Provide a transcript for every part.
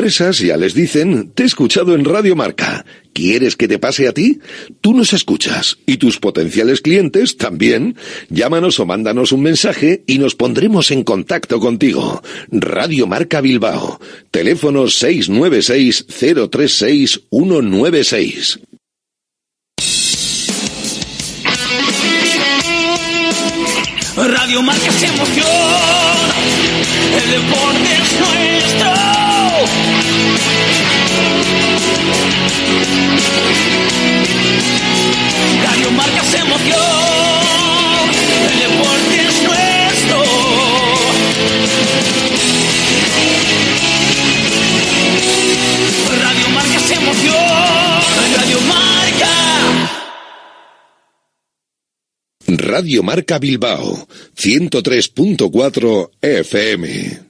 empresas ya les dicen, te he escuchado en Radio Marca. ¿Quieres que te pase a ti? Tú nos escuchas y tus potenciales clientes también. Llámanos o mándanos un mensaje y nos pondremos en contacto contigo. Radio Marca Bilbao. Teléfono 696 036 196. Radio Marca es emoción, el deporte es nuestro. Radio Marca es emoción, el deporte es nuestro. Radio Marca es emoción, Radio Marca. Radio Marca Bilbao. 103.4 FM.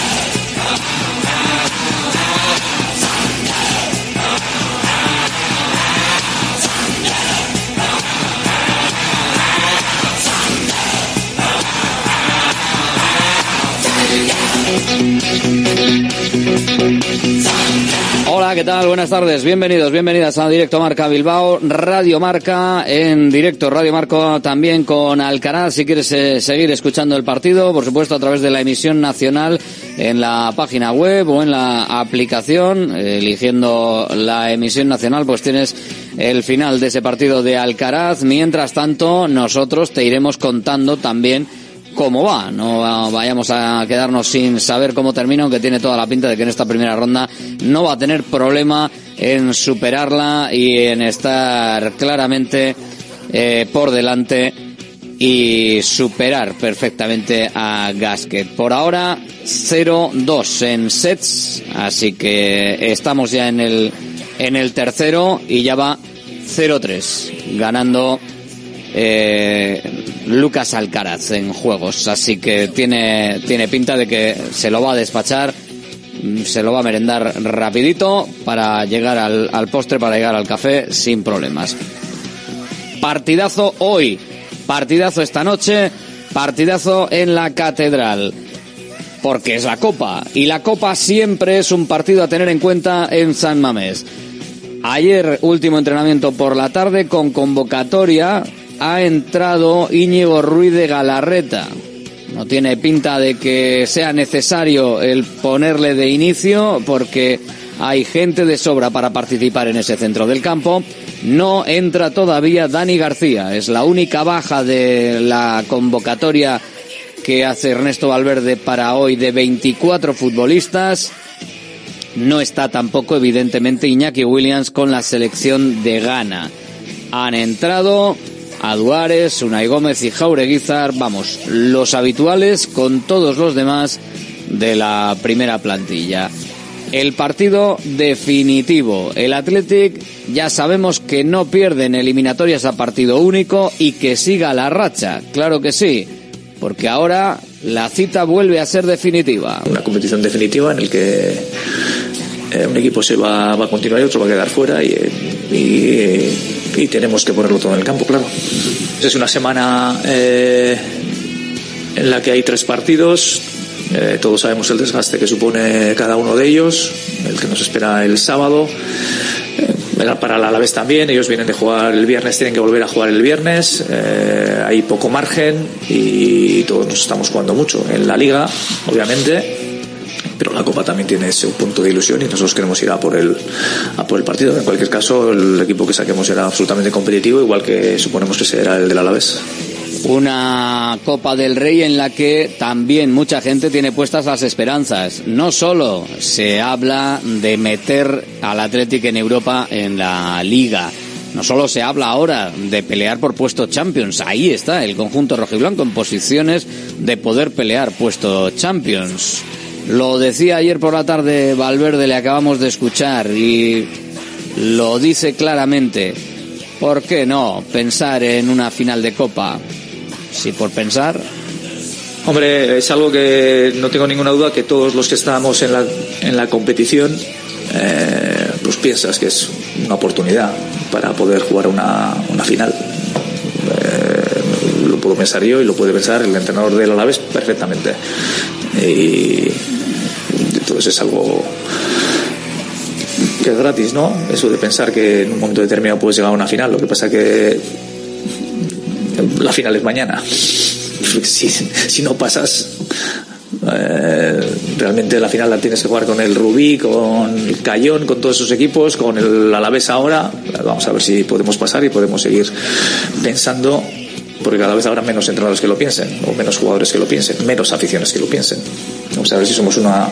¿Qué tal? Buenas tardes. Bienvenidos, bienvenidas a Directo Marca Bilbao, Radio Marca, en directo Radio Marco también con Alcaraz, si quieres eh, seguir escuchando el partido, por supuesto a través de la emisión nacional en la página web o en la aplicación, eligiendo la emisión nacional, pues tienes el final de ese partido de Alcaraz. Mientras tanto, nosotros te iremos contando también cómo va. No vayamos a quedarnos sin saber cómo termina, aunque tiene toda la pinta de que en esta primera ronda no va a tener problema en superarla y en estar claramente eh, por delante y superar perfectamente a Gasket. Por ahora 0-2 en sets, así que estamos ya en el en el tercero y ya va 0-3, ganando eh, Lucas Alcaraz en juegos. Así que tiene, tiene pinta de que se lo va a despachar, mm, se lo va a merendar rapidito para llegar al, al postre, para llegar al café sin problemas. Partidazo hoy, partidazo esta noche, partidazo en la catedral. Porque es la Copa. Y la Copa siempre es un partido a tener en cuenta en San Mamés. Ayer último entrenamiento por la tarde con convocatoria ha entrado Íñigo Ruiz de Galarreta. No tiene pinta de que sea necesario el ponerle de inicio porque hay gente de sobra para participar en ese centro del campo. No entra todavía Dani García. Es la única baja de la convocatoria que hace Ernesto Valverde para hoy de 24 futbolistas. No está tampoco, evidentemente, Iñaki Williams con la selección de Ghana. Han entrado a Duares, Unai Gómez y Jaureguizar, vamos, los habituales con todos los demás de la primera plantilla. el partido definitivo. El Athletic ya sabemos que no pierde en eliminatorias a partido único y que siga la racha. Claro que sí, porque ahora la cita vuelve a ser definitiva. Una competición definitiva en el que eh, un equipo se va, a continuar y otro va a quedar fuera y, y, tenemos que ponerlo todo en el campo, claro. Es una semana eh, en la que hay tres partidos, eh, todos sabemos el desgaste que supone cada uno de ellos, el que nos espera el sábado. Eh, para la Alavés también, ellos vienen de jugar el viernes, tienen que volver a jugar el viernes. Hay poco margen y todos nos estamos jugando mucho en la liga, obviamente. Pero la Copa también tiene ese punto de ilusión y nosotros queremos ir a por el, a por el partido. En cualquier caso, el equipo que saquemos será absolutamente competitivo, igual que suponemos que será el del Alavés una Copa del Rey en la que también mucha gente tiene puestas las esperanzas. No solo se habla de meter al Athletic en Europa en la Liga. No solo se habla ahora de pelear por puesto Champions, ahí está el conjunto rojiblanco en posiciones de poder pelear puesto Champions. Lo decía ayer por la tarde Valverde, le acabamos de escuchar y lo dice claramente. ¿Por qué no pensar en una final de Copa? si por pensar. Hombre, es algo que no tengo ninguna duda que todos los que estamos en la, en la competición, eh, pues piensas que es una oportunidad para poder jugar una, una final. Eh, lo puedo pensar yo y lo puede pensar el entrenador del Alavés perfectamente. Entonces es algo que es gratis, ¿no? Eso de pensar que en un momento determinado puedes llegar a una final. Lo que pasa que la final es mañana. Si, si no pasas, eh, realmente la final la tienes que jugar con el Rubí, con el Cayón, con todos esos equipos, con el Alavés ahora. Vamos a ver si podemos pasar y podemos seguir pensando, porque cada vez habrá menos entrenadores que lo piensen, o menos jugadores que lo piensen, menos aficiones que lo piensen. Vamos a ver si somos una,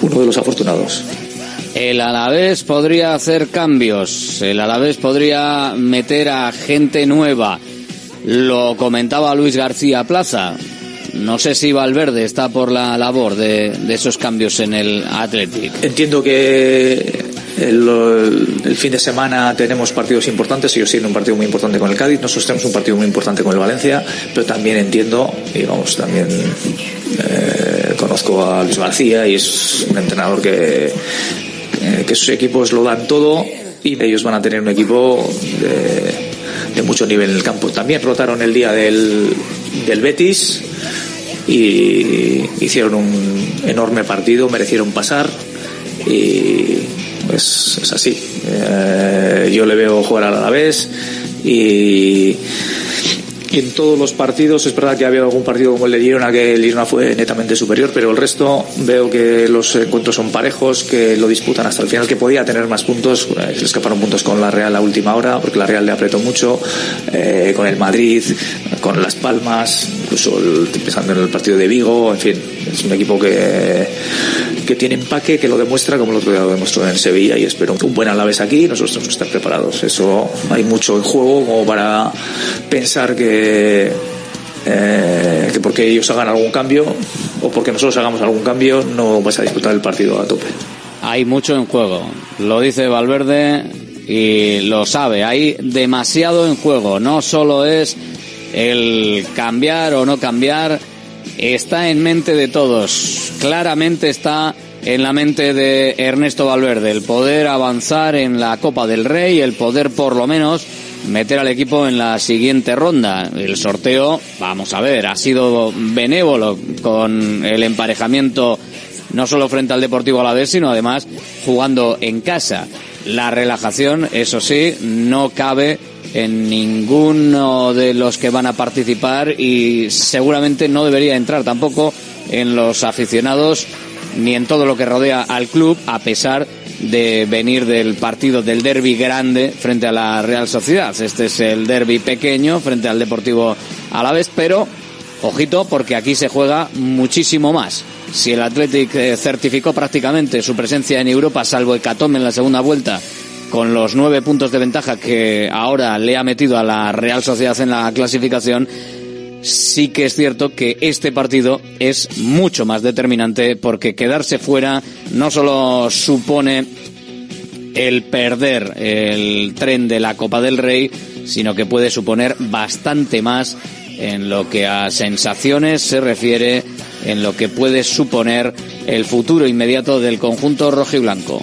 uno de los afortunados. El Alavés podría hacer cambios, el Alavés podría meter a gente nueva. Lo comentaba Luis García Plaza. No sé si Valverde está por la labor de, de esos cambios en el Athletic. Entiendo que el, el, fin de semana tenemos partidos importantes. Ellos tienen un partido muy importante con el Cádiz. Nosotros tenemos un partido muy importante con el Valencia. Pero también entiendo, y vamos, también eh, conozco a Luis García y es un entrenador que, eh, que sus equipos lo dan todo y ellos van a tener un equipo de mucho nivel en el campo. También rotaron el día del, del Betis y hicieron un enorme partido, merecieron pasar y pues es así. Eh, yo le veo jugar a la vez y en todos los partidos. Es verdad que había algún partido como el de Girona que el Girona fue netamente superior, pero el resto veo que los encuentros son parejos, que lo disputan hasta el final, que podía tener más puntos. Eh, se escaparon puntos con la Real a última hora, porque la Real le apretó mucho, eh, con el Madrid, con Las Palmas, incluso el, pensando en el partido de Vigo, en fin, es un equipo que, que tiene empaque, que lo demuestra como el otro día lo demostró en Sevilla y espero un buen Alavés aquí, nosotros tenemos que estar preparados. Eso hay mucho en juego como para pensar que, eh, que porque ellos hagan algún cambio o porque nosotros hagamos algún cambio no vas a disputar el partido a tope. Hay mucho en juego, lo dice Valverde y lo sabe, hay demasiado en juego, no solo es el cambiar o no cambiar, está en mente de todos, claramente está en la mente de Ernesto Valverde, el poder avanzar en la Copa del Rey, el poder por lo menos meter al equipo en la siguiente ronda. El sorteo, vamos a ver, ha sido benévolo con el emparejamiento no solo frente al Deportivo Alavés, sino además jugando en casa. La relajación, eso sí, no cabe en ninguno de los que van a participar y seguramente no debería entrar tampoco en los aficionados ni en todo lo que rodea al club, a pesar de venir del partido del derby grande frente a la Real Sociedad. Este es el derby pequeño frente al Deportivo Alavés, pero ojito porque aquí se juega muchísimo más. Si el Athletic eh, certificó prácticamente su presencia en Europa, salvo Hecatombe en la segunda vuelta, con los nueve puntos de ventaja que ahora le ha metido a la Real Sociedad en la clasificación, sí que es cierto que este partido es mucho más determinante porque quedarse fuera no solo supone el perder el tren de la Copa del Rey, sino que puede suponer bastante más en lo que a sensaciones se refiere, en lo que puede suponer el futuro inmediato del conjunto rojo y blanco.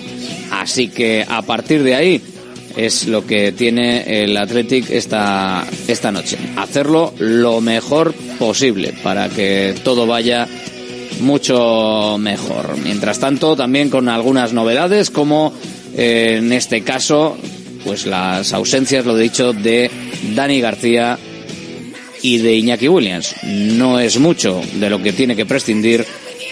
Así que a partir de ahí es lo que tiene el Athletic esta, esta noche. Hacerlo lo mejor posible para que todo vaya mucho mejor. Mientras tanto, también con algunas novedades, como eh, en este caso, pues las ausencias, lo dicho, de Dani García y de Iñaki Williams. No es mucho de lo que tiene que prescindir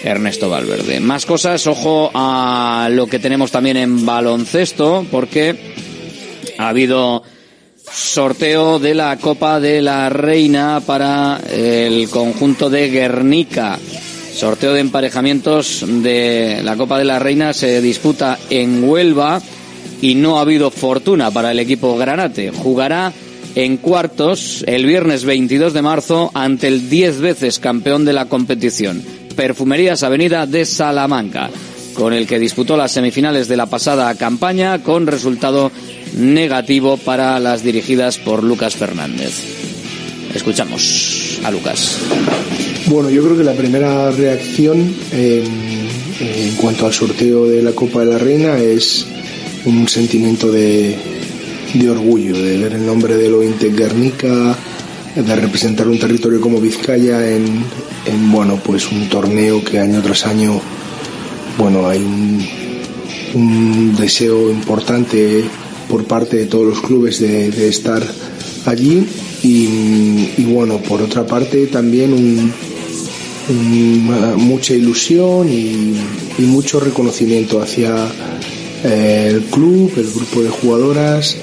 Ernesto Valverde. Más cosas, ojo a lo que tenemos también en baloncesto, porque ha habido sorteo de la Copa de la Reina para el conjunto de Guernica. Sorteo de emparejamientos de la Copa de la Reina se disputa en Huelva y no ha habido fortuna para el equipo Granate. Jugará en cuartos el viernes 22 de marzo ante el 10 veces campeón de la competición, Perfumerías Avenida de Salamanca, con el que disputó las semifinales de la pasada campaña con resultado negativo para las dirigidas por Lucas Fernández. Escuchamos a Lucas. Bueno, yo creo que la primera reacción en cuanto al sorteo de la Copa de la Reina es un sentimiento de, de orgullo, de ver el nombre de Lointe Guernica, de representar un territorio como Vizcaya en, en, bueno, pues un torneo que año tras año, bueno, hay un, deseo importante por parte de todos los clubes de, estar allí y, bueno, por otra parte también un, mucha ilusión y, y, mucho reconocimiento hacia eh, el club, el grupo de jugadoras,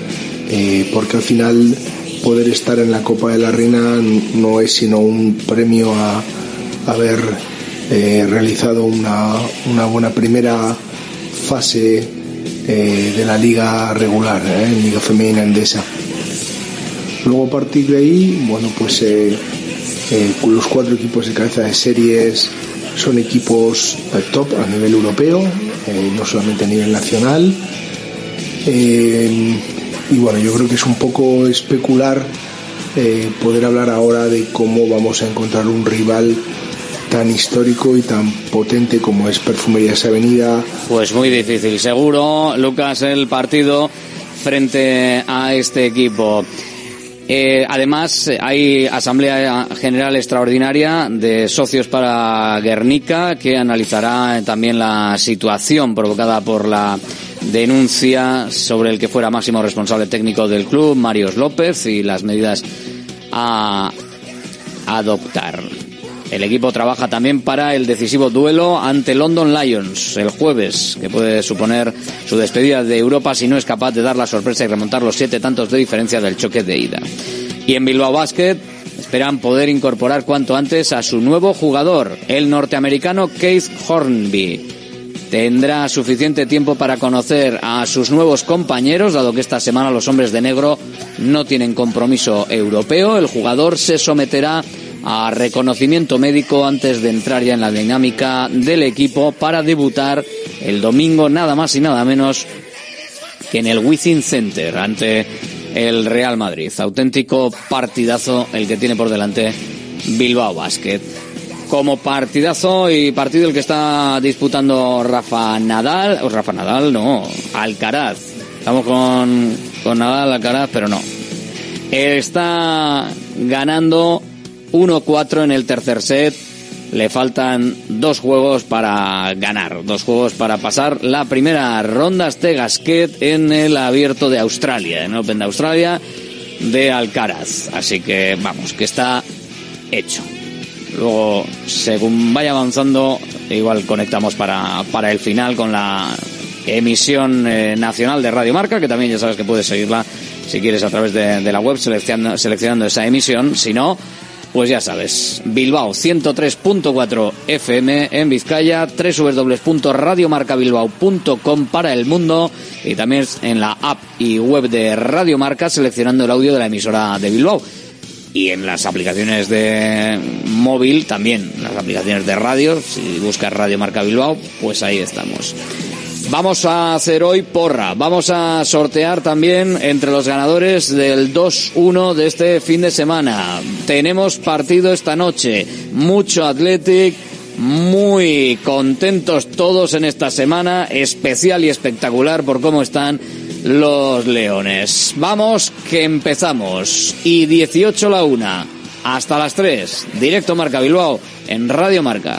eh, porque al final poder estar en la Copa de la Reina no es sino un premio a, haber eh, realizado una, una, buena primera fase eh, de la liga regular, eh, liga femenina endesa. Luego a partir de ahí, bueno, pues los cuatro equipos de cabeza de series son equipos top a nivel europeo, no solamente a nivel nacional y bueno, yo creo que es un poco especular eh, poder hablar ahora de cómo vamos a encontrar un rival tan histórico y tan potente como es Perfumerías Avenida. Pues muy difícil, seguro, Lucas, el partido frente a este equipo. Eh, además, hay Asamblea General Extraordinaria de Socios para Guernica que analizará también la situación provocada por la denuncia sobre el que fuera máximo responsable técnico del club, Marios López, y las medidas a adoptar. El equipo trabaja también para el decisivo duelo ante London Lions el jueves, que puede suponer su despedida de Europa si no es capaz de dar la sorpresa y remontar los siete tantos de diferencia del choque de ida. Y en Bilbao Basket esperan poder incorporar cuanto antes a su nuevo jugador, el norteamericano Keith Hornby tendrá suficiente tiempo para conocer a sus nuevos compañeros, dado que esta semana los hombres de negro no tienen compromiso europeo. El jugador se someterá a reconocimiento médico antes de entrar ya en la dinámica del equipo para debutar el domingo nada más y nada menos que en el Within Center ante el Real Madrid. Auténtico partidazo el que tiene por delante Bilbao Basket como partidazo y partido el que está disputando Rafa Nadal, o Rafa Nadal no, Alcaraz. Estamos con, con Nadal, Alcaraz, pero no. Está ganando 1-4 en el tercer set. Le faltan dos juegos para ganar, dos juegos para pasar la primera ronda este Gasquet en el abierto de Australia, en el Open de Australia de Alcaraz. Así que vamos, que está hecho. Luego, según vaya avanzando, igual conectamos para, para el final con la emisión eh, nacional de Radio Marca, que también ya sabes que puedes seguirla si quieres a través de, la web seleccionando, seleccionando esa emisión. Si no, pues ya sabes, Bilbao 103.4 FM en Vizcaya, www.radiomarcabilbao.com para el mundo y también en la app y web de Radio Marca seleccionando el audio de la emisora de Bilbao. Y en las aplicaciones de móvil también, las aplicaciones de radio, si buscas Radio Marca Bilbao, pues ahí estamos. Vamos a hacer hoy porra. Vamos a sortear también entre los ganadores del 2-1 de este fin de semana. Tenemos partido esta noche. Mucho Athletic. Muy contentos todos en esta semana. Especial y espectacular por cómo están los Leones. Vamos, que empezamos. Y 18 la 1. Hasta las 3. Directo Marca Bilbao en Radio Marca.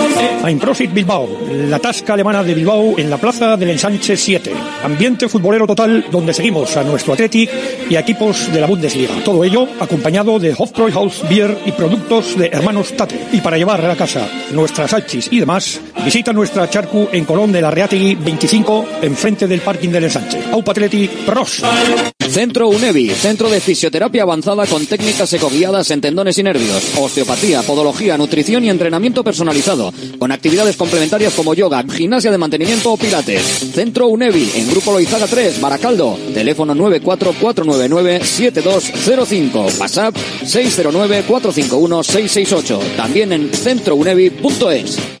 Einprofit Bilbao, la tasca alemana de Bilbao en la plaza del Ensanche 7. Ambiente futbolero total donde seguimos a nuestro Athletic y a equipos de la Bundesliga. Todo ello acompañado de Hofbräuhaus Beer y productos de hermanos Tate. Y para llevar a la casa nuestras hachis y demás, visita nuestra charcu en Colón de la Reategui 25, enfrente del parking del Ensanche. Aupa Athletic. Centro UNEVI, centro de fisioterapia avanzada con técnicas ecoguiadas en tendones y nervios, osteopatía, podología, nutrición y entrenamiento personalizado, con actividades complementarias como yoga, gimnasia de mantenimiento o pilates. Centro UNEVI, en Grupo Loizaga 3, Baracaldo, teléfono 944997205, WhatsApp 609451668, también en centrounevi.es.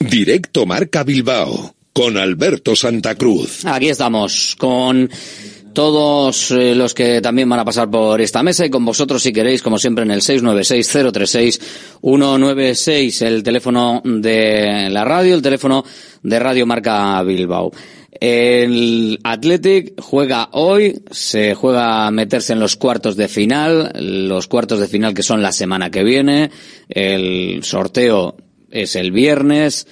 Directo Marca Bilbao con Alberto Santa Cruz. Aquí estamos con todos eh, los que también van a pasar por esta mesa y con vosotros si queréis, como siempre, en el 696-036-196, el teléfono de la radio, el teléfono de Radio Marca Bilbao. El Athletic juega hoy, se juega a meterse en los cuartos de final, los cuartos de final que son la semana que viene, el sorteo es el viernes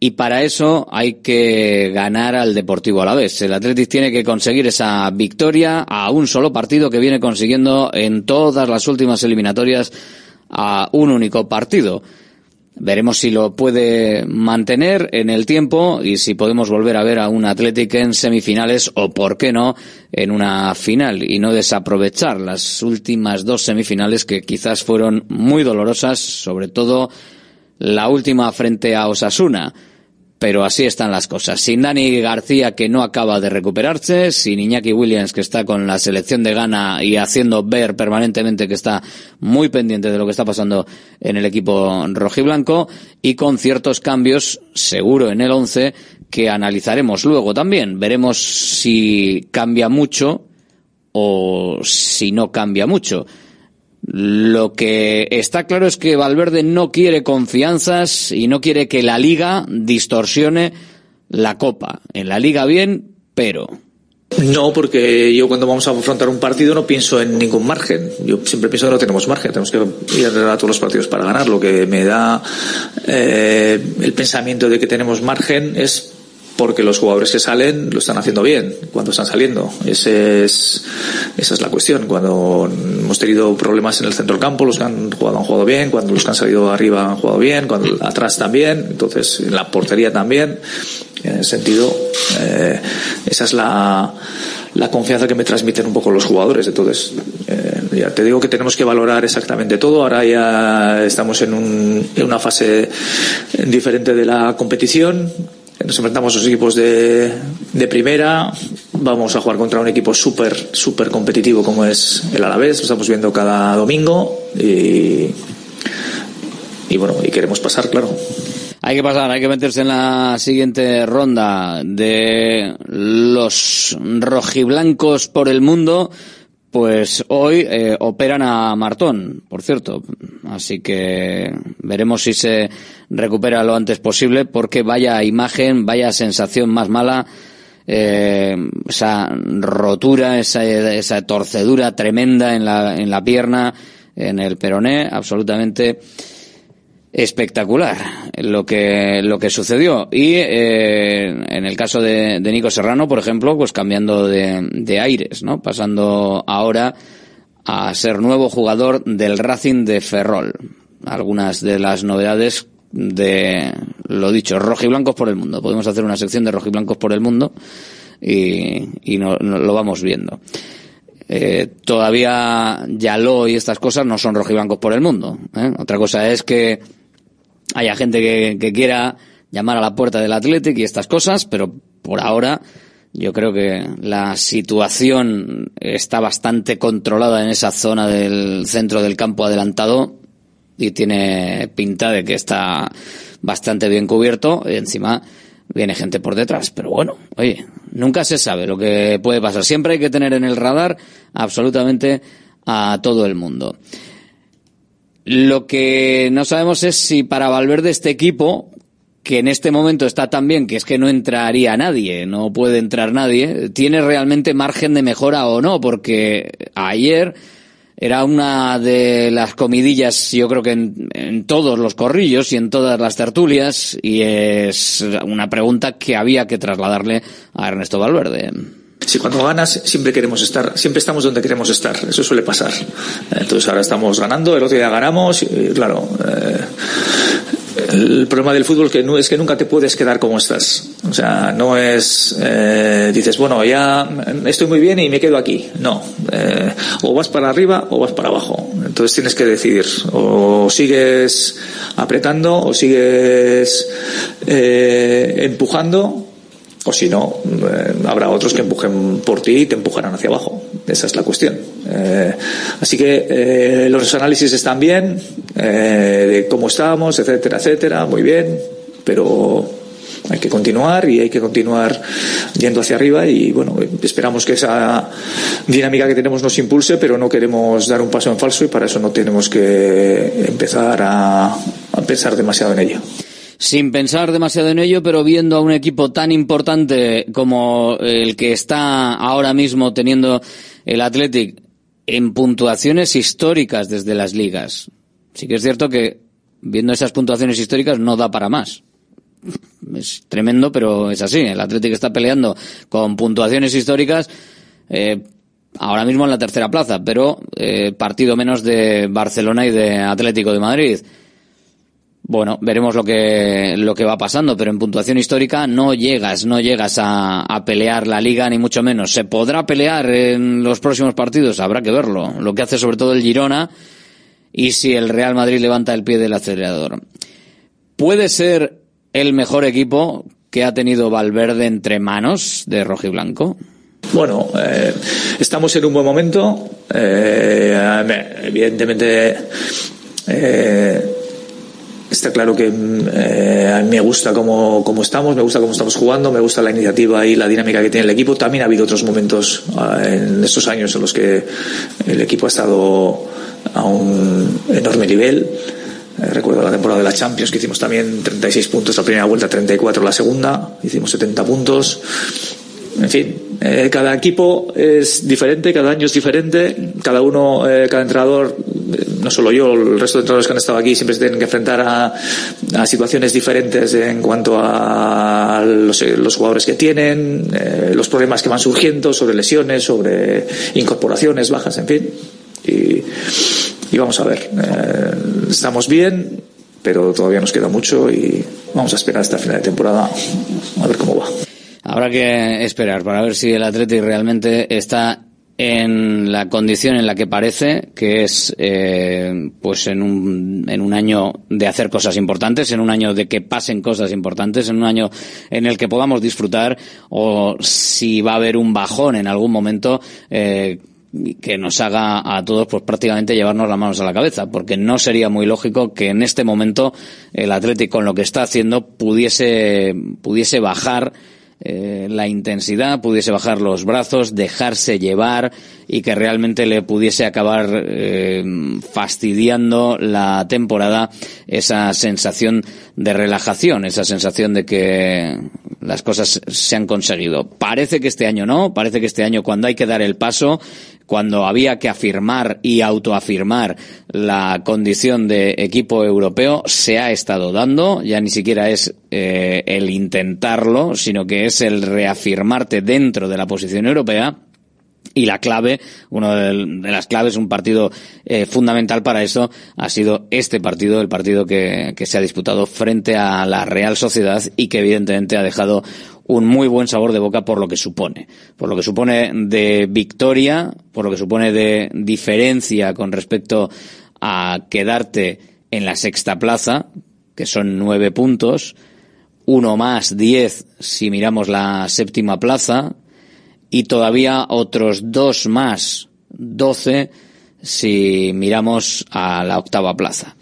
y para eso hay que ganar al Deportivo a la vez. El Athletic tiene que conseguir esa victoria a un solo partido que viene consiguiendo en todas las últimas eliminatorias a un único partido. Veremos si lo puede mantener en el tiempo y si podemos volver a ver a un Athletic en semifinales o, por qué no, en una final y no desaprovechar las últimas dos semifinales que quizás fueron muy dolorosas, sobre todo la última frente a Osasuna pero así están las cosas. Sin Dani García, que no acaba de recuperarse, sin Iñaki Williams, que está con la selección de Ghana y haciendo ver permanentemente que está muy pendiente de lo que está pasando en el equipo rojiblanco, y con ciertos cambios, seguro, en el once, que analizaremos luego también. Veremos si cambia mucho o si no cambia mucho. Lo que está claro es que Valverde no quiere confianzas y no quiere que la liga distorsione la copa. En la liga bien, pero. No, porque yo cuando vamos a afrontar un partido no pienso en ningún margen. Yo siempre pienso que no tenemos margen. Tenemos que ir a todos los partidos para ganar. Lo que me da eh, el pensamiento de que tenemos margen es porque los jugadores que salen lo están haciendo bien cuando están saliendo. Ese es, esa es la cuestión. Cuando hemos tenido problemas en el centro del campo, los que han jugado han jugado bien, cuando los que han salido arriba han jugado bien, cuando atrás también, entonces en la portería también. En ese sentido, eh, esa es la, la confianza que me transmiten un poco los jugadores. Entonces, eh, ya te digo que tenemos que valorar exactamente todo. Ahora ya estamos en, un, en una fase diferente de la competición nos enfrentamos a los equipos de, de primera, vamos a jugar contra un equipo súper, súper competitivo como es el Alavés, lo estamos viendo cada domingo y, y bueno, y queremos pasar, claro. Hay que pasar, hay que meterse en la siguiente ronda de los rojiblancos por el mundo. Pues hoy eh, operan a Martón, por cierto. Así que veremos si se recupera lo antes posible, porque vaya imagen, vaya sensación más mala, eh, esa rotura, esa, esa torcedura tremenda en la, en la pierna, en el peroné, absolutamente espectacular lo que lo que sucedió y eh, en el caso de, de, Nico Serrano por ejemplo pues cambiando de, de, aires no pasando ahora a ser nuevo jugador del Racing de Ferrol algunas de las novedades de lo dicho rojiblancos por el mundo podemos hacer una sección de rojiblancos por el mundo y, y lo vamos viendo eh, todavía Yaló y estas cosas no son rojiblancos por el mundo. ¿eh? Otra cosa es que haya gente que, que quiera llamar a la puerta del Athletic y estas cosas, pero por ahora yo creo que la situación está bastante controlada en esa zona del centro del campo adelantado y tiene pinta de que está bastante bien cubierto. Y encima viene gente por detrás. Pero bueno, oye, nunca se sabe lo que puede pasar. Siempre hay que tener en el radar absolutamente a todo el mundo. Lo que no sabemos es si para Valverde este equipo, que en este momento está tan bien que es que no entraría nadie, no puede entrar nadie, tiene realmente margen de mejora o no, porque ayer era una de las comidillas, yo creo que en, en, todos los corrillos y en todas las tertulias, y es una pregunta que había que trasladarle a Ernesto Valverde. Si cuando ganas siempre queremos estar, siempre estamos donde queremos estar, eso suele pasar. Entonces ahora estamos ganando, el otro día ganamos, y claro, eh, el problema del fútbol que no, es que nunca te puedes quedar como estás. O sea, no es, eh, dices, bueno, ya estoy muy bien y me quedo aquí. No, eh, o vas para arriba o vas para abajo. Entonces tienes que decidir, o sigues apretando o sigues empujando o si no, eh, habrá otros que empujen por ti y te empujarán hacia abajo. Esa es la cuestión. Eh, así que eh, los análisis están bien, de cómo estábamos, etcétera, etcétera, muy bien, pero hay que continuar y hay que continuar yendo hacia arriba y bueno, esperamos que esa dinámica que tenemos nos impulse, pero no queremos dar un paso en falso y para eso no tenemos que empezar a, a pensar demasiado en ello sin pensar demasiado en ello, pero viendo a un equipo tan importante como el que está ahora mismo teniendo el Athletic en puntuaciones históricas desde las ligas. Sí que es cierto que viendo esas puntuaciones históricas no da para más. Es tremendo, pero es así. El Athletic está peleando con puntuaciones históricas eh, ahora mismo en la tercera plaza, pero eh, partido menos de Barcelona y de Atlético de Madrid bueno, veremos lo que, lo que va pasando, pero en puntuación histórica no llegas, no llegas a, a, pelear la liga, ni mucho menos. ¿Se podrá pelear en los próximos partidos? Habrá que verlo. Lo que hace sobre todo el Girona y si el Real Madrid levanta el pie del acelerador. ¿Puede ser el mejor equipo que ha tenido Valverde entre manos de rojo y blanco? Bueno, eh, estamos en un buen momento. Eh, evidentemente, eh, Está claro que eh, me gusta cómo, cómo, estamos, me gusta cómo estamos jugando, me gusta la iniciativa y la dinámica que tiene el equipo. También ha habido otros momentos eh, en estos años en los que el equipo ha estado a un enorme nivel. Eh, recuerdo la temporada de la Champions que hicimos también 36 puntos la primera vuelta, 34 la segunda, hicimos 70 puntos. En fin, eh, cada equipo es diferente, cada año es diferente, cada uno, eh, cada entrenador, eh, no solo yo, el resto de entrenadores que han estado aquí siempre se tienen que enfrentar a, situaciones diferentes en cuanto a los, los jugadores que tienen, eh, los problemas que van surgiendo sobre lesiones, sobre incorporaciones, bajas, en fin. Y, y vamos a ver, estamos bien, pero todavía nos queda mucho y vamos a esperar hasta el final de temporada a ver cómo va. Habrá que esperar para ver si el Athletic realmente está en la condición en la que parece, que es eh, pues en un, en un año de hacer cosas importantes, en un año de que pasen cosas importantes, en un año en el que podamos disfrutar, o si va a haber un bajón en algún momento. Eh, que nos haga a todos pues prácticamente llevarnos las manos a la cabeza, porque no sería muy lógico que en este momento el Atlético con lo que está haciendo pudiese pudiese bajar eh, la intensidad, pudiese bajar los brazos, dejarse llevar y que realmente le pudiese acabar eh, fastidiando la temporada esa sensación de relajación, esa sensación de que las cosas se han conseguido. Parece que este año no, parece que este año cuando hay que dar el paso, cuando había que afirmar y autoafirmar la condición de equipo europeo, se ha estado dando, ya ni siquiera es eh, el intentarlo, sino que es el reafirmarte dentro de la posición europea y la clave, una de las claves, un partido eh, fundamental para eso, ha sido este partido, el partido que, que, se ha disputado frente a la Real Sociedad y que evidentemente ha dejado un muy buen sabor de boca por lo que supone. Por lo que supone de victoria, por lo que supone de diferencia con respecto a quedarte en la sexta plaza, que son nueve puntos, uno más diez si miramos la séptima plaza, y todavía otros dos más, doce, si miramos a la octava plaza.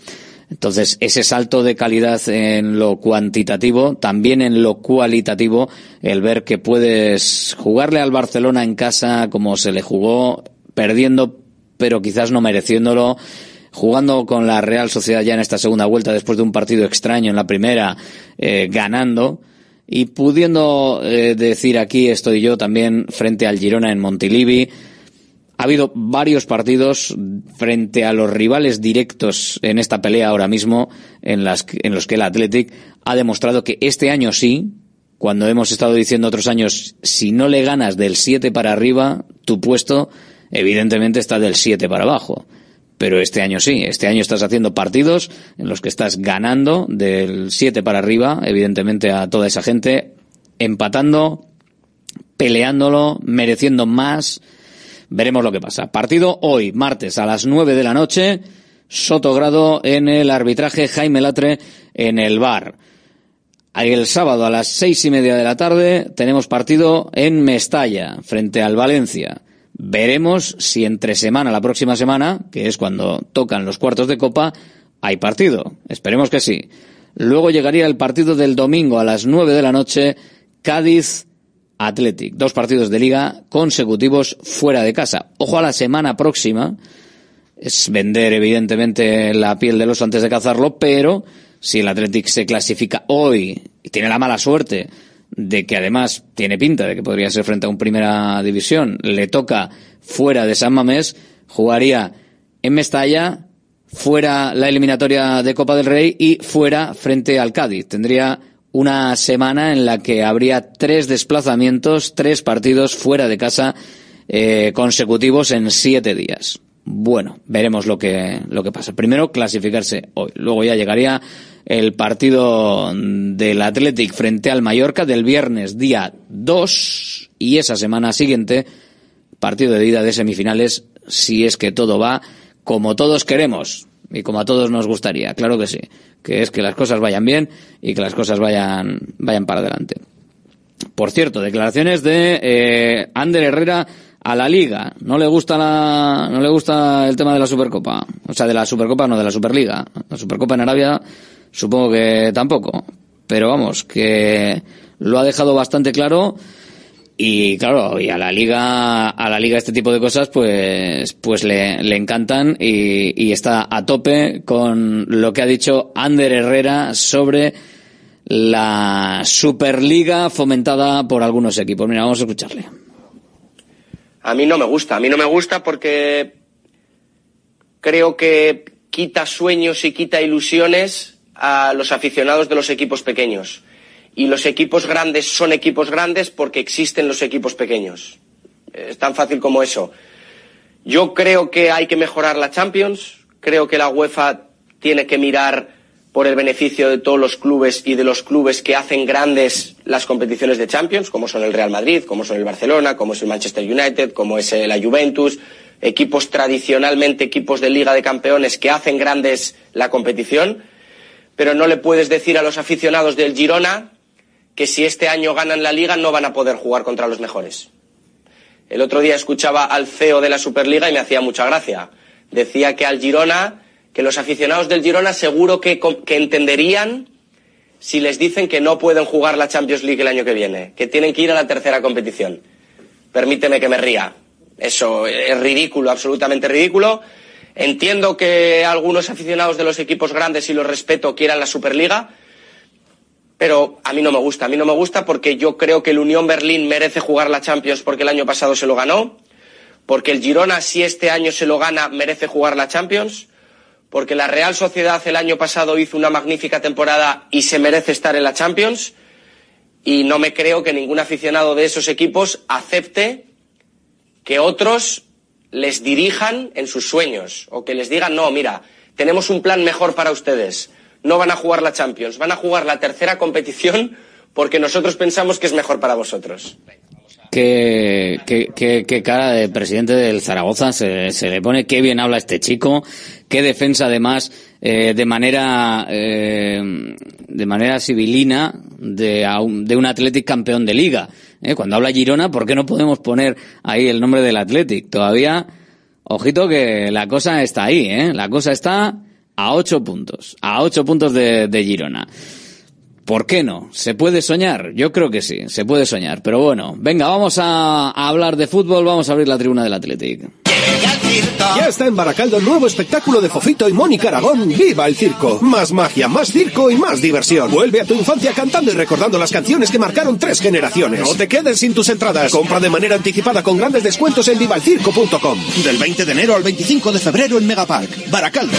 Entonces, ese salto de calidad en lo cuantitativo, también en lo cualitativo, el ver que puedes jugarle al Barcelona en casa como se le jugó, perdiendo, pero quizás no mereciéndolo, jugando con la Real Sociedad ya en esta segunda vuelta después de un partido extraño en la primera, eh, ganando, y pudiendo eh, decir aquí estoy yo también frente al Girona en Montilivi. Ha habido varios partidos frente a los rivales directos en esta pelea ahora mismo en, en los que el Athletic ha demostrado que este año sí, cuando hemos estado diciendo otros años, si no le ganas del 7 para arriba, tu puesto evidentemente está del 7 para abajo. Pero este año sí, este año estás haciendo partidos en los que estás ganando del 7 para arriba, evidentemente a toda esa gente, empatando, peleándolo, mereciendo más. Veremos lo que pasa. Partido hoy, martes, a las 9 de la noche. Sotogrado en el arbitraje, Jaime Latre en el bar. El sábado a las seis y media de la tarde tenemos partido en Mestalla, frente al Valencia. Veremos si entre semana, la próxima semana, que es cuando tocan los cuartos de copa, hay partido. Esperemos que sí. Luego llegaría el partido del domingo a las nueve de la noche, Cádiz Athletic. Dos partidos de liga consecutivos fuera de casa. Ojo a la semana próxima. Es vender, evidentemente, la piel del oso antes de cazarlo, pero si el Athletic se clasifica hoy y tiene la mala suerte de que además tiene pinta de que podría ser frente a un primera división, le toca fuera de San Mamés, jugaría en Mestalla, fuera la eliminatoria de Copa del Rey y fuera frente al Cádiz. Tendría una semana en la que habría tres desplazamientos, tres partidos fuera de casa eh, consecutivos en siete días. Bueno, veremos lo que, lo que pasa. Primero, clasificarse hoy. Luego ya llegaría el partido del Athletic frente al Mallorca del viernes día 2 y esa semana siguiente, partido de ida de semifinales, si es que todo va como todos queremos y como a todos nos gustaría. Claro que sí. Que es que las cosas vayan bien y que las cosas vayan, vayan para adelante. Por cierto, declaraciones de eh, Ander Herrera a la liga. No le gusta la, no le gusta el tema de la Supercopa. O sea, de la Supercopa, no de la Superliga. La Supercopa en Arabia, supongo que tampoco. Pero vamos, que lo ha dejado bastante claro. Y claro, y a la liga, a la liga este tipo de cosas, pues, pues le, le encantan y, y está a tope con lo que ha dicho Ander Herrera sobre la Superliga fomentada por algunos equipos. Mira, vamos a escucharle a mí no me gusta. A mí no me gusta porque creo que quita sueños y quita ilusiones a los aficionados de los equipos pequeños. Y los equipos grandes son equipos grandes porque existen los equipos pequeños. Es tan fácil como eso. Yo creo que hay que mejorar la Champions. Creo que la UEFA tiene que mirar por el beneficio de todos los clubes y de los clubes que hacen grandes las competiciones de Champions, como son el Real Madrid, como son el Barcelona, como es el Manchester United, como es la Juventus, equipos tradicionalmente equipos de Liga de Campeones que hacen grandes la competición, pero no le puedes decir a los aficionados del Girona que si este año ganan la Liga no van a poder jugar contra los mejores. El otro día escuchaba al CEO de la Superliga y me hacía mucha gracia. Decía que al Girona que los aficionados del Girona seguro que, entenderían si les dicen que no pueden jugar la Champions League el año que viene, que tienen que ir a la tercera competición. Permíteme que me ría. Eso es ridículo, absolutamente ridículo. Entiendo que algunos aficionados de los equipos grandes, y los respeto, quieran la Superliga, pero a mí no me gusta. A mí no me gusta porque yo creo que el Unión Berlín merece jugar la Champions porque el año pasado se lo ganó, porque el Girona, si este año se lo gana, merece jugar la Champions, porque la Real Sociedad el año pasado hizo una magnífica temporada y se merece estar en la Champions. Y no me creo que ningún aficionado de esos equipos acepte que otros les dirijan en sus sueños o que les digan, no, mira, tenemos un plan mejor para ustedes. No van a jugar la Champions, van a jugar la tercera competición porque nosotros pensamos que es mejor para vosotros. Qué, qué, cara de presidente del Zaragoza se, se, le pone, qué bien habla este chico, qué defensa además eh, de manera eh, de manera civilina de, de un Athletic campeón de liga. Eh, cuando habla Girona, ¿por qué no podemos poner ahí el nombre del Athletic? Todavía, ojito que la cosa está ahí, ¿eh? la cosa está a ocho puntos, a ocho puntos de, de Girona. ¿Por qué no? ¿Se puede soñar? Yo creo que sí, se puede soñar. Pero bueno, venga, vamos a, hablar de fútbol, vamos a abrir la tribuna del Athletic. Ya está en Baracaldo el nuevo espectáculo de Fofito y Mónica Aragón, ¡Viva el Circo! Más magia, más circo y más diversión. Vuelve a tu infancia cantando y recordando las canciones que marcaron tres generaciones. No te quedes sin tus entradas. Compra de manera anticipada con grandes descuentos en vivalcirco.com. Del 20 de enero al 25 de febrero en Megapark, Baracaldo.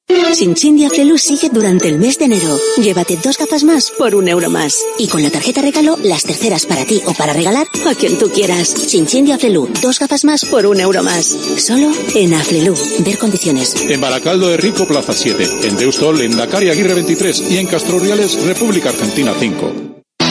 Sinchindia Flelu sigue durante el mes de enero. Llévate dos gafas más por un euro más. Y con la tarjeta regalo, las terceras para ti o para regalar a quien tú quieras. Sinchindia Flelu, dos gafas más por un euro más. Solo en Aflelu. Ver condiciones. En Baracaldo de Rico, Plaza 7. En Deustol, en Dakar Aguirre 23. Y en Castro República Argentina 5.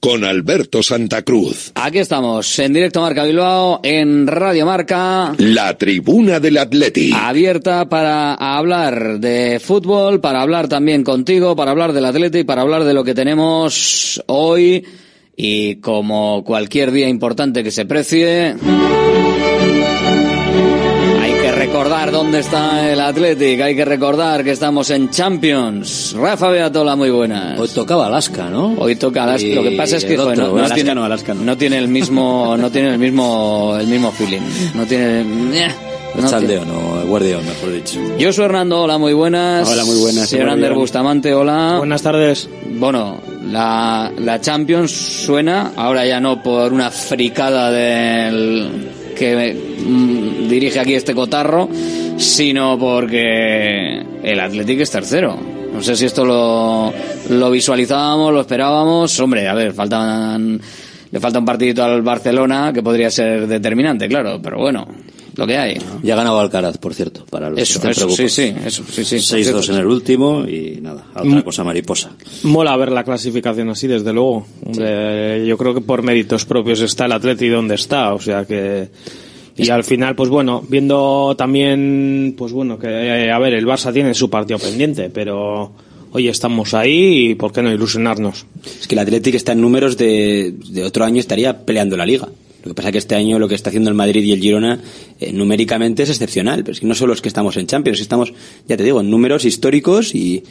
con Alberto Santa Cruz. Aquí estamos, en directo Marca Bilbao, en Radio Marca. La tribuna del Atleti. Abierta para hablar de fútbol, para hablar también contigo, para hablar del Atleti, para hablar de lo que tenemos hoy. Y como cualquier día importante que se precie recordar dónde está el Athletic, hay que recordar que estamos en Champions. Rafa Beatola, muy buenas. Hoy tocaba Alaska, ¿no? Hoy toca Alaska. Lo que pasa es que otro, no, Alaska tiene, no, Alaska no. no tiene el mismo, no tiene el mismo, el mismo feeling. No tiene. No Chaldeo, no, guardián, mejor dicho. Yo soy Hernando, hola, muy buenas. Hola, muy buenas. Señor Ander Bustamante, hola. Buenas tardes. Bueno, la, la Champions suena, ahora ya no por una fricada del que mm, dirige aquí este cotarro, sino porque el Athletic es tercero. No sé si esto lo, lo visualizábamos, lo esperábamos. Hombre, a ver, faltan, le falta un partidito al Barcelona que podría ser determinante, claro, pero bueno, lo que hay. Ya ha ganado Alcaraz, por cierto, para los eso, que eso, sí, sí, eso, sí, sí. 6-2 en el último y nada, a otra cosa mariposa. Mola ver la clasificación así, desde luego. Hombre, yo creo que por méritos propios está el Atleti donde está, o sea que y al final, pues bueno, viendo también, pues bueno, que eh, a ver, el Barça tiene su partido pendiente, pero hoy estamos ahí y ¿por qué no ilusionarnos? Es que el Atlético está en números de, de otro año estaría peleando la liga. Lo que pasa es que este año lo que está haciendo el Madrid y el Girona eh, numéricamente es excepcional, pero es que no solo es que estamos en Champions, estamos, ya te digo, en números históricos y,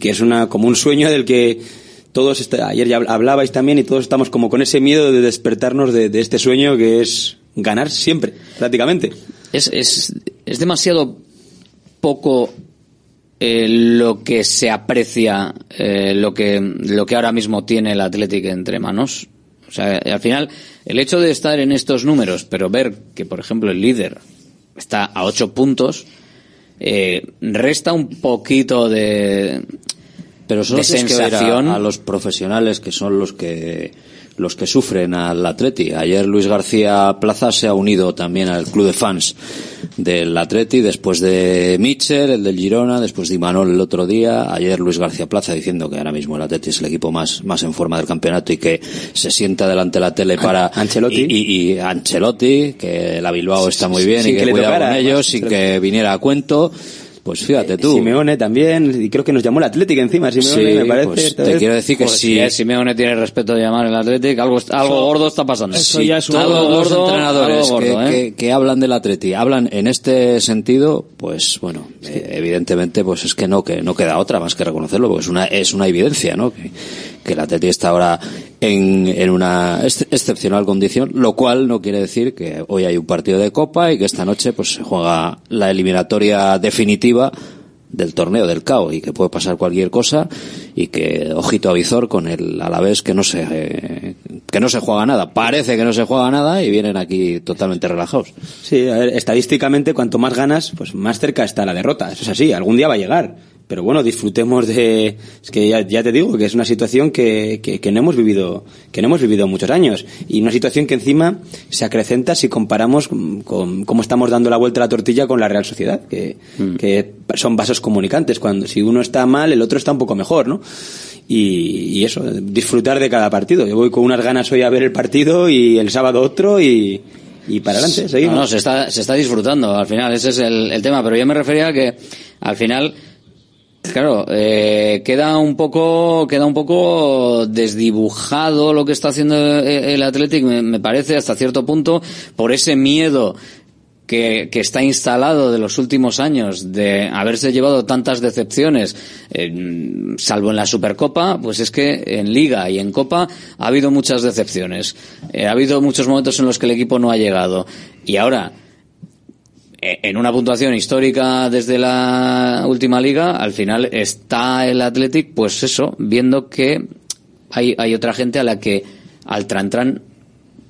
que es una como un sueño del que todos, está, ayer ya hablabais también y todos estamos como con ese miedo de despertarnos de, este sueño que es ganar siempre, prácticamente. Es, es, es demasiado poco eh, lo que se aprecia, eh, lo, que, lo que ahora mismo tiene el Atlético entre manos. O sea, al final, el hecho de estar en estos números, pero ver que, por ejemplo, el líder está a ocho puntos, eh, resta un poquito de, pero solo de sensación a, a los profesionales que son los que los que sufren al Atleti. Ayer Luis García Plaza se ha unido también al club de fans del Atleti después de Mitchell, el del Girona, después de Imanol el otro día. Ayer Luis García Plaza diciendo que ahora mismo el Atleti es el equipo más, más en forma del campeonato y que se sienta delante de la tele para Ancelotti y, y, y Ancelotti, que la Bilbao está muy bien Sin y que, que tocara, con ellos y que viniera a cuento. Pues fíjate tú. Simeone también, y creo que nos llamó el Atlético encima, Simeone Sí, me parece. pues esta te vez. quiero decir que Pues si si Simeone tiene respeto de llamar el Atlético, algo, algo Eso- gordo está pasando. eso si ya es algo los gordo, entrenadores algo gordo, que, ¿eh? que- que hablan del Atleti hablan en este sentido, pues bueno, eh, evidentemente pues es que no que no queda otra más que reconocerlo, porque es una es una evidencia, ¿no? Que, que el Atleti está ahora en, en una ex- excepcional condición, lo cual no quiere decir que hoy hay un partido de Copa y que esta noche pues se juega la eliminatoria definitiva del torneo del CAO y que puede pasar cualquier cosa y que ojito a visor con el Alavés que no se eh, que no se juega nada parece que no se juega nada y vienen aquí totalmente relajados Sí, a ver, estadísticamente cuanto más ganas, pues más cerca está la derrota. Eso es así, algún día va a llegar. Pero bueno, disfrutemos de... Es que ya, ya te digo que es una situación que, que, que no hemos vivido que no hemos vivido muchos años. Y una situación que encima se acrecenta si comparamos con, con cómo estamos dando la vuelta a la tortilla con la Real Sociedad, que, que son vasos comunicantes. Cuando si uno está mal, el otro está un poco mejor, ¿no? Y, y eso, disfrutar de cada partido. Yo voy con unas ganas hoy a ver el partido y el sábado otro y, y para adelante, seguimos. No, no, se está, se está disfrutando al final, ese es el, el tema, pero yo me refería a que al final, claro, eh, queda un poco, queda un poco desdibujado lo que está haciendo el, el Athletic, me, me parece, hasta cierto punto, por ese miedo que, que, está instalado de los últimos años, de haberse llevado tantas decepciones, eh, salvo en la Supercopa, pues es que en Liga y en Copa ha habido muchas decepciones. Eh, ha habido muchos momentos en los que el equipo no ha llegado. Y ahora, eh, en una puntuación histórica desde la última liga, al final está el Athletic, pues eso, viendo que hay, hay otra gente a la que al Trantran,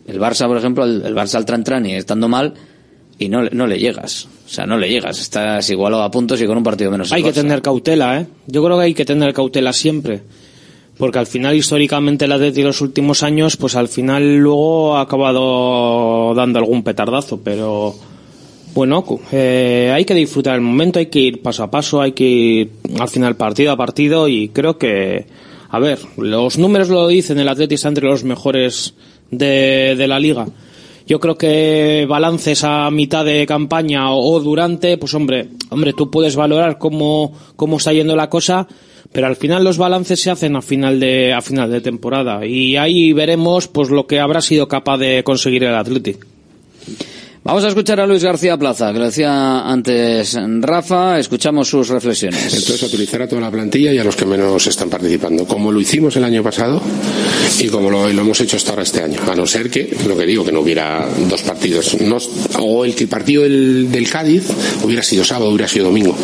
el Barça, por ejemplo, el, el Barça al Trantran y estando mal, y no, no le llegas. O sea, no le llegas. Estás igualado a puntos y con un partido menos. Hay que tener cautela, ¿eh? Yo creo que hay que tener cautela siempre. Porque al final, históricamente, el Atleti de los últimos años, pues al final luego ha acabado dando algún petardazo. Pero bueno, eh, hay que disfrutar el momento, hay que ir paso a paso, hay que ir al final partido a partido y creo que, a ver, los números lo dicen, el Atleti está entre los mejores de, de la liga yo creo que balances a mitad de campaña o, durante, pues hombre, hombre, tú puedes valorar cómo, cómo está yendo la cosa, pero al final los balances se hacen a final de, a final de temporada y ahí veremos pues lo que habrá sido capaz de conseguir el Athletic. Vamos a escuchar a Luis García Plaza, que lo decía antes Rafa, escuchamos sus reflexiones. Entonces, utilizar a toda la plantilla y a los que menos están participando, como lo hicimos el año pasado y como lo, hemos hecho hasta ahora este año, a no ser que, lo que digo, que no hubiera dos partidos, no, o el partido del, Cádiz hubiera sido sábado, hubiera sido domingo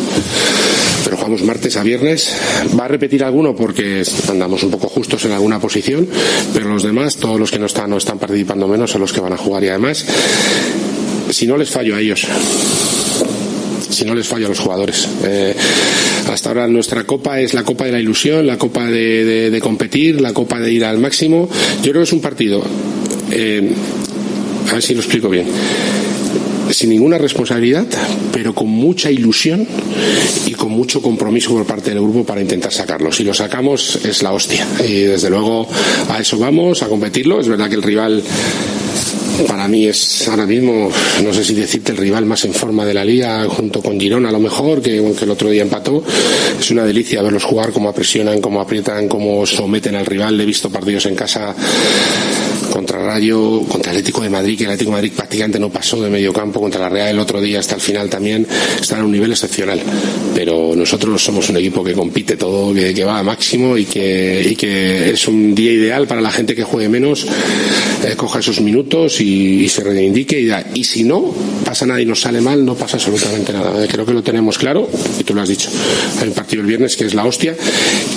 pero jugamos martes a viernes. Va a repetir alguno porque andamos un poco justos en alguna posición, pero los demás, todos los que no están o están participando menos, son los que van a jugar y además si no les fallo a ellos si no les fallo a los jugadores. Eh, hasta ahora nuestra copa es la copa de la ilusión, la copa de, competir, la copa de ir al máximo. Yo creo que es un partido, eh, a ver si lo explico bien, sin ninguna responsabilidad, pero con mucha ilusión y con mucho compromiso por parte del grupo para intentar sacarlo. Si lo sacamos es la hostia. Y desde luego a eso vamos, a competirlo. Es verdad que el rival para mí es ahora mismo, no sé si decirte, el rival más en forma de la liga, junto con Girona a lo mejor, que aunque el otro día empató. Es una delicia verlos jugar, cómo presionan, cómo aprietan, cómo someten al rival. He visto partidos en casa contra Rayo, contra Atlético de Madrid, que el Atlético de Madrid prácticamente no pasó de medio campo, contra la Real el otro día hasta el final también, están a un nivel excepcional. Pero nosotros somos un equipo que compite todo, que, que va a máximo y que, y que, es un día ideal para la gente que juegue menos, eh, coja esos minutos y, y se reivindique. Y, y, si no pasa nada y nos sale mal, no pasa absolutamente nada. Eh, creo que lo tenemos claro y tú lo has dicho. Hay un partido el viernes que es la hostia,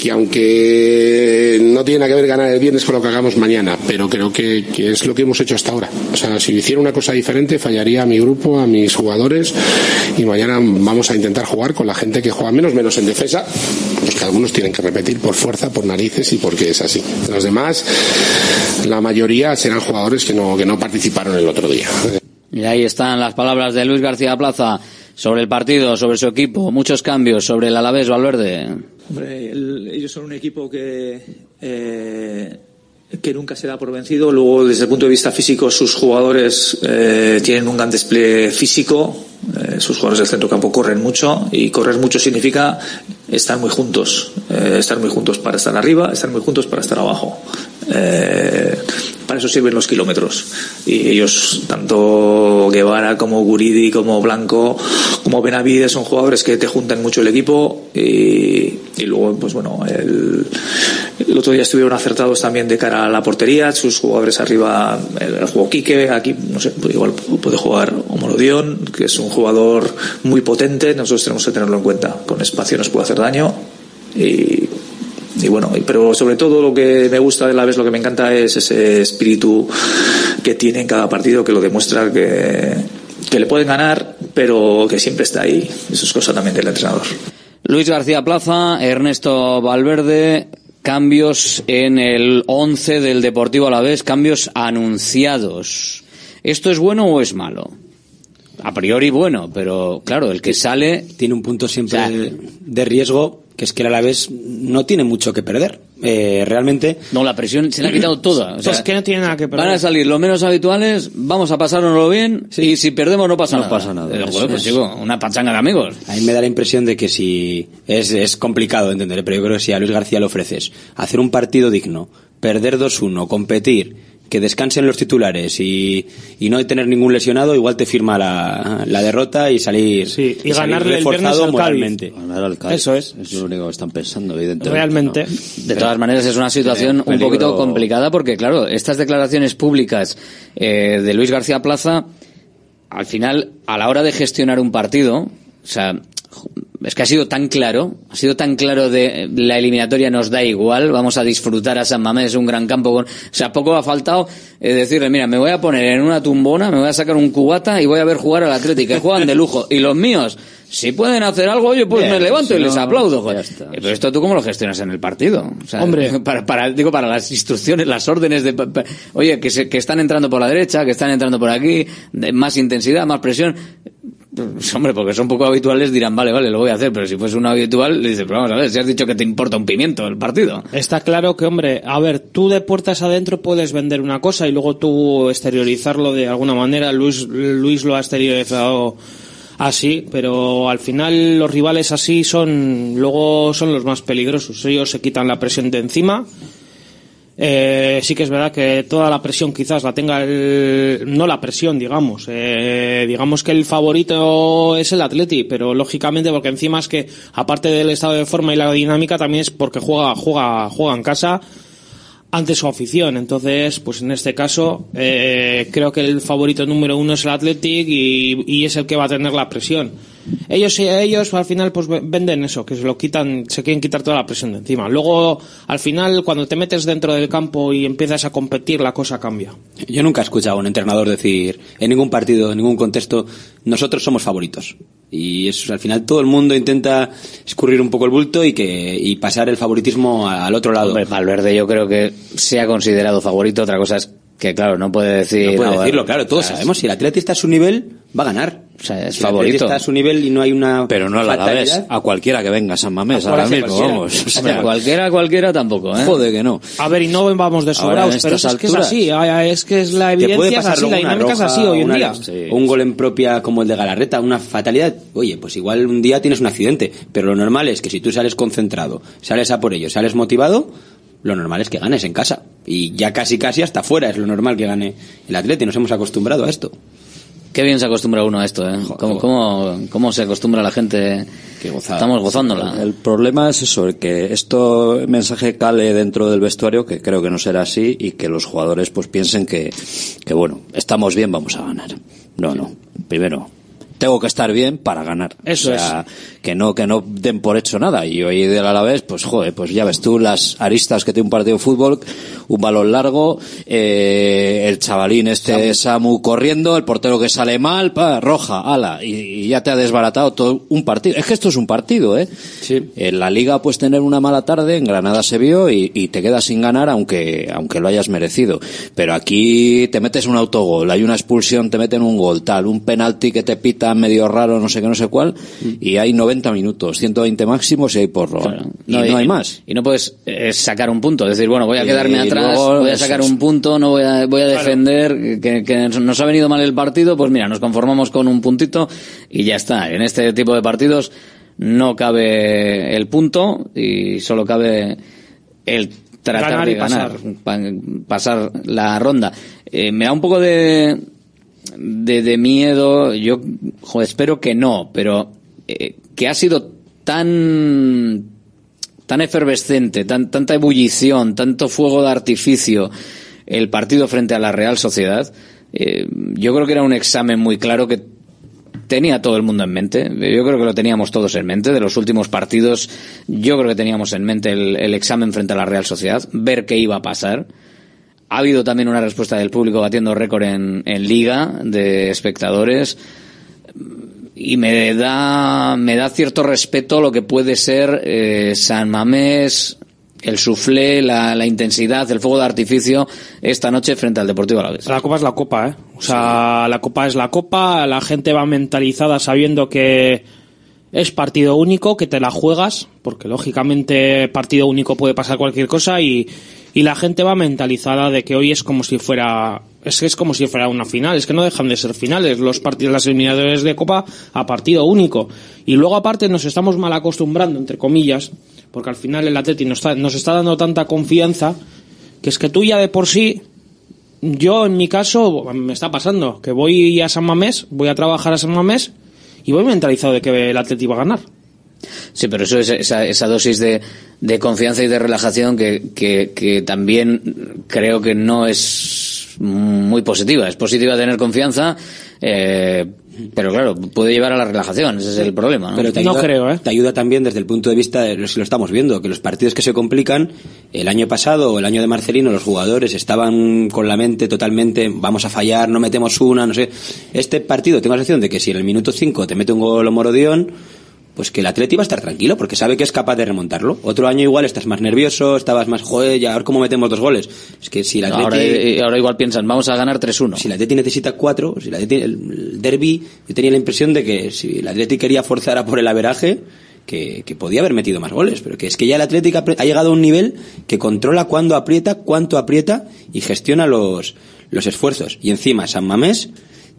que aunque no tiene nada que ver ganar el viernes con lo que hagamos mañana, pero creo que que, es lo que hemos hecho hasta ahora. O sea, si hiciera una cosa diferente, fallaría a mi grupo, a mis jugadores, y mañana vamos a intentar jugar con la gente que juega menos, menos en defensa, pues que algunos tienen que repetir por fuerza, por narices y porque es así. Los demás, la mayoría serán jugadores que no, que no participaron el otro día. Y ahí están las palabras de Luis García Plaza sobre el partido, sobre su equipo, muchos cambios, sobre el Alavés Valverde. Hombre, el, ellos son un equipo que eh, que nunca se da por vencido. Luego, desde el punto de vista físico, sus jugadores eh, tienen un gran despliegue físico. Eh, sus jugadores del centro campo corren mucho y correr mucho significa estar muy juntos. Eh, estar muy juntos para estar arriba, estar muy juntos para estar abajo. para eso sirven los kilómetros. Y ellos, tanto Guevara como Guridi, como Blanco, como Benavides, son jugadores que te juntan mucho el equipo y, y luego, pues bueno, el, el otro día estuvieron acertados también de cara a la portería, sus jugadores arriba, el, juego Quique, aquí, no sé, igual puede jugar Homolodión, que es un jugador muy potente, nosotros tenemos que tenerlo en cuenta. Con espacio nos puede hacer daño y y bueno, pero sobre todo lo que me gusta de la vez, lo que me encanta es ese espíritu que tiene en cada partido, que lo demuestra que, que le pueden ganar, pero que siempre está ahí. Eso es cosa también del entrenador. Luis García Plaza, Ernesto Valverde, cambios en el 11 del Deportivo Alavés, cambios anunciados. ¿Esto es bueno o es malo? A priori bueno, pero claro, el que sale tiene un punto siempre o sea, de, de riesgo que es que el Alavés no tiene mucho que perder. Eh, realmente. No, la presión se le ha quitado toda. O sea, es que no tiene nada que perder. Van a salir los menos habituales, vamos a pasárnoslo bien, sí. y si perdemos no pasa no nada. Pasa nada. Pero, bueno, pues chico, una pachanga de amigos. A mí me da la impresión de que si. Es, es complicado entender, pero yo creo que si a Luis García le ofreces hacer un partido digno, perder 2-1, competir que descansen los titulares y, y no tener ningún lesionado, igual te firma la, la derrota y salir, Sí, y el viernes reforzado Cádiz. moralmente. Ganar al Cádiz. Eso es. Es lo único que están pensando, evidentemente. Realmente. De todas maneras es una situación un poquito complicada porque, claro, estas declaraciones públicas eh, de Luis García Plaza, al final, a la hora de gestionar un partido, o sea, es que ha sido tan claro, ha sido tan claro de la eliminatoria nos da igual, vamos a disfrutar a San Mamés, un gran campo con, o sea, poco ha faltado eh, decirle, mira, me voy a poner en una tumbona, me voy a sacar un cubata y voy a ver jugar al Atlético, que juegan de lujo, y los míos, si pueden hacer algo, oye, pues Bien, me levanto si y les aplaudo. joder. está. Eh, Pero esto tú cómo lo gestionas en el partido? O sea, Hombre. para, para, digo, para las instrucciones, las órdenes de, pa- pa- oye, que, se- que están entrando por la derecha, que están entrando por aquí, de más intensidad, más presión. Pues, hombre, porque son poco habituales, dirán, vale, vale, lo voy a hacer, pero si fuese un habitual, le dices, pero vamos a ver, si has dicho que te importa un pimiento el partido. Está claro que, hombre, a ver, tú de puertas adentro puedes vender una cosa y luego tú exteriorizarlo de alguna manera. Luis, Luis lo ha exteriorizado así, pero al final los rivales así son, luego son los más peligrosos. Ellos se quitan la presión de encima. Eh, sí que es verdad que toda la presión quizás la tenga el, no la presión, digamos, eh, digamos que el favorito es el Atleti, pero lógicamente porque encima es que aparte del estado de forma y la dinámica también es porque juega, juega, juega en casa ante su afición. Entonces, pues en este caso, eh, creo que el favorito número uno es el Athletic y, es el que va a tener la presión. Ellos, ellos al final pues venden eso, que se lo quitan, se quieren quitar toda la presión de encima. Luego, al final, cuando te metes dentro del campo y empiezas a competir, la cosa cambia. Yo nunca he escuchado a un entrenador decir, en ningún partido, en ningún contexto, nosotros somos favoritos. Y eso, al final todo el mundo intenta escurrir un poco el bulto y que y pasar el favoritismo al otro lado. Hombre, Valverde yo creo que se ha considerado favorito, otra cosa es que, claro, no puede decir... no puede no, decirlo, claro, todos sabemos, si el Atleti está a su nivel, va a ganar. O sea, es Si el favorito. está a su nivel y no hay una Pero no a la vez, a cualquiera que venga a San Mamés A ahora mismo, cualquiera. vamos. O sea, Hombre, cualquiera, cualquiera tampoco, ¿eh? Joder que no. A ver, y no vamos de sobrados, pero estas es que es alturas. así, es que es la evidencia puede es pasar así, la dinámica es así hoy en una- día. o un gol en propia como el de Galarreta, una fatalidad. Oye, pues igual un día tienes un accidente, pero lo normal es que si tú sales concentrado, sales a por ello, sales motivado, lo normal es que ganes en casa. Y ya casi casi hasta fuera es lo normal que gane el Atleti. Nos hemos acostumbrado a esto. Qué bien se acostumbra uno a esto, ¿eh? ¿Cómo, cómo, cómo se acostumbra la gente? Estamos gozándola. El problema es eso, el que esto mensaje cale dentro del vestuario, que creo que no será así, y que los jugadores pues piensen que, que bueno, estamos bien, vamos a ganar. No, no. Primero, tengo que estar bien para ganar. Eso o sea, que no, que no den por hecho nada. Y hoy del Alavés, pues joder, pues ya ves tú las aristas que tiene un partido de fútbol, un balón largo, eh, el chavalín este Samu. corriendo, el portero que sale mal, pa, roja, ala, y, y ya te ha desbaratado todo un partido. Es que esto es un partido, ¿eh? En la liga puedes tener una mala tarde, en Granada se vio y, y te quedas sin ganar aunque, aunque lo hayas merecido. Pero aquí te metes un autogol, hay una expulsión, te meten un gol, tal, un penalti que te pita medio raro, no sé qué, no sé cuál, y hay 90 minutos, 120 máximos y hay porro. y no, hay más. Y no puedes eh, sacar un punto, es decir, bueno, voy a Y quedarme atrás, luego, voy a sacar un punto, no voy a, voy a defender, que, que nos ha venido mal el partido, pues mira, nos conformamos con un puntito y ya está. En este tipo de partidos no cabe el punto y solo cabe el tratar Ganar de ganar, pasar. pa- pasar la ronda. Eh, me da un poco de, de, de miedo, yo espero que no, pero eh, que ha sido tan tan efervescente, tan, tanta ebullición, tanto fuego de artificio el partido frente a la Real Sociedad, eh, yo creo que era un examen muy claro que tenía todo el mundo en mente. Yo creo que lo teníamos todos en mente. De los últimos partidos, yo creo que teníamos en mente el examen frente a la Real Sociedad, ver qué iba a pasar. Ha habido también una respuesta del público batiendo récord en, en liga de espectadores y me da me da cierto respeto lo que puede ser eh, San Mamés, el suflé, la, intensidad, el fuego de artificio esta noche frente al Deportivo Alavés. La copa es la copa, ¿eh? O sea, la copa es la copa, la gente va mentalizada sabiendo que es partido único, que te la juegas, porque lógicamente partido único puede pasar cualquier cosa y, y la gente va mentalizada de que hoy es como si fuera es que es como si fuera una final, es que no dejan de ser finales los partidos las eliminatorias de copa a partido único. Y luego aparte nos estamos mal acostumbrando entre comillas, porque al final el Atleti nos está, nos está dando tanta confianza que es que tú ya de por sí yo en mi caso me está pasando que voy a San Mamés, voy a trabajar a San Mamés y voy mentalizado de que el Atleti va a ganar. Sí, pero eso es esa, esa dosis de, de, confianza y de relajación que, que, que, también creo que no es muy positiva. Es positiva tener confianza, eh, pero claro, puede llevar a la relajación, ese es el problema. ¿no? Pero te no ayuda, creo, ¿eh? Te ayuda también desde el punto de vista de si lo estamos viendo, que los partidos que se complican, el año pasado o el año de Marcelino, los jugadores estaban con la mente totalmente, vamos a fallar, no metemos una, no sé. Este partido tengo la sensación de que si en el minuto 5 te mete un gol o Morodión, pues que el Atleti va a estar tranquilo porque sabe que es capaz de remontarlo. Otro año igual estás más nervioso, estabas más, joder, ya a ver cómo metemos dos goles. Es que si el Atleti... Ahora, eh, ahora igual piensan, vamos a ganar 3-1. Si el Atleti necesita cuatro, si el Atleti, el derby, yo tenía la impresión de que si el Atleti quería forzar a por el averaje, que, que, podía haber metido más goles, pero que es que ya el Atlético ha llegado a un nivel que controla cuándo aprieta, cuánto aprieta y gestiona los, los esfuerzos. Y encima San Mamés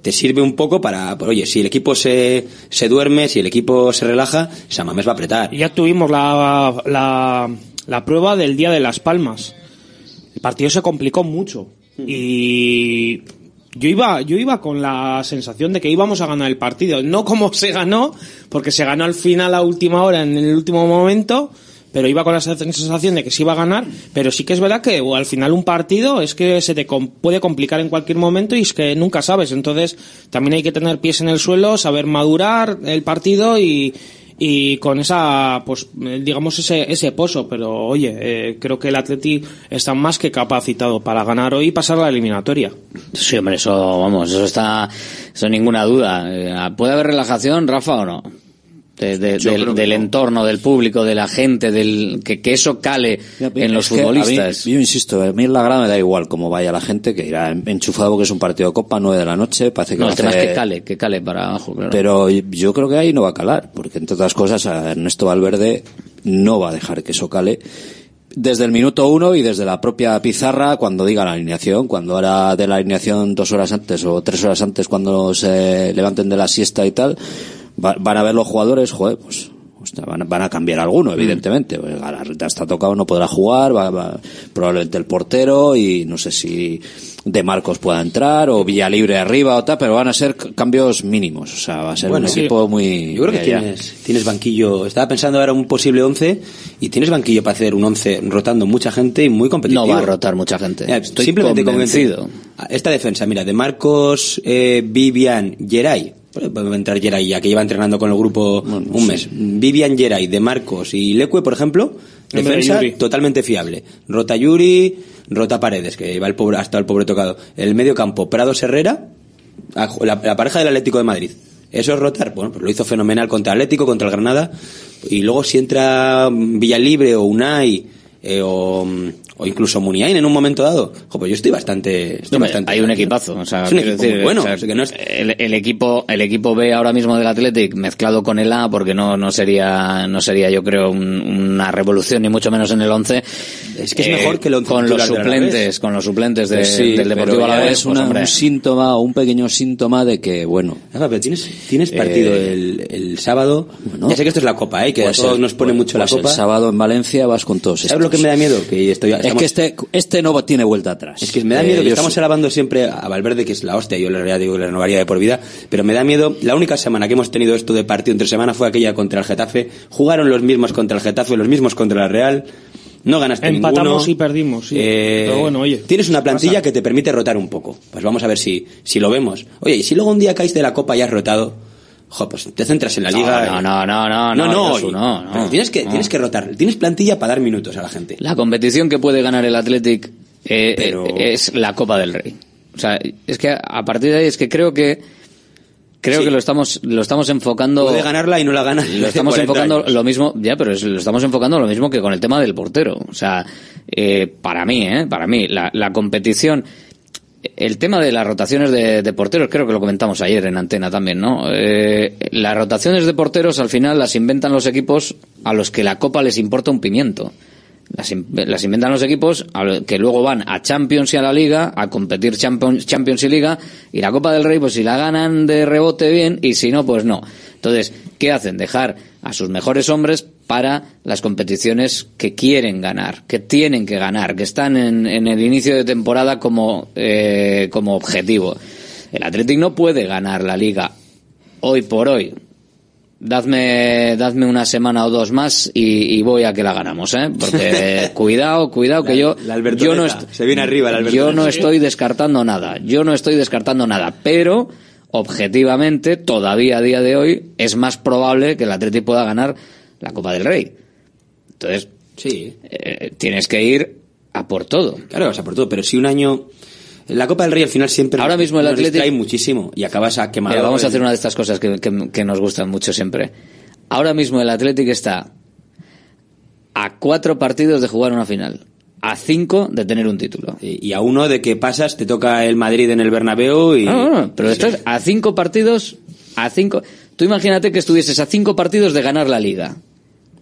te sirve un poco para, pues, oye, si el equipo se, se duerme, si el equipo se relaja, San Mamés va a apretar. Ya tuvimos la, la, la prueba del Día de las Palmas. El partido se complicó mucho. Y yo iba, yo iba con la sensación de que íbamos a ganar el partido. No como se ganó, porque se ganó al final a última hora, en el último momento, pero iba con la sensación de que se iba a ganar, pero sí que es verdad que al final un partido es que se te puede complicar en cualquier momento y es que nunca sabes, entonces también hay que tener pies en el suelo, saber madurar el partido y, y con esa, pues, digamos, ese, ese pozo. Pero oye, eh, creo que el Atleti está más que capacitado para ganar hoy y pasar la eliminatoria. Sí, hombre, eso, vamos, eso está, eso ninguna duda. Eh, ¿Puede haber relajación, Rafa, o no? De, de, del, del no. entorno, del público, de la gente, del que, que eso cale en los futbolistas. Mí, yo insisto, a mí en la grada me da igual cómo vaya la gente, que irá enchufado porque es un partido de copa, nueve de la noche, parece que no, va el tema hacer... es que cale, que cale para abajo, claro. Pero yo creo que ahí no va a calar, porque entre otras cosas a Ernesto Valverde no va a dejar que eso cale desde el minuto uno y desde la propia pizarra cuando diga la alineación, cuando hará de la alineación dos horas antes o tres horas antes cuando se levanten de la siesta y tal, va, van a ver los jugadores, joder, pues hostia, van, van, a cambiar alguno, evidentemente. Mm. Galarreta está tocado, no podrá jugar, va, va, probablemente el portero y no sé si De Marcos pueda entrar o Villalibre arriba o tal, pero van a ser cambios mínimos. O sea, va a ser bueno, un sí. equipo muy. Yo creo que tienes, tienes, banquillo. Estaba pensando ahora un posible 11 y tienes banquillo para hacer un 11 rotando mucha gente y muy competitivo. No va a rotar mucha gente. Estoy Simplemente convencido. Esta defensa, mira, de Marcos, eh, Vivian, Geray. Puede entrar Geray ya que lleva entrenando con el grupo bueno, un mes. Sí. Vivian Geray, de Marcos y Leque, por ejemplo, defensa totalmente fiable. Rota Yuri, Rota Paredes, que va el pobre, hasta el pobre tocado. El medio campo, Prados Herrera, la, la pareja del Atlético de Madrid. Eso es rotar. Bueno, pues lo hizo fenomenal contra Atlético, contra el Granada. Y luego si entra Villalibre o Unai eh, o, o, incluso Muniain en un momento dado, jo, pues yo estoy bastante, estoy no, bastante hay un equipazo, o sea, es un equipo decir, muy bueno, o sea, o sea, que no es... el, el, equipo el equipo B ahora mismo del Athletic mezclado con el A porque no no sería no sería yo creo un, una revolución ni mucho menos en el 11 es que es eh, mejor que el 11 con los suplentes con los suplentes de, pues sí, del Deportivo Alavés es una, pues, un síntoma un pequeño síntoma de que bueno. Ah, pero tienes tienes partido eh, el, el, sábado. bueno, ya sé que esto es la copa eh que pues a todos el, nos pone mucho pues la copa. el sábado en Valencia vas con todos ¿sabes estos? lo que me da miedo? que estoy, estamos... es que este este no tiene vuelta atrás es que me da miedo eh, que estamos soy... alabando siempre a Valverde que es la hostia yo le digo le renovaría de por vida pero me da miedo la única semana que hemos tenido esto de partido entre semana fue aquella contra el Getafe jugaron los mismos contra el Getafe los mismos contra la Real no ganaste Empatamos ninguno. y perdimos, sí. Eh, Pero bueno, oye. Tienes una plantilla pasa. que te permite rotar un poco. Pues vamos a ver si, si lo vemos. Oye, y si luego un día caes de la copa y has rotado, pues te centras en la liga. No, no, no, no, no, no, Josu, no, no, tienes que, no. tienes que rotar, tienes plantilla para dar minutos a la gente. La competición que puede ganar el Athletic eh, eh Pero... eh, es la Copa del Rey. O sea, es que a partir de ahí es que creo que Creo sí. que lo estamos, lo estamos enfocando. Puede ganarla y no la gana. Lo estamos enfocando años. lo mismo, ya, pero es, lo estamos enfocando lo mismo que con el tema del portero. O sea, eh, para mí, eh, para mí, la, la competición el tema de las rotaciones de, porteros, creo que lo comentamos ayer en antena también, ¿no? Eh, las rotaciones de porteros al final las inventan los equipos a los que la copa les importa un pimiento. Las, las inventan los equipos que luego van a Champions y a la Liga a competir Champions, Champions y Liga y la Copa del Rey pues si la ganan de rebote bien y si no pues no. Entonces, ¿qué hacen? Dejar a sus mejores hombres para las competiciones que quieren ganar, que tienen que ganar, que están en, en el inicio de temporada como, eh, como objetivo. El Athletic no puede ganar la liga hoy por hoy. Dadme, dadme una semana o dos más y, y voy a que la ganamos, ¿eh? Porque cuidado, cuidado que yo, La yo no Se viene arriba la yo no estoy descartando nada, yo no estoy descartando nada, pero objetivamente todavía a día de hoy es más probable que el Athletic pueda ganar la Copa del Rey. Entonces, sí. tienes que ir a por todo. Claro, o sea, por todo, pero si un año... La Copa del Rey al final siempre Ahora mismo el Athletic- distrae muchísimo y acabas a quemar. Vamos a hacer una de estas cosas que, que- que nos gustan mucho siempre. Ahora mismo el Athletic está a cuatro partidos de jugar una final, a cinco de tener un título. Y a uno de que pasas, te toca el Madrid en el Bernabéu y... No, no, no, pero estás a cinco partidos, a cinco. Tú imagínate que estuvieses a cinco partidos de ganar la liga.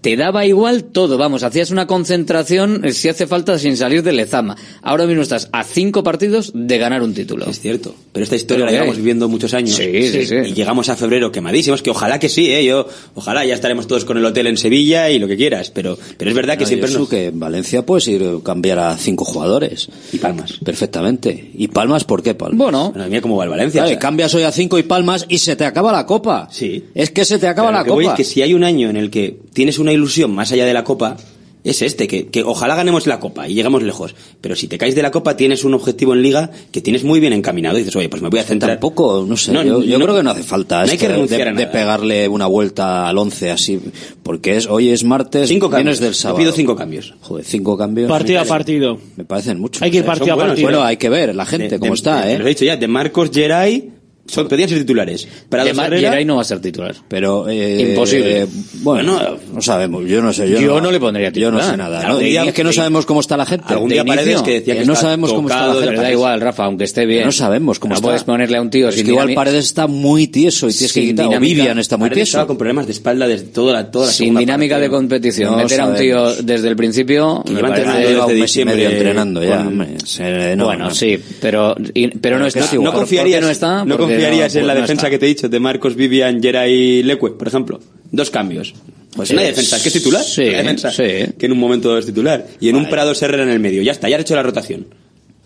Te daba igual todo, vamos, hacías una concentración eh, si hace falta sin salir de Lezama. Ahora mismo estás a cinco partidos de ganar un título. Es cierto. Pero esta historia Pero la ¿qué llevamos viviendo muchos años. Sí, sí, sí. Y llegamos a febrero quemadísimos, que ojalá que sí, ¿eh? Yo, ojalá ya estaremos todos con el hotel en Sevilla y lo que quieras. Pero, pero es verdad que No, siempre eso nos... que en Valencia puedes ir a cambiar a cinco jugadores. Y Palmas. Perfectamente. ¿Y Palmas por qué Palmas? Bueno. Bueno, mira cómo va el Valencia. Vale, o sea. cambias hoy a cinco y Palmas y se te acaba la copa. Sí. Es que se te acaba Pero la lo que voy copa. es que si hay un año en el que tienes una ilusión más allá de la copa, es este, que, que ojalá ganemos la copa y llegamos lejos. Pero si te caes de la copa, tienes un objetivo en liga que tienes muy bien encaminado. Y dices, oye, pues me voy a centrar. Tampoco, no sé, No, yo, yo no- creo que no hace falta no hay esto que de- renunciar de, a de pegarle una vuelta al once así, porque es hoy es martes, Cinco vienes cambios. del Te sábado. pido cinco cambios. Joder, cinco cambios. Partido a partido. Me parecen muchos. Hay que ir ¿eh? partido a partido. Bueno, hay que ver la gente De- cómo de- está, de- ¿eh? Lo he dicho ya, de Marcos Geray, son, podrían ser titulares. Para De Geray no va a ser titular. Pero eh, Imposible. eh, bueno, no sabemos. Yo no sé. Yo, Yo no le pondría Yo no titular. sé nada. ¿no? Día- es que no sabemos cómo está la gente. Algún De día Paredes inicio, que decía que no está sabemos cómo está la de gente. Pero da igual, Rafa, aunque esté bien. No sabemos cómo no está. puedes ponerle a un tío Es sin que igual Paredes está muy tieso y tienes que quitar. O dinámica. Vivian está muy Paredes tieso. con problemas de espalda desde toda la, toda la sin dinámica parte. de competición. No Meter a un tío desde el principio. Lleva un mes y medio entrenando ya. no, bueno, no. sí, pero, no está. No ¿Por- confiarías, por qué no está? Confiarías en la no defensa está. que te he dicho de Marcos, Vivian, Geray y Leque, por ejemplo. Dos cambios. Pues una defensa que es titular. sí, una defensa sí. que en un momento es titular. Y en un Prado Herrera en el medio. Ya está, ya has hecho la rotación.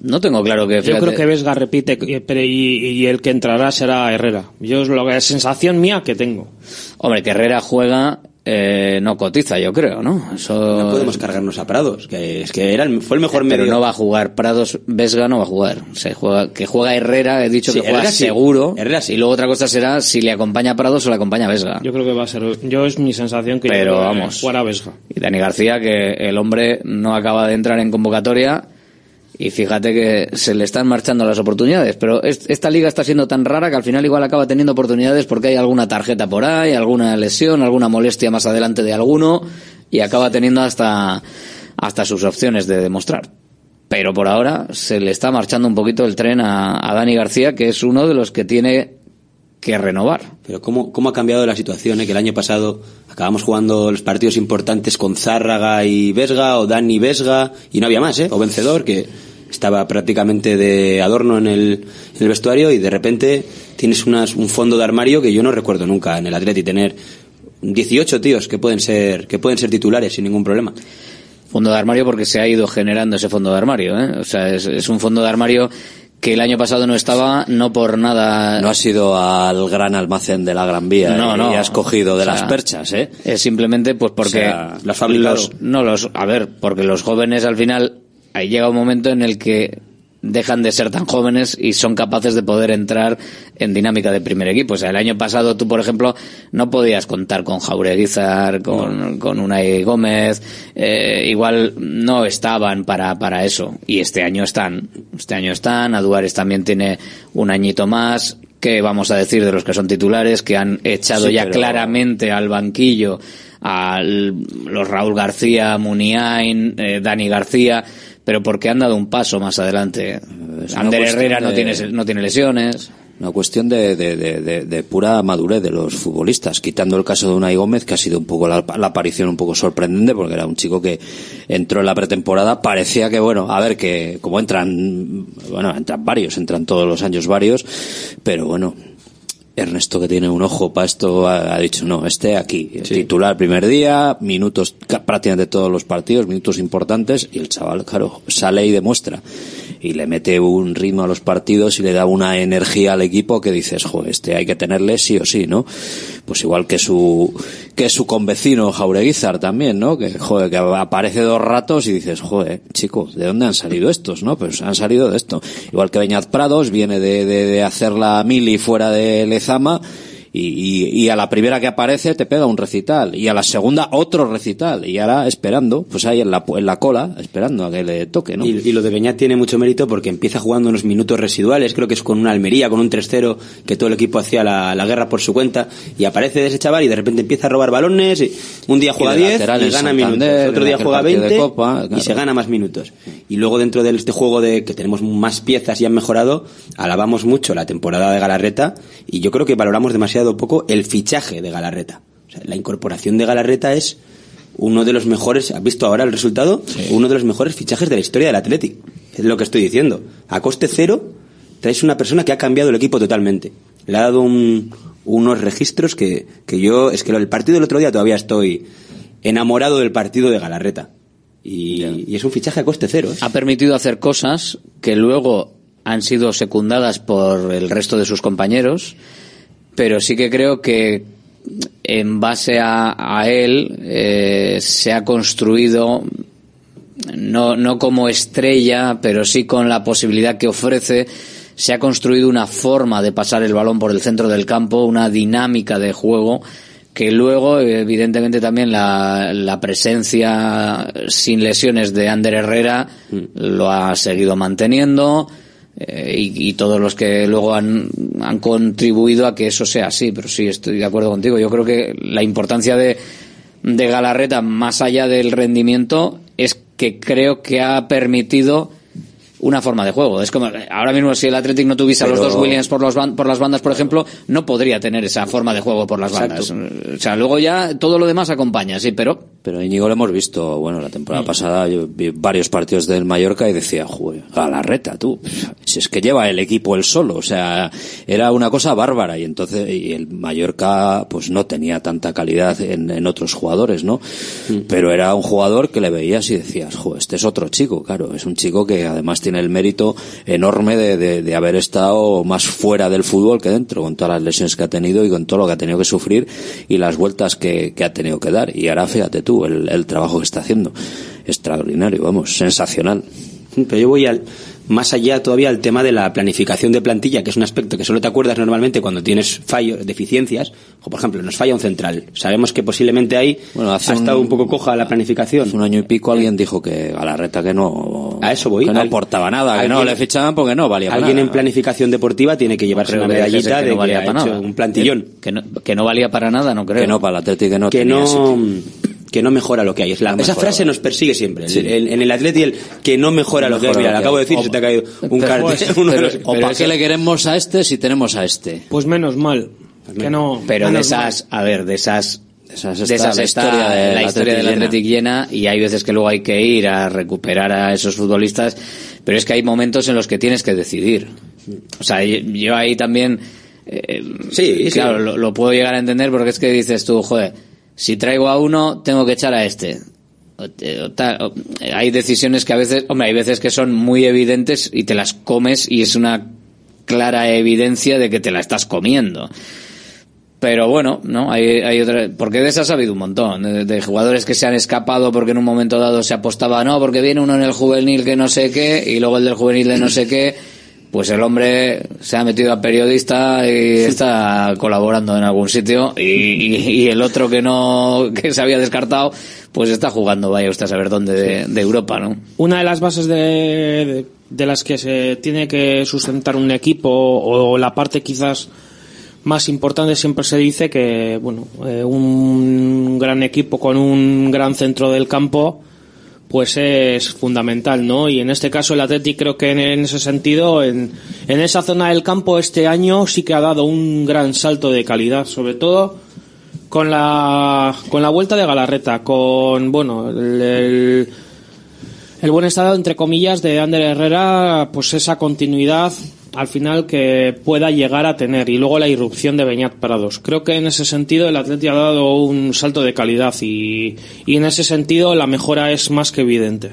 No tengo claro que. Yo fíjate, creo que Vesga repite y, y, y el que entrará será Herrera. Yo es lo que es sensación mía que tengo. Hombre, que Herrera juega, eh, no cotiza, yo creo, ¿no? Eso. No podemos cargarnos a Prados, que es que era el- fue el mejor Pero medio. no va a jugar Prados, Vesga no va a jugar. Se juega, que juega Herrera, he dicho Sí, que juega Herrera sí. seguro. Herrera sí. Y luego otra cosa será si le acompaña Prados o le acompaña Vesga. Yo creo que va a ser. Yo es mi sensación que yo Pero creo que vamos. Vesga. Y Dani García, que el hombre no acaba de entrar en convocatoria. Y fíjate que se le están marchando las oportunidades. Pero es- esta liga está siendo tan rara que al final igual acaba teniendo oportunidades porque hay alguna tarjeta por ahí, alguna lesión, alguna molestia más adelante de alguno. Y acaba teniendo hasta, hasta sus opciones de demostrar. Pero por ahora se le está marchando un poquito el tren a, a Dani García, que es uno de los que tiene que renovar. Pero cómo, cómo ha cambiado la situación, eh? que el año pasado acabamos jugando los partidos importantes con Zárraga y Vesga, o Dani Vesga, y no había más, ¿eh? O vencedor, que estaba prácticamente de adorno en el, en el vestuario, y de repente tienes unas, un fondo de armario que yo no recuerdo nunca en el Atleti tener 18 tíos que pueden ser, que pueden ser titulares sin ningún problema. Fondo de armario porque se ha ido generando ese fondo de armario, ¿eh? O sea, es, es un fondo de armario que el año pasado no estaba, no por nada. No has ido al gran almacén de la Gran Vía No, y no. has cogido de O sea, las perchas, ¿eh? Es simplemente pues porque O sea, los, no los, a ver, porque los jóvenes al final ahí llega un momento en el que dejan de ser tan jóvenes y son capaces de poder entrar en dinámica de primer equipo. O sea, el año pasado tú, por ejemplo, no podías contar con Jaureguizar, con, con Unai Gómez, eh, igual no estaban para, para eso. Y este año están. Este año están, Aduares también tiene un añito más. ¿Qué vamos a decir de los que son titulares, que han echado Sí, ya pero- claramente al banquillo a los Raúl García, Muniain, eh, Dani García, pero porque han dado un paso más adelante. una Ander Herrera no de- tiene, no tiene lesiones. Una cuestión de, de, de, de- de pura madurez de los futbolistas, quitando el caso de Unai Gómez, que ha sido un poco la, la aparición un poco sorprendente, porque era un chico que entró en la pretemporada, parecía que, bueno, a ver, que como entran, bueno, entran varios, entran todos los años varios, pero bueno, Ernesto que tiene un ojo para esto ha, dicho no, este aquí, titular primer día, minutos prácticamente todos los partidos, minutos importantes y el chaval, claro, sale y demuestra y le mete un ritmo a los partidos y le da una energía al equipo que dices, joder, este hay que tenerle sí o sí, ¿no? Pues igual que su que su convecino Jaureguizar también, ¿no? Que joder, que aparece dos ratos y dices, joder, chicos, ¿de dónde han salido estos, no? Pues han salido de esto. Igual que Beñat Prados viene de, de, de hacer la mili fuera de Lezama y, y, a la primera que aparece te pega un recital y a la segunda otro recital y ahora esperando, pues ahí en la, en la cola, esperando a que le toque, ¿no? Y, lo de Beñat tiene mucho mérito porque empieza jugando unos minutos residuales, creo que es con una Almería, con un 3-0, que todo el equipo hacía la, la, guerra por su cuenta y aparece ese chaval y de repente empieza a robar balones y un día juega 10 y, gana minutos, otro día juega 20 y se gana más minutos. Y luego dentro de este juego de que tenemos más piezas y han mejorado, alabamos mucho la temporada de Galarreta y yo creo que valoramos demasiado poco el fichaje de Galarreta. la incorporación de Galarreta es uno de los mejores, ¿has visto ahora el resultado? Uno de los mejores fichajes de la historia del Athletic. Es lo que estoy diciendo. A coste cero, traes una persona que ha cambiado el equipo totalmente. Le ha dado unos registros que, que yo, es que el partido del otro día todavía estoy enamorado del partido de Galarreta. Y, es un fichaje a coste cero. ¿eh? Ha permitido hacer cosas que luego han sido secundadas por el resto de sus compañeros pero sí que creo que en base a, él eh, se ha construido no, no como estrella, pero sí con la posibilidad que ofrece, se ha construido una forma de pasar el balón por el centro del campo, una dinámica de juego que luego, evidentemente, también la, la presencia sin lesiones de Ander Herrera mm. lo ha seguido manteniendo. Eh, y, todos los que luego han, han contribuido a que eso sea así. Pero sí, estoy de acuerdo contigo. Yo creo que la importancia de, de Galarreta, más allá del rendimiento, es que creo que ha permitido una forma de juego. Es como ahora mismo si el Athletic no tuviese a los dos Williams por, los por las bandas, por ejemplo, no podría tener esa forma de juego por las bandas. O sea, luego ya todo lo demás acompaña, sí, pero pero Íñigo lo hemos visto, bueno, la temporada mm. pasada yo vi varios partidos del Mallorca y decía, joder, Galarreta, tú, si es que lleva el equipo él solo, o sea, era una cosa bárbara y entonces y el Mallorca pues no tenía tanta calidad en, en otros jugadores, ¿no? Mm. Pero era un jugador que le veías y decías, joder, este es otro chico, claro, es un chico que además tiene el mérito enorme de, de, haber estado más fuera del fútbol que dentro, con todas las lesiones que ha tenido y con todo lo que ha tenido que sufrir y las vueltas que, que ha tenido que dar. Y ahora fíjate tú, el, el trabajo que está haciendo. Extraordinario, vamos, sensacional. Pero yo voy al, más allá todavía el tema de la planificación de plantilla, que es un aspecto que solo te acuerdas normalmente cuando tienes fallos, deficiencias, o por ejemplo, nos falla un central. Sabemos que posiblemente ahí ha estado un poco coja la planificación. Hace un año y pico alguien dijo que a la reta que no, a eso voy. no aportaba nada, que no le fichaban porque no valía para Alguien en planificación deportiva tiene que llevarse una medallita de que valía para nada. un plantillón. Que, no, que no valía para nada, no creo. Que no, para el Atlético no que no, que no mejora lo que hay. Es la, esa frase nos persigue siempre. En, el Atleti, el que no mejora lo que hay. Mira, lo acabo de decir y se te ha caído un cartel. o para qué le queremos a este si tenemos a este. Pues menos mal. Que no, pero de esas, a ver, de esas de esas historia de la historia del Athletic llena y hay veces que luego hay que ir a recuperar a esos futbolistas, pero es que hay momentos en los que tienes que decidir. O sea, yo ahí también, eh, sí, claro, Lo, lo, puedo llegar a entender porque es que dices tú, joder, si traigo a uno, tengo que echar a este. Hay decisiones que a veces, hombre, hay veces que son muy evidentes y te las comes y es una clara evidencia de que te la estás comiendo. Pero bueno, ¿no? Hay, hay otra, porque de esas ha habido un montón, de, jugadores que se han escapado porque en un momento dado se apostaba, no, porque viene uno en el juvenil que no sé qué, y luego el del juvenil de no sé qué, pues el hombre se ha metido a periodista y está colaborando en algún sitio y, el otro que no que se había descartado pues está jugando vaya usted a saber dónde de, Europa no una de las bases de, de, las que se tiene que sustentar un equipo o la parte quizás más importante siempre se dice que bueno eh, un gran equipo con un gran centro del campo pues es fundamental, ¿no? Y en este caso el Athletic creo que en, ese sentido, en, en, esa zona del campo este año sí que ha dado un gran salto de calidad, sobre todo con la, con la vuelta de Galarreta, con, bueno, el, el, buen estado, entre comillas, de Ander Herrera, pues esa continuidad al final que pueda llegar a tener y luego la irrupción de Beñat Prados. Creo que en ese sentido el Atleti ha dado un salto de calidad y, en ese sentido la mejora es más que evidente.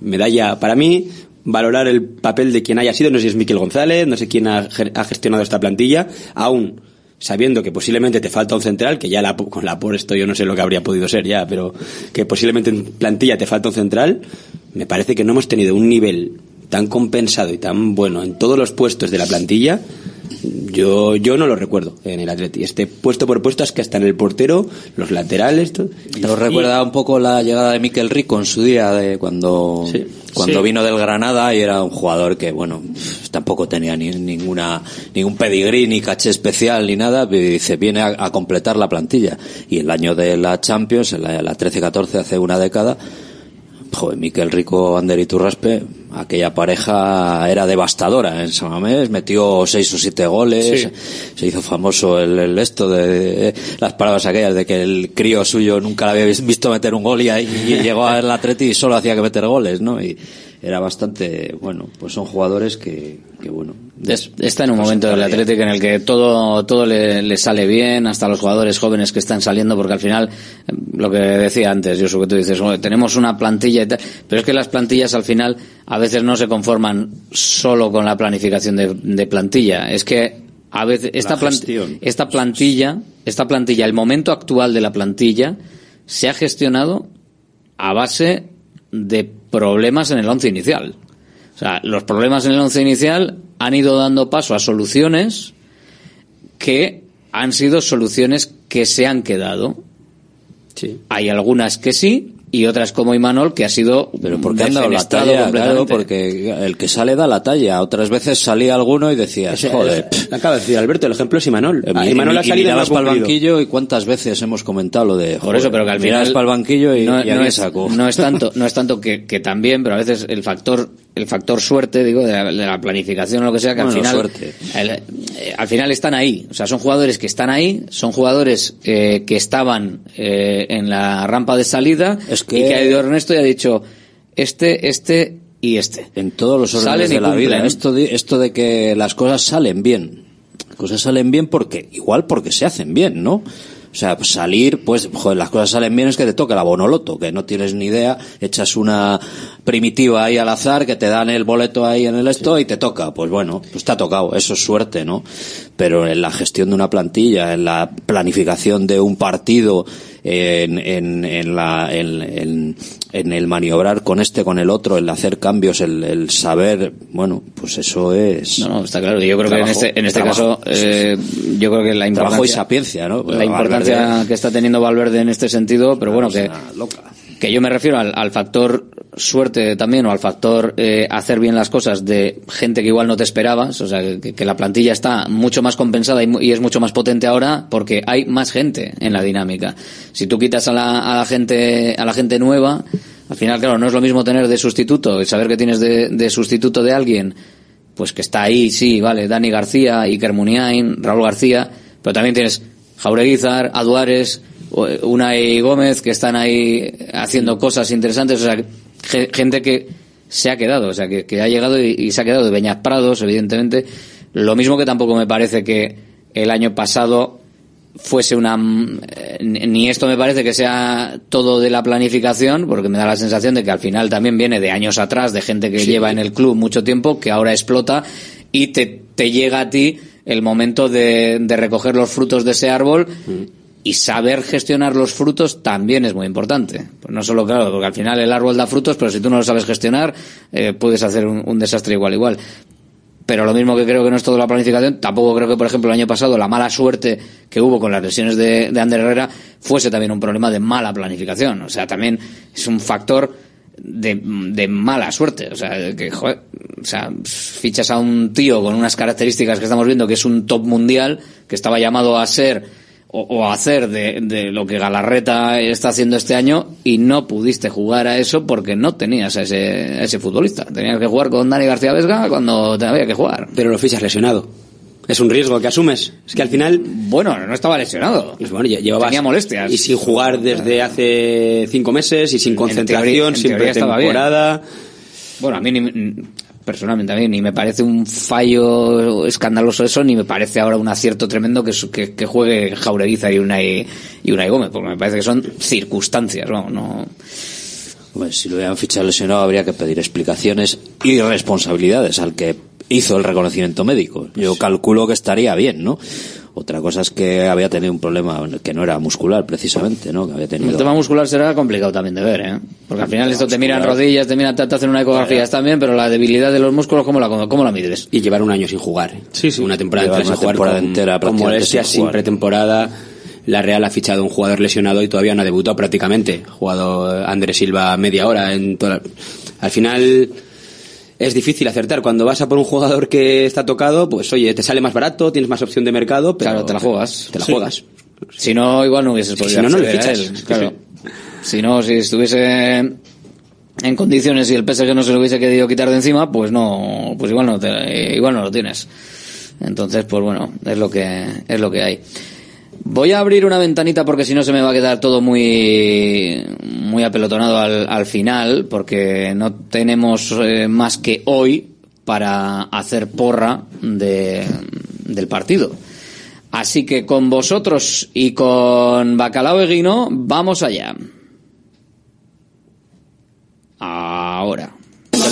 Medalla para mí valorar el papel de quien haya sido, no sé si es Miquel González, no sé quién ha, ha gestionado esta plantilla, aún sabiendo que posiblemente te falta un central, que ya la, con la por esto yo no sé lo que habría podido ser ya, pero que posiblemente en plantilla te falta un central, me parece que no hemos tenido un nivel tan compensado y tan bueno en todos los puestos de la plantilla yo yo no lo recuerdo en el Atleti. Este puesto por puesto es que hasta en el portero, los laterales. Todo. Nos recuerda un poco la llegada de Miquel Rico en su día, de cuando, cuando Sí. vino del Granada y era un jugador que, bueno, tampoco tenía ni, ninguna, ningún pedigrí, ni caché especial, ni nada. y Dice, viene a, a completar la plantilla. Y el año de la Champions, en la, la 13-14, hace una década, Joder, Miquel Rico, Ander y Turraspe, aquella pareja era devastadora en San Mamés, metió seis o siete goles, Sí. se hizo famoso el, el esto de, de- las palabras aquellas de que el crío suyo nunca le había vis- visto meter un gol y, ahí- y llegó al Atleti y solo hacía que meter goles, ¿no? Y era bastante, bueno, pues son jugadores que, que bueno. Es- está en un pues momento del Atlético en el que todo, todo le, le sale bien, hasta los jugadores jóvenes que están saliendo, porque al final, lo que decía antes, yo que tú dices, "Joder, tenemos una plantilla y tal, pero es que las plantillas al final a veces no se conforman solo con la planificación de, de plantilla, es que a veces esta, plan- gestión. esta plantilla, esta plantilla, el momento actual de la plantilla se ha gestionado a base de problemas en el once inicial. O sea, los problemas en el once inicial han ido dando paso a soluciones que han sido soluciones que se han quedado. Hay algunas que sí y otras como Imanol que ha sido Pero porque han dado la talla, claro, porque el que sale da la talla. Otras veces salía alguno y decías, Ese- joder, acaba de decir Alberto, el ejemplo es Imanol. Eh, Ah, Imanol ha salido y mirabas para el banquillo y cuántas veces hemos comentado lo de Por eso, pero que al final para el banquillo y, no, y no es, no es tanto, no es tanto que, que también, pero a veces el factor, el factor suerte, digo, de la, de la planificación o lo que sea, que Bueno, al final, el- eh, al final están ahí. O sea, son jugadores que están ahí, son jugadores eh, que estaban eh, en la rampa de salida que- y que ha ido Ernesto y ha dicho este, este y este. en todos los órdenes de la vida. Esto de, esto de que las cosas salen bien. Las cosas salen bien porque, igual porque se hacen bien, ¿no? O sea, pues salir, pues, joder, las cosas salen bien es que te toque la bonoloto, que no tienes ni idea, echas una primitiva ahí al azar, que te dan el boleto ahí en el esto y te toca. Pues bueno, pues te ha tocado, eso es suerte, ¿no? Pero en la gestión de una plantilla, en la planificación de un partido, en, en, en la, en, en- en el maniobrar con este, con el otro, el hacer cambios, el, el saber, bueno, pues eso es. No, no, está claro. Yo creo que en este, en este trabajo. caso, eh, yo creo que la importancia, Trabajo y sapiencia, ¿no? la importancia Valverde- que está teniendo Valverde en este sentido, pero bueno, que, que yo me refiero al, factor suerte también o al factor eh, hacer bien las cosas de gente que igual no te esperabas, o sea, que, la plantilla está mucho más compensada y, es mucho más potente ahora porque hay más gente en la dinámica. Si tú quitas a la, a la gente a la gente nueva, al final, claro, no es lo mismo tener de sustituto, y saber que tienes de, de sustituto de alguien pues que está ahí, sí, vale, Dani García, Iker Muniain, Raúl García, pero también tienes Jaureguizar, Aduares, o- Unai Gómez, que están ahí haciendo cosas interesantes, o sea, ge- gente que se ha quedado, o sea, que, que ha llegado y, y se ha quedado de Beñat Prados, evidentemente. Lo mismo que tampoco me parece que el año pasado fuese una mm, eh, ni esto me parece que sea todo de la planificación porque me da la sensación de que al final también viene de años atrás de gente que Sí. lleva en el club mucho tiempo que ahora explota y te, te llega a ti el momento de, de recoger los frutos de ese árbol y saber gestionar los frutos también es muy importante. Pues no solo, claro, porque al final el árbol da frutos, pero si tú no lo sabes gestionar, eh, puedes hacer un, desastre igual, igual. Pero lo mismo que creo que no es todo la planificación, tampoco creo que, por ejemplo, el año pasado la mala suerte que hubo con las lesiones de, de Ander Herrera fuese también un problema de mala planificación. O sea, también es un factor de, de mala suerte. O sea, que, o sea, fichas a un tío con unas características que estamos viendo que es un top mundial, que estaba llamado a ser o, hacer de, de lo que Galarreta está haciendo este año y no pudiste jugar a eso porque no tenías a ese, a ese futbolista. Tenías que jugar con Dani García Vesga cuando te había que jugar. Pero lo fichas lesionado. Es un riesgo que asumes. Es que al final. Bueno, no estaba lesionado. Pues bueno, llevabas. Tenía molestias. Y sin jugar desde hace cinco meses y sin concentración, teoría- en sin teoría estaba bien. pretemporada. Bueno, a mí ni- personalmente a mí ni me parece un fallo escandaloso eso, ni me parece ahora un acierto tremendo que, que, que juegue Jaureguiza y Unai, y Unai Gómez, porque me parece que son circunstancias, vamos, no... Bueno, si lo hubieran fichado lesionado habría que pedir explicaciones y responsabilidades al que hizo el reconocimiento médico. Yo calculo que estaría bien, ¿no? Otra cosa es que había tenido un problema que no era muscular, precisamente, ¿no? Que había tenido... El tema muscular será complicado también de ver, ¿eh? Porque al final esto te miran rodillas, te miran, te hacen una ecografía también, pero la debilidad de los músculos, ¿cómo la, cómo la mides? Y llevar un año sin jugar. Sí, sí. Una temporada, Llevar entera una sin jugar temporada con- entera con molestias, sin sin jugar. pretemporada. La Real ha fichado un jugador lesionado y todavía no ha debutado prácticamente. Ha jugado Andrés Silva media hora en toda la- Al final es difícil acertar. Cuando vas a por un jugador que está tocado, pues oye, te sale más barato, tienes más opción de mercado, pero Claro, te la juegas. Te la Sí. juegas. Si no, igual no hubieses podido si no, no le fichas. él, claro. Si no, si estuviese en condiciones y el PSG no se lo hubiese querido quitar de encima, pues no, pues igual no te- igual no lo tienes. Entonces, pues bueno, es lo que, es lo que hay. Voy a abrir una ventanita porque si no se me va a quedar todo muy, muy apelotonado al, al final, porque no tenemos eh, más que hoy para hacer porra de, del partido. Así que con vosotros y con Bacalao Eguino, vamos allá. Ahora.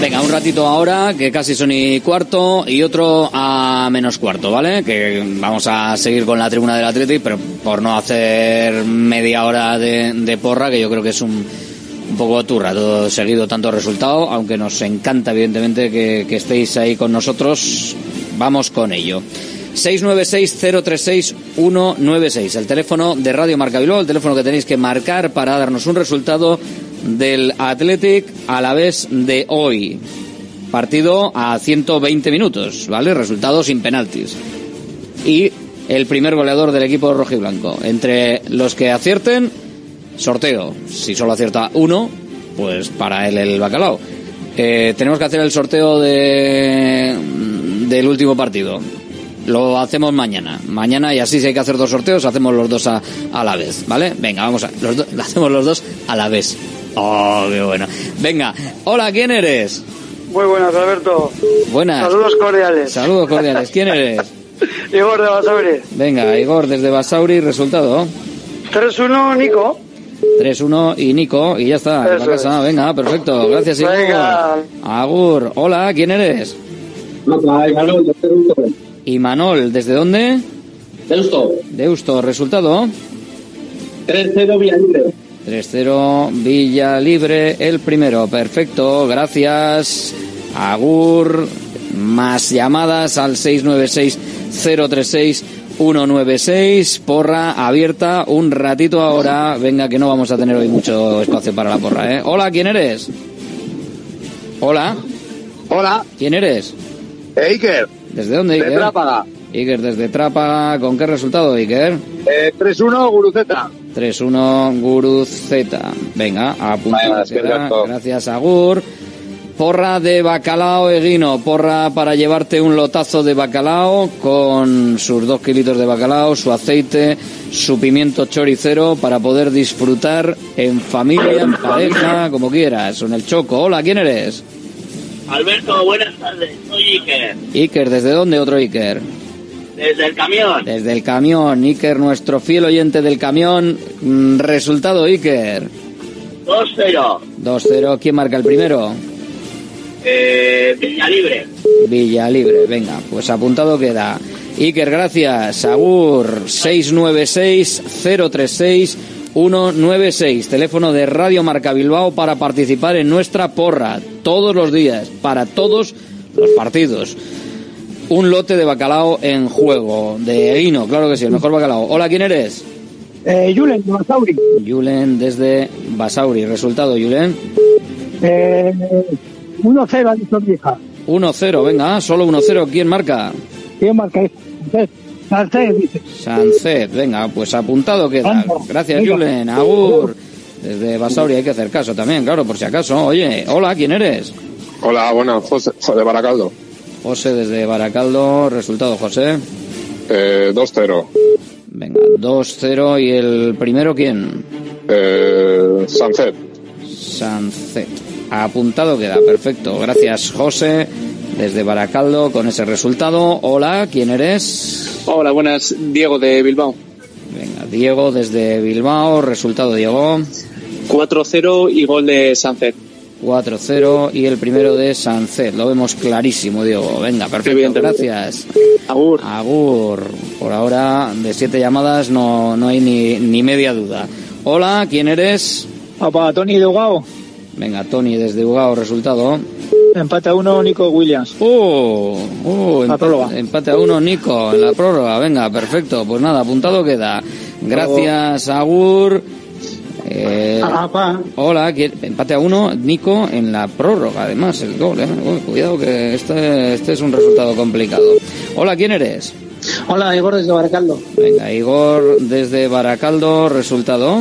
Venga, un ratito ahora, que casi son y cuarto, y otro a menos cuarto, ¿vale? Que vamos a seguir con la tribuna del Athletic, pero por no hacer media hora de, porra, que yo creo que es un, un poco turra, todo seguido tanto resultado, aunque nos encanta evidentemente que estéis ahí con nosotros, vamos con ello. 696-036-196, el teléfono de Radio Marca Bilbao, el teléfono que tenéis que marcar para darnos un resultado del Athletic a la vez de hoy. Partido a 120 minutos, ¿vale? Resultado sin penaltis. Y el primer goleador del equipo rojiblanco. Entre los que acierten, sorteo. Si solo acierta uno, pues para él el bacalao. Eh, tenemos que hacer el sorteo de, del último partido. Lo hacemos mañana. Mañana y así si hay que hacer dos sorteos, hacemos los dos a, a la vez, ¿vale? Venga, vamos a... Los do- hacemos los dos a la vez. Oh, qué bueno. Venga, hola, ¿quién eres? Muy buenas, Alberto. Buenas. Saludos cordiales. Saludos cordiales. ¿Quién eres? Igor de Basauri. Venga, Igor desde Basauri, resultado. 3-1, Nico. 3-1 y Nico, y ya está, en la casa. Venga, perfecto. Gracias, Igor. Venga. Agur. Hola, ¿quién eres? Y Manol, ¿desde dónde? Deusto. Deusto, resultado. 3-0 Villalibre. 3-0 Villa Libre, el primero. Perfecto, gracias. Agur. Más llamadas al 696-036-196. Porra abierta un ratito ahora. Venga, que no vamos a tener hoy mucho espacio para la porra, ¿eh? Hola, ¿quién eres? Hola. Hola. ¿Quién eres? Iker. ¿Desde dónde, De Iker? Trápaga. Iker, desde Trápaga. ¿Con qué resultado, Iker? Eh, 3-1 Guruceta. 3-1 Guru Z. Venga, gato. Gracias, Agur. Porra de bacalao eguino. Porra para llevarte un lotazo de bacalao con sus dos kilitos de bacalao, su aceite, su pimiento choricero para poder disfrutar en familia, en pareja, como quieras. En el choco. Hola, ¿quién eres? Alberto, buenas tardes. Soy Iker. Iker, ¿desde dónde otro Iker? Desde el camión. Desde el camión. Iker, nuestro fiel oyente del camión. Mm, Resultado, Iker. 2-0. 2-0. ¿Quién marca el primero? Eh, Villalibre. Villa Libre, venga, pues apuntado queda. Iker, gracias. Agur 696-036-196. Teléfono de Radio Marca Bilbao para participar en nuestra porra. Todos los días, para todos los partidos. Un lote de bacalao en juego. De Eguino, claro que sí, el mejor bacalao. Hola, ¿quién eres? Eh, Julen, de Basauri. Julen desde Basauri. Resultado, Julen. Eh, 1-0 ha dicho mi hija. 1-0, venga, solo 1-0. ¿Quién marca? ¿Quién marca esto? Dice. Sánchez, venga, pues apuntado queda. Gracias, venga. Julen. Agur. Desde Basauri hay que hacer caso también, claro, por si acaso. Oye, hola, ¿quién eres? Hola, buenas, José, de Baracaldo. José desde Baracaldo. Resultado, José. Eh, 2-0. Venga, 2-0. ¿Y el primero quién? Eh, Sancet. Sancet. Apuntado queda, perfecto. Gracias, José, desde Baracaldo, con ese resultado. Hola, ¿quién eres? Hola, buenas. Diego de Bilbao. Venga, Diego desde Bilbao. Resultado, Diego. 4-0 y gol de Sancet. 4-0 y el primero de Sancet. Lo vemos clarísimo, Diego. Venga, perfecto. Gracias. Agur. Agur. Por ahora, de siete llamadas no, no hay ni, ni media duda. Hola, ¿quién eres? Papá, Tony de Ugao. Venga, Tony desde Ugao. Resultado. Empate a uno, Nico Williams. Uh, uh, La empa- prórroga. empate a uno, Nico, en la prórroga. Venga, perfecto. Pues nada, apuntado queda. Gracias, Agur. Eh, Ah, hola, ¿quién- empate a uno, Nico, en la prórroga, además, el gol. ¿eh? Uy, cuidado que este, este es un resultado complicado. Hola, ¿quién eres? Hola, Igor desde Baracaldo. Venga, Igor desde Baracaldo, resultado.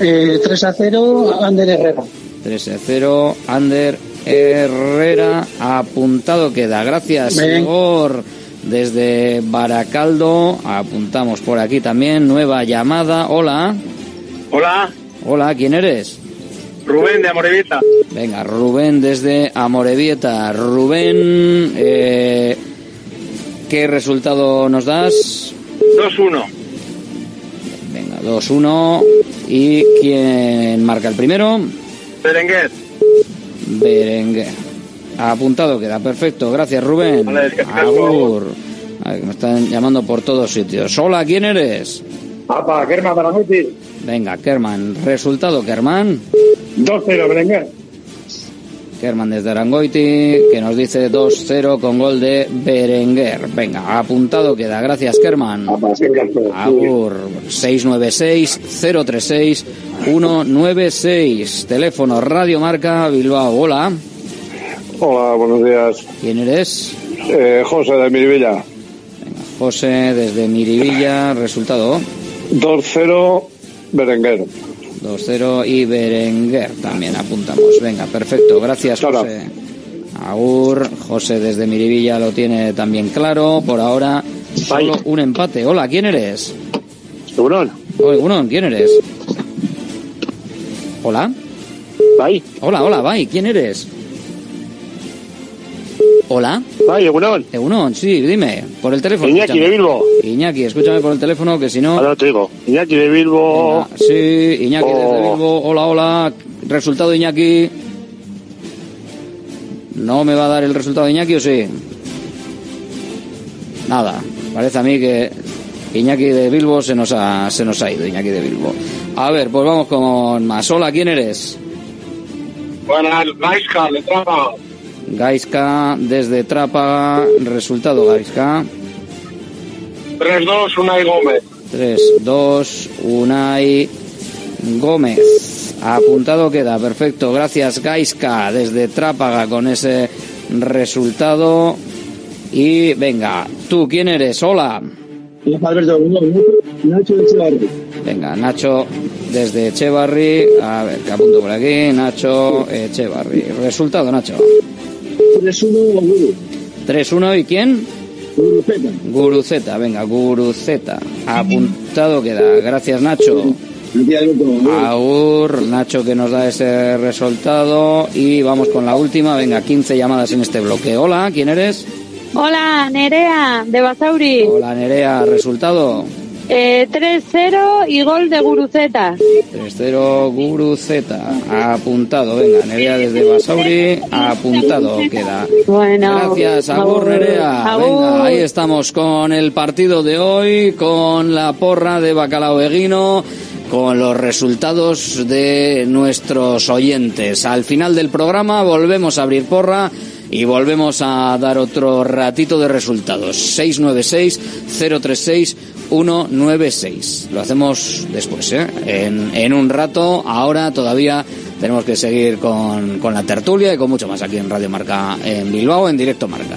Eh, 3 a 0, Ander Herrera. 13-0, Ander Herrera, apuntado queda. Gracias. Igor. Desde Baracaldo, apuntamos por aquí también, nueva llamada. Hola. Hola, Hola, ¿quién eres? Rubén de Amorevita. Venga, Rubén desde Amorebieta. Rubén, eh, ¿qué resultado nos das? 2-1. Venga, 2-1. ¿Y quién marca el primero? Berenguer. Berenguer. Apuntado queda, perfecto. Gracias, Rubén. Vale, Agur. A ver, que me están llamando por todos sitios. Hola, ¿quién eres? Germán Baramuti. Venga, Kerman. Resultado, Kerman. 2-0, Berenguer. Kerman desde Arangoiti, que nos dice 2-0 con gol de Berenguer. Venga, apuntado queda. Gracias, Kerman. Agur. 696-036-196. Teléfono Radio Marca Bilbao. Hola. Hola, buenos días. ¿Quién eres? Eh, José de Mirivilla. José desde Mirivilla. Resultado 2-0, Berenguer. 2-0 y Berenguer también apuntamos. Venga, perfecto. Gracias, José. Agur, José desde Mirivilla lo tiene también claro. Por ahora, solo un empate. Hola, ¿quién eres? Egunon. Hola, Egunon, ¿quién eres? Hola. Bai. Hola, hola, Bai, ¿quién eres? Hola. Bai, Egunon. Egunon, sí, dime, por el teléfono. Iñaki escúchame. de Bilbo. Iñaki, escúchame por el teléfono que si no... Ahora te digo. Iñaki de Bilbo. Venga, sí, Iñaki desde Oh. Bilbo. Hola, hola. Resultado Iñaki. ¿No me va a dar el resultado Iñaki o sí? Nada. Parece a mí que Iñaki de Bilbo se nos ha, se nos ha ido, Iñaki de Bilbo. A ver, pues vamos con más. Hola, ¿quién eres? Buenas, Gaisca, de Trapa. Gaiska desde Trápaga. Resultado Gaiska. 3-2, Unai Gómez. 3-2, Unai Gómez. Apuntado queda, perfecto. Gracias, Gaiska, desde Trápaga con ese resultado. Y venga, tú, ¿quién eres? Hola. Alberto, Nacho de Echevarri. Venga, Nacho desde Echevarri. A ver, que apunto por aquí. Nacho Echevarri. Resultado, Nacho. 3-1, Guru. 3-1 y quién? Guruceta. Guruceta, venga, Guruceta. Apuntado queda. Gracias, Nacho. Agur, Nacho que nos da ese resultado. Y vamos con la última. Venga, 15 llamadas en este bloque. Hola, ¿quién eres? Hola, Nerea, de Basauri. Hola, Nerea. Resultado. Eh, 3-0 y gol de Guruceta. 3-0 Guruceta. Apuntado. Venga, Nerea desde Basauri. Apuntado queda. Bueno. Gracias, Agur Nerea. Venga, ahí estamos con el partido de hoy, con la porra de Bacalao Beguino, con los resultados de nuestros oyentes. Al final del programa volvemos a abrir porra y volvemos a dar otro ratito de resultados. 696-036. 196. Lo hacemos después, ¿eh? en, un rato. Ahora todavía tenemos que seguir con la tertulia y con mucho más aquí en Radio Marca en Bilbao, en directo Marca.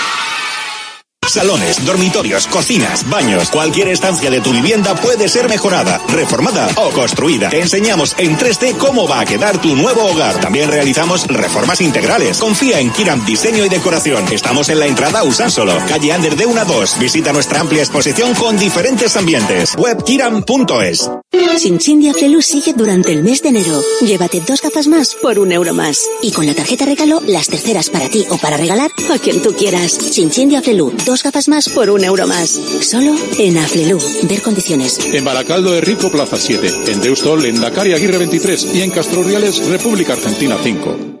Salones, dormitorios, cocinas, baños, cualquier estancia de tu vivienda puede ser mejorada, reformada o construida. Te enseñamos en 3D cómo va a quedar tu nuevo hogar. También realizamos reformas integrales. Confía en Kiram Diseño y Decoración. Estamos en la entrada Usánsolo, calle Ander de 1 a 2. Visita nuestra amplia exposición con diferentes ambientes. Webkiram.es. Sinchindia Flelu sigue durante el mes de enero. Llévate dos gafas más por un euro más. Y con la tarjeta regalo, las terceras para ti o para regalar a quien tú quieras. Sinchindia Flelu, dos gafas más por un euro más. Solo en Aflelu. Ver condiciones. En Baracaldo Rico Plaza 7, en Deustol, en Dakar Aguirre 23 y en Castro Reales, República Argentina 5.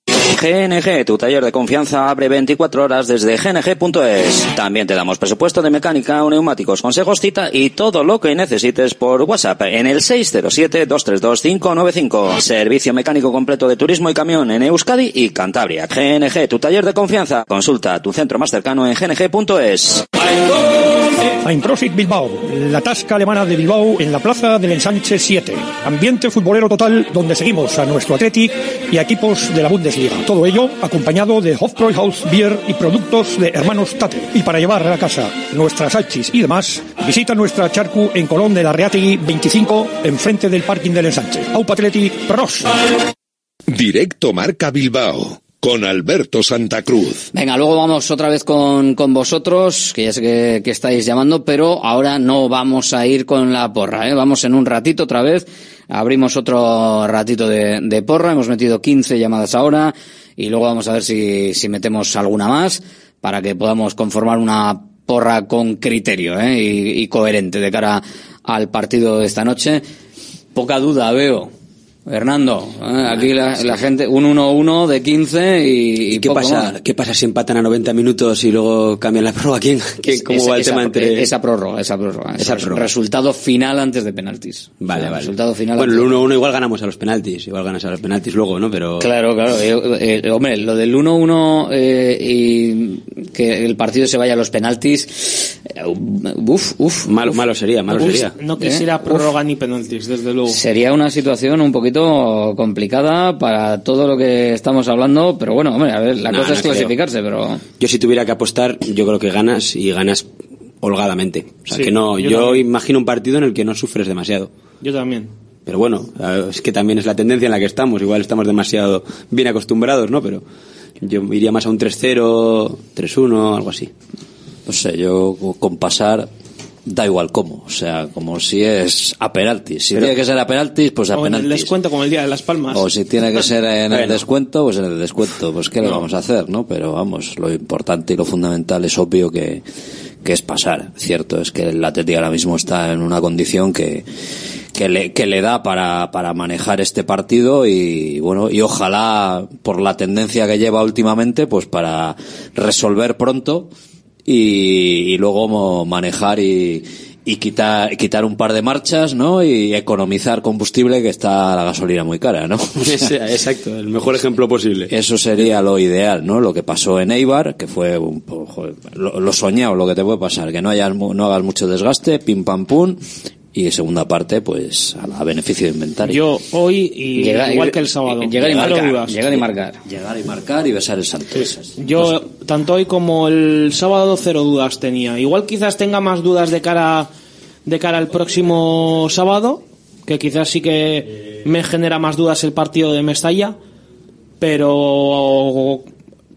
GNG, tu taller de confianza, abre 24 horas desde gng.es. También te damos presupuesto de mecánica neumáticos, consejos, cita y todo lo que necesites por WhatsApp en el 607-232-595. Servicio mecánico completo de turismo y camión en Euskadi y Cantabria. GNG, tu taller de confianza. Consulta tu centro más cercano en gng.es. Einprosit Bilbao, la tasca alemana de Bilbao en la plaza del Ensanche 7. Ambiente futbolero total donde seguimos a nuestro Athletic y a equipos de la Bundesliga. Todo ello acompañado de Hofbräuhaus Beer y productos de hermanos Tate. Y para llevar a la casa nuestras salchis y demás, visita nuestra charcu en Colón de la Reategui 25, enfrente del parking del Ensanche. Aupa Athletic, pros. Directo Marca Bilbao con Alberto Santa Cruz. Venga, luego vamos otra vez con, con vosotros, que ya sé que, que, estáis llamando, pero ahora no vamos a ir con la porra, ¿eh? Vamos en un ratito otra vez, abrimos otro ratito de, de porra, hemos metido 15 llamadas ahora, y luego vamos a ver si, si metemos alguna más, para que podamos conformar una porra con criterio, ¿eh? y, y coherente de cara al partido de esta noche. Poca duda veo Hernando, ¿eh? aquí la, la, gente, un 1-1 de 15 y, y ¿Qué pasa? Más. ¿Qué pasa si empatan a 90 minutos y luego cambian la prórroga? ¿Quién, quién cómo esa, va el esa, tema entre esa prórroga, esa prórroga, esa prórroga. Resultado final antes de penaltis. Vale, o sea, vale. Resultado final. Bueno, antes el 1-1 igual ganamos a los penaltis, igual ganas a los penaltis luego, ¿no? Pero Claro, claro. Eh, eh, hombre, lo del 1-1 eh, y que el partido se vaya a los penaltis, uf, uf. Malo, uf. malo sería, malo Uf, sería. No quisiera prórroga ni penaltis, desde luego. Sería una situación un poquito complicada para todo lo que estamos hablando, pero bueno, hombre, a ver, la No, cosa no es creo. clasificarse, pero Yo si tuviera que apostar, yo creo que ganas y ganas holgadamente. O sea, Sí, que no, yo yo, imagino un partido en el que no sufres demasiado. Yo también. Pero bueno, eh, es que también es la tendencia en la que estamos. Igual estamos demasiado bien acostumbrados, ¿no? Pero yo iría más a un 3-0, 3-1, algo así. No sé, yo con pasar da igual cómo, o sea, como si es a penaltis. Si Pero- tiene que ser a penaltis, pues a O en el penaltis. descuento como el día de las palmas. O si tiene que ser en el descuento, pues en el descuento. Pues qué le No. vamos a hacer, ¿no? Pero vamos, lo importante y lo fundamental es obvio que, que es pasar. Cierto es que el Atleti ahora mismo está en una condición que, que le, que le da para, para manejar este partido y bueno, y ojalá por la tendencia que lleva últimamente, pues para resolver pronto y, y luego manejar y, y quitar, quitar un par de marchas, ¿no? Y economizar combustible que está la gasolina muy cara, ¿no? Exacto, el mejor ejemplo posible. Eso sería lo ideal, ¿no? Lo que pasó en Eibar, que fue un po- joder, lo, lo soñado, lo que te puede pasar, que no hayas, no hagas mucho desgaste, pim pam pum, y segunda parte, pues a, a beneficio de inventario. Yo hoy, y Llegar- igual que el sábado. llegar y marcar, llegar y marcar. Llegar y marcar y besar el santo. Yo, tanto hoy como el sábado, cero dudas tenía. Igual quizás tenga más dudas de cara, de cara al próximo sábado, que quizás sí que me genera más dudas el partido de Mestalla, pero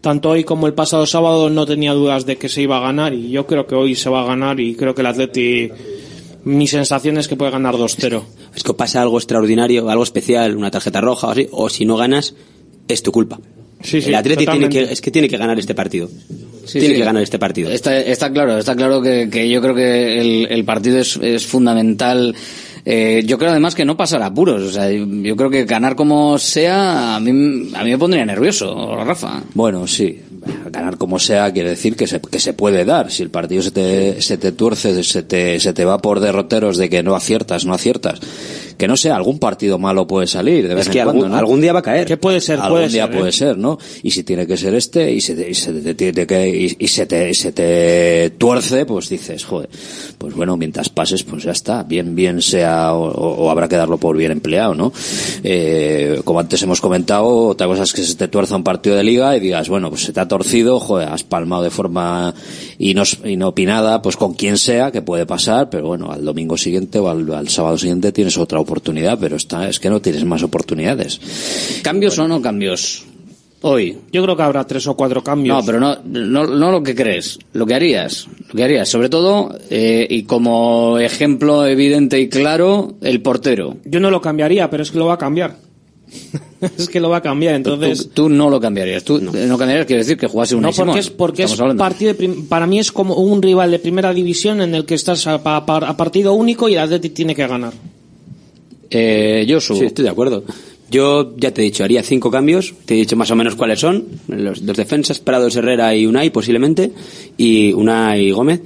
tanto hoy como el pasado sábado no tenía dudas de que se iba a ganar y yo creo que hoy se va a ganar y creo que el Atleti, mi sensación es que puede ganar 2-0. Es que pasa algo extraordinario, algo especial, una tarjeta roja o así, o si no ganas, es tu culpa. Sí, sí, el Atleti tiene que, es que tiene que ganar este partido. Sí, tiene sí. que ganar este partido. Está, está claro, está claro que, que yo creo que el, el partido es, es fundamental. Eh, yo creo además que no pasar apuros. O sea, yo, yo creo que ganar como sea, a mí, a mí me pondría nervioso, Rafa. Bueno, sí. Ganar como sea quiere decir que se, que se puede dar. Si el partido se te, se te tuerce, se te, se te va por derroteros de que no aciertas, no aciertas. Que no sé, algún partido malo puede salir de vez Es que en cuando, algún, ¿no? algún día va a caer. Que puede ser, algún puede día ser, ¿eh? puede ser, ¿no? Y si tiene que ser este y se te, y se te tiene que y, y se te se te tuerce, pues dices, joder, pues bueno, mientras pases, pues ya está, bien bien sea o, o- o habrá que darlo por bien empleado, ¿no? Eh, como antes hemos comentado, otra cosa es que se te tuerza un partido de liga y digas, bueno, pues se te ha torcido, joder, has palmado de forma inos- inopinada, pues con quien sea, que puede pasar, pero bueno, al domingo siguiente o al, al sábado siguiente tienes otra oportunidad, pero está, es que no tienes más oportunidades. ¿Cambios o no cambios? Hoy. Yo creo que habrá tres o cuatro cambios. No, pero no, no, no lo que crees, lo que harías. Lo que harías, sobre todo, eh, y como ejemplo evidente y claro, el portero. Yo no lo cambiaría, pero es que lo va a cambiar. es que lo va a cambiar, entonces... Tú, tú no lo cambiarías. Tú no, cambiarías, quiere decir que jugase un No, porque es, porque es partido de prim- para mí es como un rival de primera división en el que estás a, a partido único y el Atleti tiene que ganar. Eh, Josu. Sí, estoy de acuerdo. Yo ya te he dicho, haría cinco cambios, te he dicho más o menos cuáles son, los dos defensas, Prados, Herrera y Unai posiblemente, y Unai Gómez,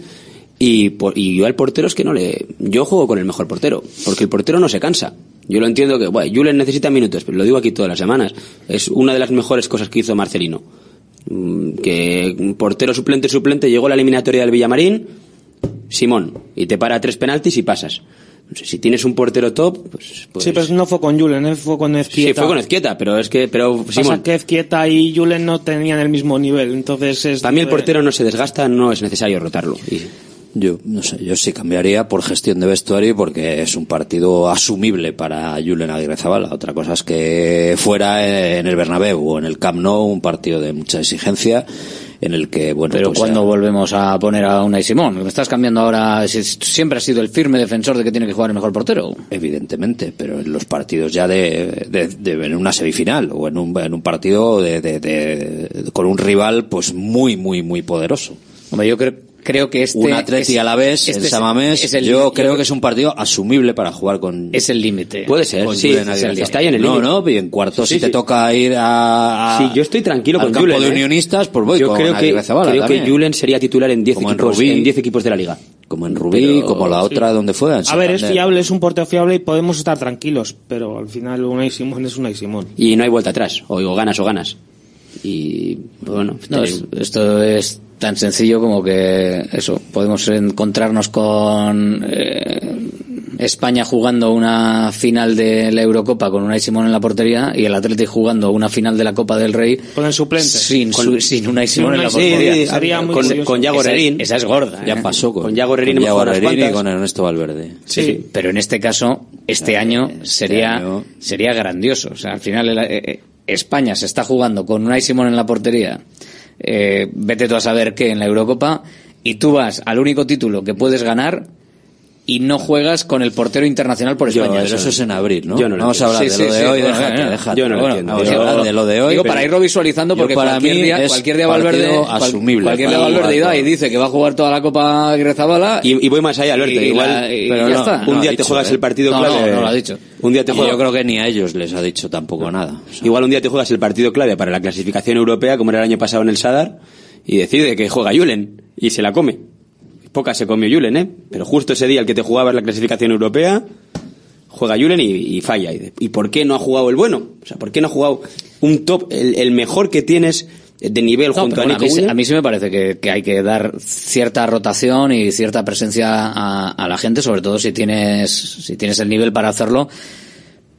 y, por- y yo al portero es que no le... Yo juego con el mejor portero, porque el portero no se cansa. Yo lo entiendo que, bueno, Julen necesita minutos, pero lo digo aquí todas las semanas. Es una de las mejores cosas que hizo Marcelino. Mm, Que un portero suplente, suplente, llegó a la eliminatoria del Villamarín, Simón, y te para tres penaltis y pasas. No sé, si tienes un portero top, pues... pues Sí, pero no fue con Julen, ¿eh? fue con Ezquieta. Sí, fue con Ezquieta, pero es que, pero Pasa Simón, que Ezquieta y Julen no tenían el mismo nivel, entonces es... para mí el portero no se desgasta, no es necesario rotarlo. Y- Yo, no sé, yo sí cambiaría por gestión de vestuario porque es un partido asumible para Julen Aguirre Zabala. Otra cosa es que fuera en el Bernabéu o en el Camp Nou un partido de mucha exigencia en el que, bueno, Pero pues, cuando volvemos a poner a Unai Simón? Me estás cambiando ahora. si Siempre has sido el firme defensor de que tiene que jugar el mejor portero. Evidentemente, pero en los partidos ya de, de- de- en una semifinal o en un, en un partido de, de- de- con un rival pues muy, muy, muy poderoso. Hombre, yo creo, creo que este. un Atleti es- a la vez, este el Samamés, es el- yo creo que es un partido asumible para jugar con... Es el límite. Puede ser, con sí, Zabala. está ahí en el No, límite. no, y en cuartos Sí, si te sí. toca ir a... a- Sí, yo estoy tranquilo al con campo Julen. de ¿eh? unionistas, pues voy Yo con creo que, Zabala creo que también. Julen sería titular en 10 Como en equipos, Rubí. en 10 equipos de la liga. Como en Rubí, como la otra donde fue. en A ver, es fiable, es un portero fiable y podemos estar tranquilos, pero al final Unai Simón es Unai Simón. Y no hay vuelta atrás, o, o ganas o ganas. Y bueno, No, es- esto es tan sencillo como que eso, podemos encontrarnos con eh, España jugando una final de la Eurocopa con Unai Simón en la portería y el Atlético jugando una final de la Copa del Rey Con el suplente. sin, Con- su- sin Unai Simón en la Sí, portería. sí, Sería muy con, con Yago Esa. Esa es gorda. Ya ¿eh? pasó con, Con Yago y con Ernesto Valverde. Sí, pero en este caso, este año sería, año- sería grandioso. O sea, al final el- eh, eh, España se está jugando con Unai Simón en la portería. Eh, vete tú a saber qué en la Eurocopa y tú vas al único título que puedes ganar y no juegas con el portero internacional por Yo, España. pero eso es en abril, ¿no? Yo no lo Vamos a hablar Sí, de sí, lo de sí, hoy, bueno, déjate, eh, déjate. yo no lo Bueno, entiendo. Vamos a hablar de lo de hoy. Digo, para irlo visualizando, porque para cualquier, mí día, es cualquier día Valverde, asumible cualquier día Valverde da y dice que va a jugar toda la Copa Grezabala Y, y voy más allá, Alberto. igual, la- y pero ya no, está. un no día te juegas ¿eh? el partido No, clave. no, no lo ha dicho. Un día te juegas, yo creo que ni a ellos les ha dicho tampoco nada. O sea, igual un día te juegas el partido clave para la clasificación europea, como era el año pasado en el Sadar, y decide que juega Julen y se la come. Pocas se comió Julen, ¿eh? Pero justo ese día el que te jugaba en la clasificación europea, juega Julen y, y falla. Y, de- ¿Y por qué no ha jugado el bueno? O sea, ¿por qué no ha jugado un top, el, el mejor que tienes de nivel No, junto a bueno, Nico a, mí, sí- Williams? a mí sí me parece que, que hay que dar cierta rotación y cierta presencia a, a la gente, sobre todo si tienes, si tienes el nivel para hacerlo,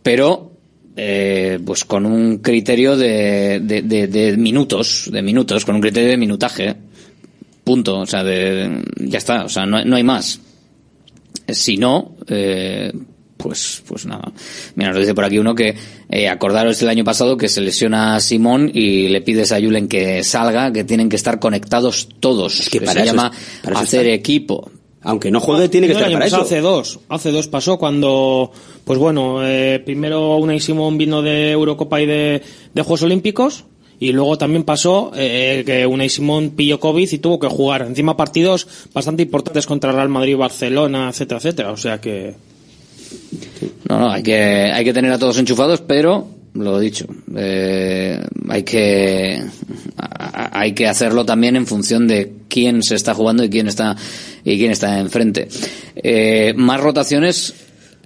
pero eh, pues con un criterio de, de, de- de minutos, de minutos, con un criterio de minutaje. Punto. O sea, de, ya está. O sea, no, no hay más. Si no, eh, pues, pues nada. Mira, nos dice por aquí uno que eh, acordaros el año pasado que se lesiona a Simón y le pides a Julen que salga, que tienen que estar conectados todos. que para se eso llama es- para eso hacer equipo. Aunque no juegue, tiene que No, estar el año para pasado eso. Hace dos, hace dos pasó cuando, pues bueno, eh, primero Unai Simón vino de Eurocopa y de, de Juegos Olímpicos y luego también pasó eh, que Unai Simón pilló COVID y tuvo que jugar encima partidos bastante importantes contra Real Madrid, Barcelona, etcétera, etcétera. O sea que No, no, hay que, hay que tener a todos enchufados, pero lo dicho, eh, hay que hay que hacerlo también en función de quién se está jugando y quién está y quién está enfrente. Eh, más rotaciones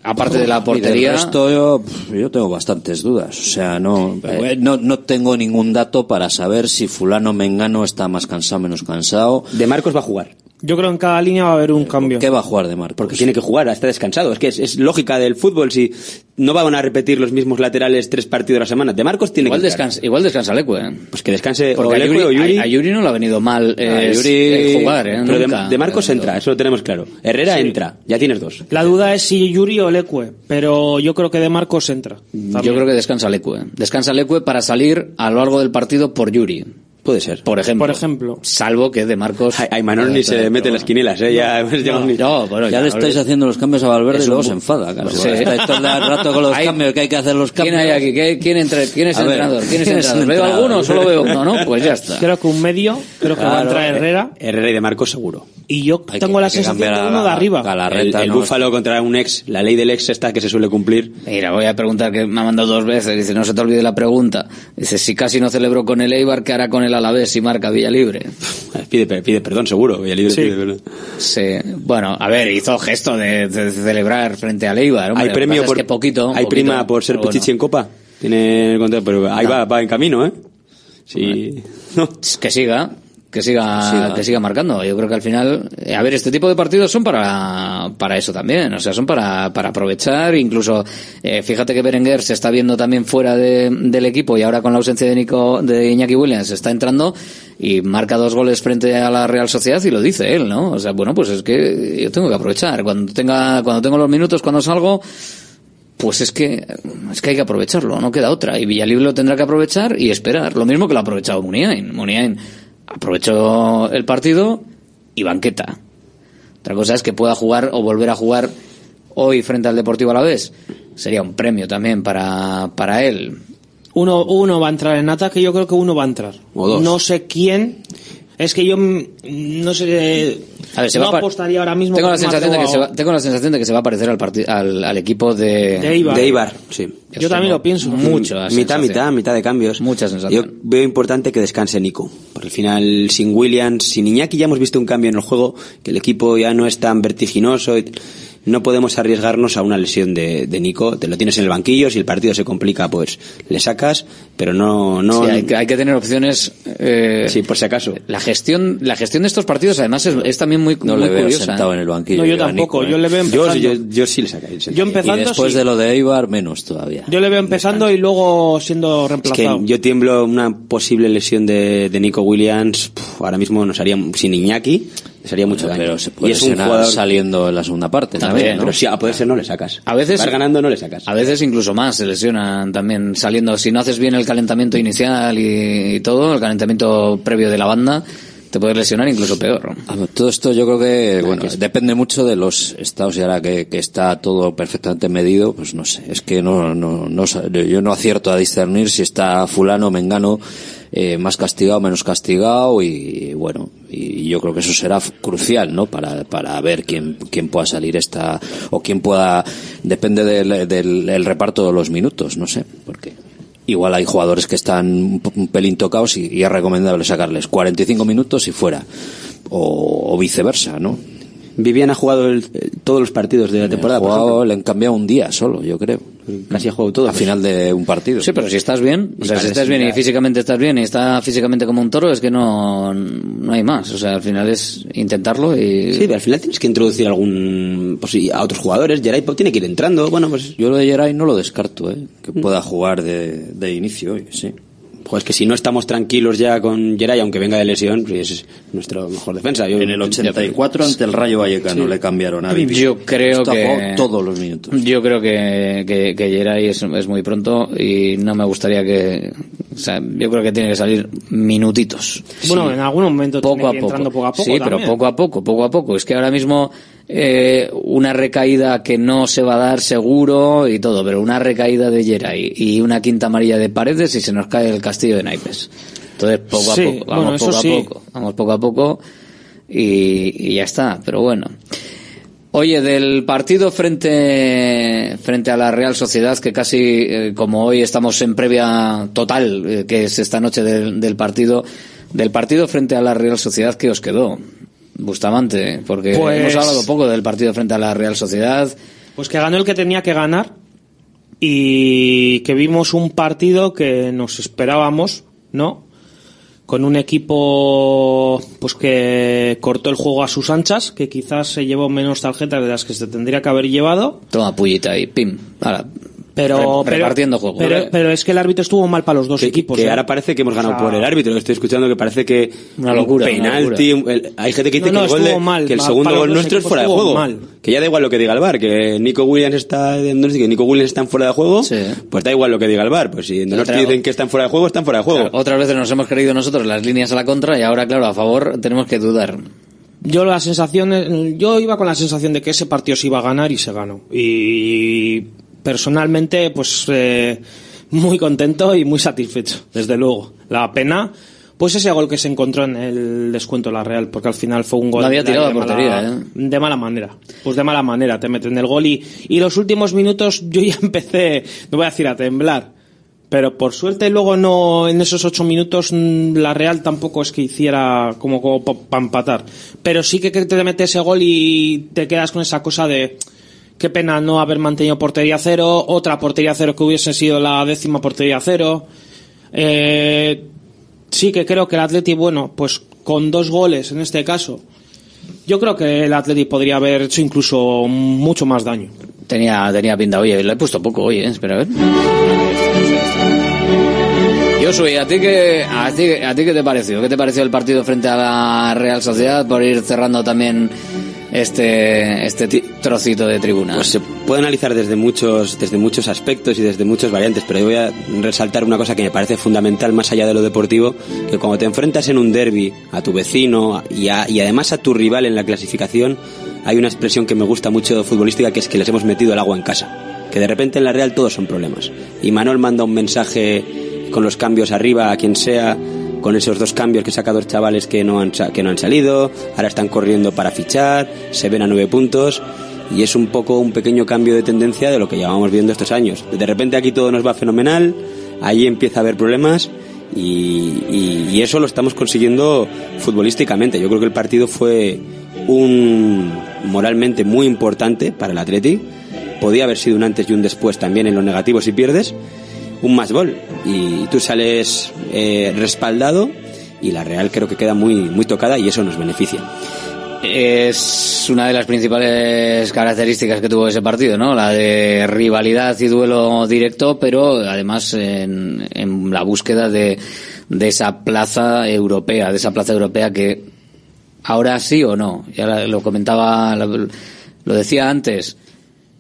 aparte de la portería. resto yo, yo tengo bastantes dudas. O sea, no, eh, no, no tengo ningún dato para saber si fulano mengano está más cansado menos cansado. De Marcos va a jugar. Yo creo que en cada línea va a haber un cambio. ¿Qué va a jugar de Marcos? Porque tiene que jugar, está descansado. Es que es, es lógica del fútbol. Si no van a repetir los mismos laterales tres partidos a la semana, de Marcos tiene Igual que descansa, igual descansa Leque, ¿eh? Pues que descanse Porque o a Yuri, o Yuri. a- a Yuri no le ha venido mal eh, A Yuri- eh, jugar, ¿eh? Pero de- Nunca. de, Marcos entra, eso lo tenemos claro. Herrera Sí. entra, ya tienes dos. La duda es si Yuri o Leque, pero yo creo que de Marcos entra. Yo creo que descansa Leque. Descansa Leque para salir a lo largo del partido por Yuri. Puede ser. Por ejemplo. Por ejemplo. Salvo que de Marcos. Ay, Manol ni se mete en las quinielas, ¿eh? Ya, ya No, ni- no, bueno, ya le estáis haciendo los cambios a Valverde Es y luego un se enfada. Claro. Sí. Estáis todo el rato con los Hay- cambios, que hay que hacer los ¿Quién cambios. hay aquí? ¿Qué- ¿Quién, entre- quién es A entrenador? ¿Quién es ¿quién es entrenador? ¿Veo alguno o solo veo uno, no? Pues ya está. Creo que un medio, creo que va a Claro, entrar Herrera. Herrera y de Marcos seguro. Y yo Hay tengo que- la sensación de uno de arriba. a la El, reta, el no, Búfalo contra un ex, la ley del ex esta que se suele cumplir. Mira, voy a preguntar que me ha mandado dos veces. Dice, no se te olvide la pregunta. Dice, si casi no celebró con el Eibar, ¿qué hará con el Alavés si marca Villa Libre? Pide, pide perdón, seguro. Villalibre Sí. pide perdón. Sí. Bueno, a ver, hizo gesto de, de celebrar frente al Eibar. hombre. Hay premio es por que poquito. Hay poquito, prima por ser Pichichi en. Copa. Tiene el contrato, pero ahí No. va, va en camino, ¿eh? Sí. No. Que siga. Que siga, Siga. que siga marcando. Yo creo que al final, eh, a ver, este tipo de partidos son para, para eso también. O sea, son para, para aprovechar. Incluso, eh, fíjate que Berenguer se está viendo también fuera de- del equipo y ahora con la ausencia de Nico, de Iñaki Williams está entrando y marca dos goles frente a la Real Sociedad y lo dice él, ¿no? O sea, bueno, pues es que yo tengo que aprovechar. Cuando tenga, cuando tengo los minutos, cuando salgo, pues es que es que hay que aprovecharlo, no queda otra. Y Villalibre lo tendrá que aprovechar y esperar. Lo mismo que lo ha aprovechado Muniain. Muniain aprovechó el partido y banqueta. Otra cosa es que pueda jugar o volver a jugar hoy frente al Deportivo a la vez. Sería un premio también para, para él. Uno, uno va a entrar en ataque, yo creo que uno va a entrar. O dos. No sé quién. Es que yo mm, no sé. A ver, se no va apostaría ahora mismo Tengo la sensación de que se va, tengo la sensación de que se va a parecer al, parti- al, al equipo de. De Ibar, sí. Yo también lo pienso. Mucho. la Mitad, mitad, mitad de cambios. Mucha sensación. Yo veo importante que descanse Nico. Porque al final, sin Williams, sin Iñaki, ya hemos visto un cambio en el juego, que el equipo ya no es tan vertiginoso. y no podemos arriesgarnos a una lesión de, de Nico. Te lo tienes en el banquillo, si el partido se complica, pues le sacas, pero no. no Sí, hay, que, hay que tener opciones. eh, Sí, por si acaso. La gestión, la gestión de estos partidos, además, es, es también muy, No muy le veo curiosa. sentado ¿eh? en el banquillo. No, yo tampoco. Nico, ¿eh? Yo le veo Yo, empezando. yo, yo sí le sacaría. Yo empezando. Y después sí. de lo de Eibar, menos todavía. Yo le veo empezando y luego siendo Es que reemplazado. yo tiemblo una posible lesión de, de Nico Williams. puf, ahora mismo nos haría, sin Iñaki, nos haría mucho daño. Pero se y es un jugador. saliendo en la segunda parte También, también, ¿no? Pero sí, a poder ser no le sacas. A veces- Vas ganando, no le sacas. A veces incluso más se lesionan también saliendo. Si no haces bien el calentamiento inicial y, y todo, el calentamiento previo de la banda, te puedes lesionar incluso peor. A ver, Todo esto yo creo que, bueno, depende mucho de los estados y ahora que, que está todo perfectamente medido, pues no sé, es que no, no, no, yo no acierto a discernir si está fulano, mengano, eh, más castigado, menos castigado y, bueno, y yo creo que eso será crucial, ¿no? Para, para ver quién, quién pueda salir esta, o quién pueda, depende del, del el reparto de los minutos, no sé, porque igual hay jugadores que están un pelín tocados y, y es recomendable sacarles 45 minutos y fuera o, o viceversa, ¿no? Vivian ha jugado el- el- todos los partidos de la temporada. por jugado- le han cambiado un día solo, yo creo. Casi ha jugado todo. A final de un partido. Sí, pero si estás bien, o sea, si estás bien y físicamente estás bien y está físicamente como un toro, es que no, no hay más. O sea, al final es intentarlo y... Sí, pero al final tienes que introducir algún pues, a otros jugadores. Geray Pop tiene que ir entrando. Bueno, pues Yo lo de Geray no lo descarto, ¿eh? Que pueda jugar de, de inicio sí. Pues que si no estamos tranquilos ya con Geray, aunque venga de lesión, pues es nuestro mejor defensa. Yo- En el 84 ante el Rayo Vallecano Sí. le cambiaron a Vivi. Yo creo que... todos los minutos. Yo creo que, que, que Geray es, es muy pronto y no me gustaría que... O sea, yo creo que tiene que salir minutitos. Bueno, en algún momento poco tiene a que ir poco. entrando poco a poco Sí, pero también. poco a poco, poco a poco. Es que ahora mismo eh, una recaída que no se va a dar seguro y todo, pero una recaída de Geray y una quinta amarilla de paredes y se nos cae el castillo de naipes. Entonces, poco a Sí, poco, vamos bueno, poco sí. a poco, vamos poco a poco y, y ya está. Pero bueno. Oye, del partido frente, frente a la Real Sociedad, que casi, eh, como hoy estamos en previa total, eh, que es esta noche del, del partido, del partido frente a la Real Sociedad, ¿qué os quedó? Bustamante, porque Pues- hemos hablado poco del partido frente a la Real Sociedad. Pues que ganó el que tenía que ganar y que vimos un partido que nos esperábamos, ¿no? Con un equipo pues que cortó el juego a sus anchas, que quizás se llevó menos tarjetas de las que se tendría que haber llevado. Toma pullita ahí, pim. Ahora, Pero, re- pero- repartiendo juego. Pero, pero es que el árbitro estuvo mal para los dos que, equipos. que ¿eh? ahora parece que hemos ganado O sea, por el árbitro. Estoy escuchando que parece que Una locura, un una penalti. el- hay gente que dice No, no, que, el, gol de- estuvo mal. que el segundo gol nuestro es fuera de juego. mal. Que ya da igual lo que diga el bar, que Nico Williams está en Donosti, que Nico Williams está fuera de juego, pues da igual lo que diga el bar. Pues si Donosti Otra- dicen que están fuera de juego, están fuera de juego. Claro, otras veces nos hemos creído nosotros las líneas a la contra y ahora, claro, a favor tenemos que dudar. Yo la sensación, yo iba con la sensación de que ese partido se iba a ganar y se ganó. Y personalmente, pues eh, muy contento y muy satisfecho, desde luego. La pena, pues ese gol que se encontró en el descuento de la Real, porque al final fue un gol Lo había tirado de a portería, mala, ¿eh? de mala manera. Pues de mala manera te meten el gol y, y los últimos minutos yo ya empecé, no voy a decir a temblar. Pero por suerte luego no, en esos ocho minutos mm, la Real tampoco es que hiciera como, como para empatar. Pero sí que te mete ese gol y te quedas con esa cosa de qué pena no haber mantenido portería cero, otra portería cero que hubiese sido la décima portería cero. Eh, sí que creo que el Atleti, bueno, pues con dos goles en este caso, yo creo que el Atleti podría haber hecho incluso mucho más daño. Tenía, tenía pinta, oye, le he puesto poco, oye, espera a ver. Yo soy, ¿a ti qué, a ti, a ti qué te pareció? ¿Qué te pareció el partido frente a la Real Sociedad por ir cerrando también este, este trocito de tribuna? Pues se puede analizar desde muchos, desde muchos aspectos y desde muchas variantes, pero yo voy a resaltar una cosa que me parece fundamental más allá de lo deportivo, que cuando te enfrentas en un derby a tu vecino y, a- y además a tu rival en la clasificación, hay una expresión que me gusta mucho futbolística que es que les hemos metido el agua en casa. Que de repente en la Real todos son problemas. Y Manuel manda un mensaje con los cambios arriba a quien sea, con esos dos cambios que saca dos chavales que no han, que no han salido, ahora están corriendo para fichar, se ven a nueve puntos y es un poco un pequeño cambio de tendencia de lo que llevamos viendo estos años. De repente aquí todo nos va fenomenal, ahí empieza a haber problemas y, eso lo estamos consiguiendo futbolísticamente. Yo creo que el partido fue un moralmente muy importante para el Atleti. Podía haber sido un antes y un después también en lo negativo si pierdes. Un más gol y tú sales eh, respaldado y la Real creo que queda muy, muy tocada y eso nos beneficia. Es una de las principales características que tuvo ese partido, ¿no? La de rivalidad y duelo directo, pero además en, en la búsqueda de, de esa plaza europea, de esa plaza europea que ahora sí o no. Ya lo comentaba, lo decía antes.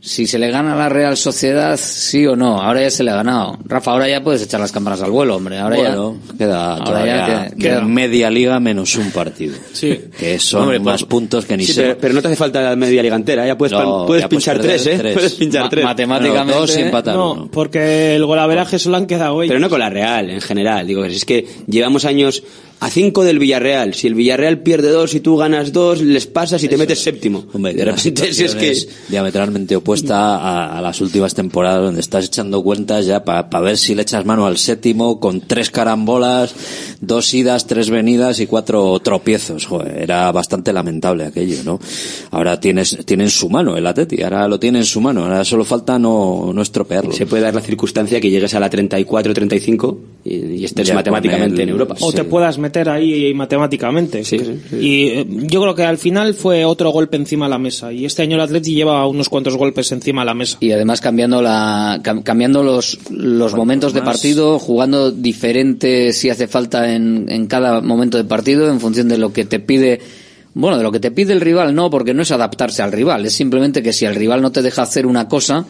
Si se le gana a la Real Sociedad, sí o no. Ahora ya se le ha ganado. Rafa, ahora ya puedes echar las campanas al vuelo, hombre. Ahora bueno, ya. queda ahora todavía ya queda- queda- media liga menos un partido. Sí. Que son Hombre, más pues- puntos que ni Sí, sé. pero, pero no te hace falta la media ligantera, ya puedes, No, puedes ya puedes pinchar tres, ¿eh? tres. Puedes pinchar Ma- tres. matemáticamente- Bueno, dos y empatar No, uno. porque el golaveraje solo han quedado ellos. Pero no con la Real, en general. Digo, es que llevamos años a 5 del Villarreal. Si el Villarreal pierde dos y tú ganas dos, les pasas y te metes séptimo. Hombre, de una repente, si es situación que... es diametralmente opuesta a, a las últimas temporadas donde estás echando cuentas ya para ver si le echas mano al séptimo con tres carambolas, dos idas, tres venidas y cuatro tropiezos. Joder, era bastante lamentable aquello, ¿no? Ahora tienes, tiene en su mano el Atleti, ahora lo tiene en su mano, ahora solo falta no, no estropearlo. Se puede dar la circunstancia que llegues a la 34-35 y, y estés Ya matemáticamente el- en Europa. O te puedas meter ahí matemáticamente. Y eh, yo creo que al final fue otro golpe encima de la mesa. Y este año el Atleti lleva unos cuantos golpes encima de la mesa. Y además cambiando la cam- cambiando los, los momentos de partido, jugando diferente si hace falta en, en cada momento de partido en función de lo que te pide bueno, de lo que te pide el rival, no, porque no es adaptarse al rival, es simplemente que si el rival no te deja hacer una cosa,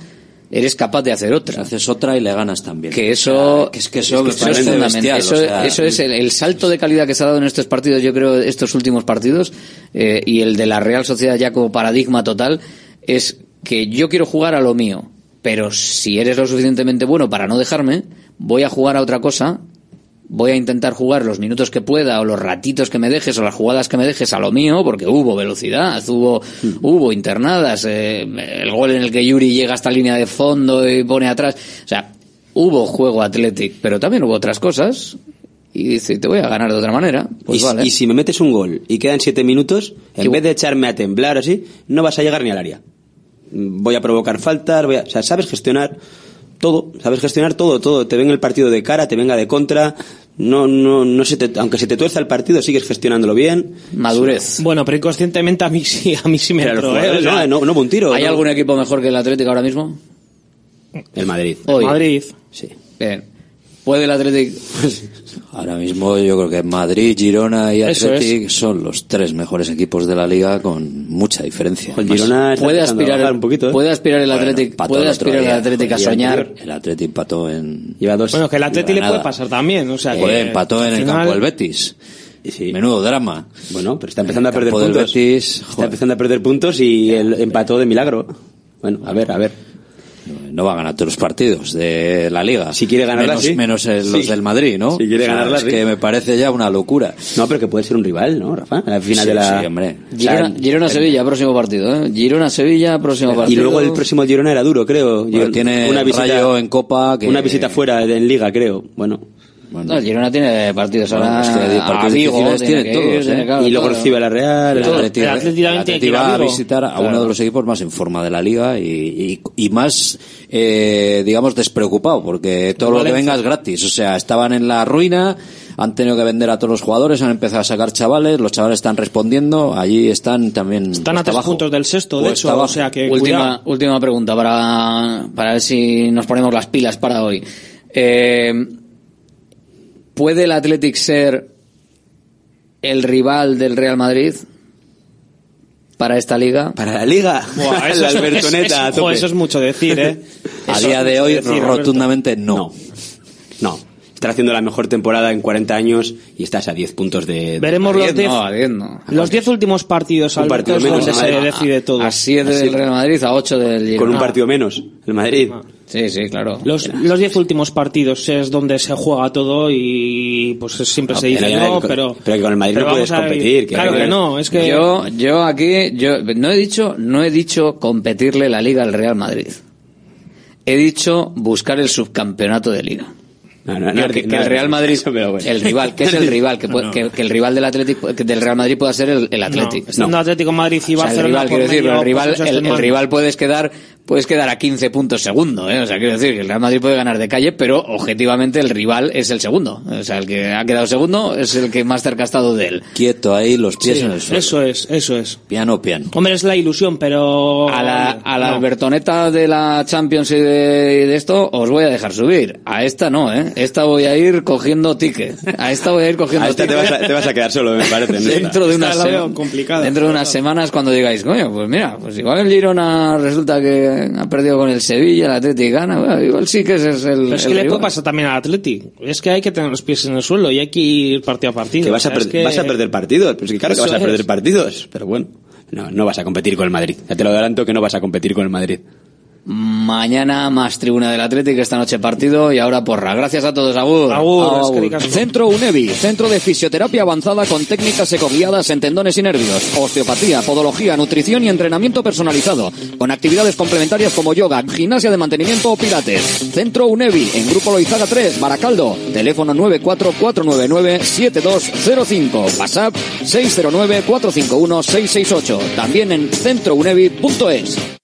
eres capaz de hacer otra. Haces otra y le ganas también. Que eso, que es que eso me es fundamental. Eso, o sea, eso es el, el salto de calidad que se ha dado en estos partidos, yo creo, estos últimos partidos, eh, y el de la Real Sociedad ya como paradigma total, es que yo quiero jugar a lo mío, pero si eres lo suficientemente bueno para no dejarme, voy a jugar a otra cosa, voy a intentar jugar los minutos que pueda o los ratitos que me dejes o las jugadas que me dejes a lo mío porque hubo velocidad, hubo hubo internadas, eh, el gol en el que Yuri llega hasta línea de fondo y pone atrás, o sea, hubo juego Athletic, pero también hubo otras cosas y dice, te voy a ganar de otra manera, pues y, vale. y si me metes un gol y quedan 7 minutos, en vez de echarme a temblar así, no vas a llegar ni al área. Voy a provocar faltas, voy a, o sea, sabes gestionar todo, sabes gestionar todo, todo. Te venga el partido de cara, te venga de contra, no, no, no se te, aunque se te tuerza el partido, sigues gestionándolo bien. Madurez. Bueno, pero inconscientemente a mí sí, a mí sí me entró, ¿eh? O sea, no, no, un tiro. ¿Hay no. algún equipo mejor que el Atlético ahora mismo? El Madrid. Hoy. Madrid. Sí. Bien. ¿Puede el Atlético? Ahora mismo yo creo que Madrid, Girona y Athletic son los tres mejores equipos de la liga con mucha diferencia. El Más- Girona puede aspirar un poquito, ¿eh? puede aspirar el Bueno, Athletic empató puede el aspirar el día. Athletic a soñar El Athletic empató en... Lleva dos. Bueno, que el Atleti le puede pasar también, o sea, Joder, que empató en el final- campo del Betis. Menudo drama. Bueno, pero está empezando a el perder puntos. Betis, está empezando a perder puntos y el empató de milagro. Bueno, a ver, a ver. No va a ganar todos los partidos de la liga. Si quiere ganarla, menos, sí. menos el- los Sí. del Madrid, ¿no? Si quiere O sea, ganarla, es sí. que me parece ya una locura. No, pero que puede ser un rival, ¿no, Rafa? Al final Sí, de la... sí, hombre. Girona, Girona Sevilla próximo partido ¿eh? Girona Sevilla próximo Y partido luego el próximo Girona era duro, creo. Bueno, Girona- tiene Rayo en Copa que- Una visita fuera en Liga, creo. Bueno. No, el Girona tiene partidos Bueno, ahora es que partidos Vigo, difíciles tiene tiene ir, todos, tiene, ¿eh? claro, y luego todo. recibe la Real. El. Atleti, ir va a Vigo. visitar a uno de los equipos más en forma de la liga y, y- y más, eh, digamos, despreocupado, porque todo lo que venga es gratis. O sea, estaban en la ruina, han tenido que vender a todos los jugadores, han empezado a sacar chavales, los chavales están respondiendo, allí están también. Están a tres abajo. puntos del sexto, de hecho, o sea que última cuidado. última pregunta para para ver si nos ponemos las pilas para hoy Eh, puede el Athletic ser el rival del Real Madrid para esta liga Para la Liga. Buah, eso, la es, Albertoneta eso es mucho decir, ¿eh? A Eso día de hoy, decir, rotundamente no. No. No. Está haciendo la mejor temporada en 40 años y estás a 10 puntos de... de- Veremos los 10 10 no, a 10 no. los 10 últimos partidos, Un Alberto, partido menos, donde a se decide todo. a 7 del Real Madrid a 8 del Girona. Con un partido menos. El Madrid. sí sí claro. Los, los 10 últimos partidos es donde se juega todo y pues siempre se dice pero- no, pero- pero... pero que con el Madrid no puedes competir, que- claro que- que no, es que... yo yo aquí yo no he dicho no he dicho competirle la liga al Real Madrid. He dicho buscar el subcampeonato de liga No, no, no, que, no, el Real Madrid, bueno. el rival, que es el rival, que, puede- que, que el rival del Atlético, del Real Madrid pueda ser el, el no, Atlético. estando Atlético Madrid y O sea, el Barcelona rival, por decir, medio, el rival, el, el rival puedes quedar, puedes quedar a 15 puntos segundo, ¿eh? O sea, quiero decir que el Real Madrid puede ganar de calle, pero objetivamente el rival es el segundo. O sea, el que ha quedado segundo es el que más cerca ha estado de él. Quieto ahí, los pies Sí, en el suelo. eso es, eso es. Piano, piano. Hombre, es la ilusión, pero... A la, a la No. Albertoneta de la Champions y de, y de esto os voy a dejar subir. A esta no, ¿eh? Esta voy a ir cogiendo ticket. A esta voy a ir cogiendo A esta te vas a, te vas a quedar solo, me parece. dentro de Esta unas la se- veo complicada. dentro de unas semanas cuando digáis coño pues mira pues igual el Girona resulta que ha perdido con el Sevilla el Atlético gana bueno, igual sí que ese es el, Pero es el que le puede pasar también al Atleti. Es que hay que tener los pies en el suelo y hay que ir partido a partido. Que vas a, O sea, es per- que- vas a perder partidos. Pues que claro que vas a perder es. partidos. Pero bueno, no, no vas a competir con el Madrid. Ya te lo adelanto que no vas a competir con el Madrid. Mañana más tribuna del Atlético, esta noche partido y ahora porra. Gracias a todos, Agur. Agur, Centro UNEVI, centro de fisioterapia avanzada con técnicas ecoguiadas en tendones y nervios, osteopatía, podología, nutrición y entrenamiento personalizado, con actividades complementarias como yoga, gimnasia de mantenimiento o pilates. Centro UNEVI, en Grupo Loizaga 3, Baracaldo, teléfono 944997205, WhatsApp 609451668, también en centrounevi.es.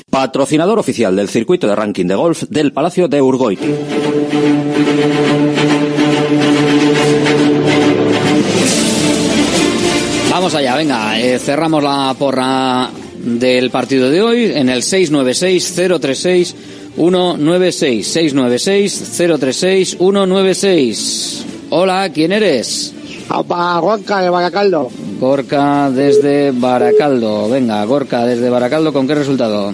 Patrocinador oficial del circuito de ranking de golf del Palacio de Urgoiti. Vamos allá, venga, eh, cerramos la porra del partido de hoy en el 696-036. 196 696 036 196 Hola, ¿quién eres? Gorka de Baracaldo. Gorka desde Baracaldo. Venga, Gorka desde Baracaldo, ¿con qué resultado?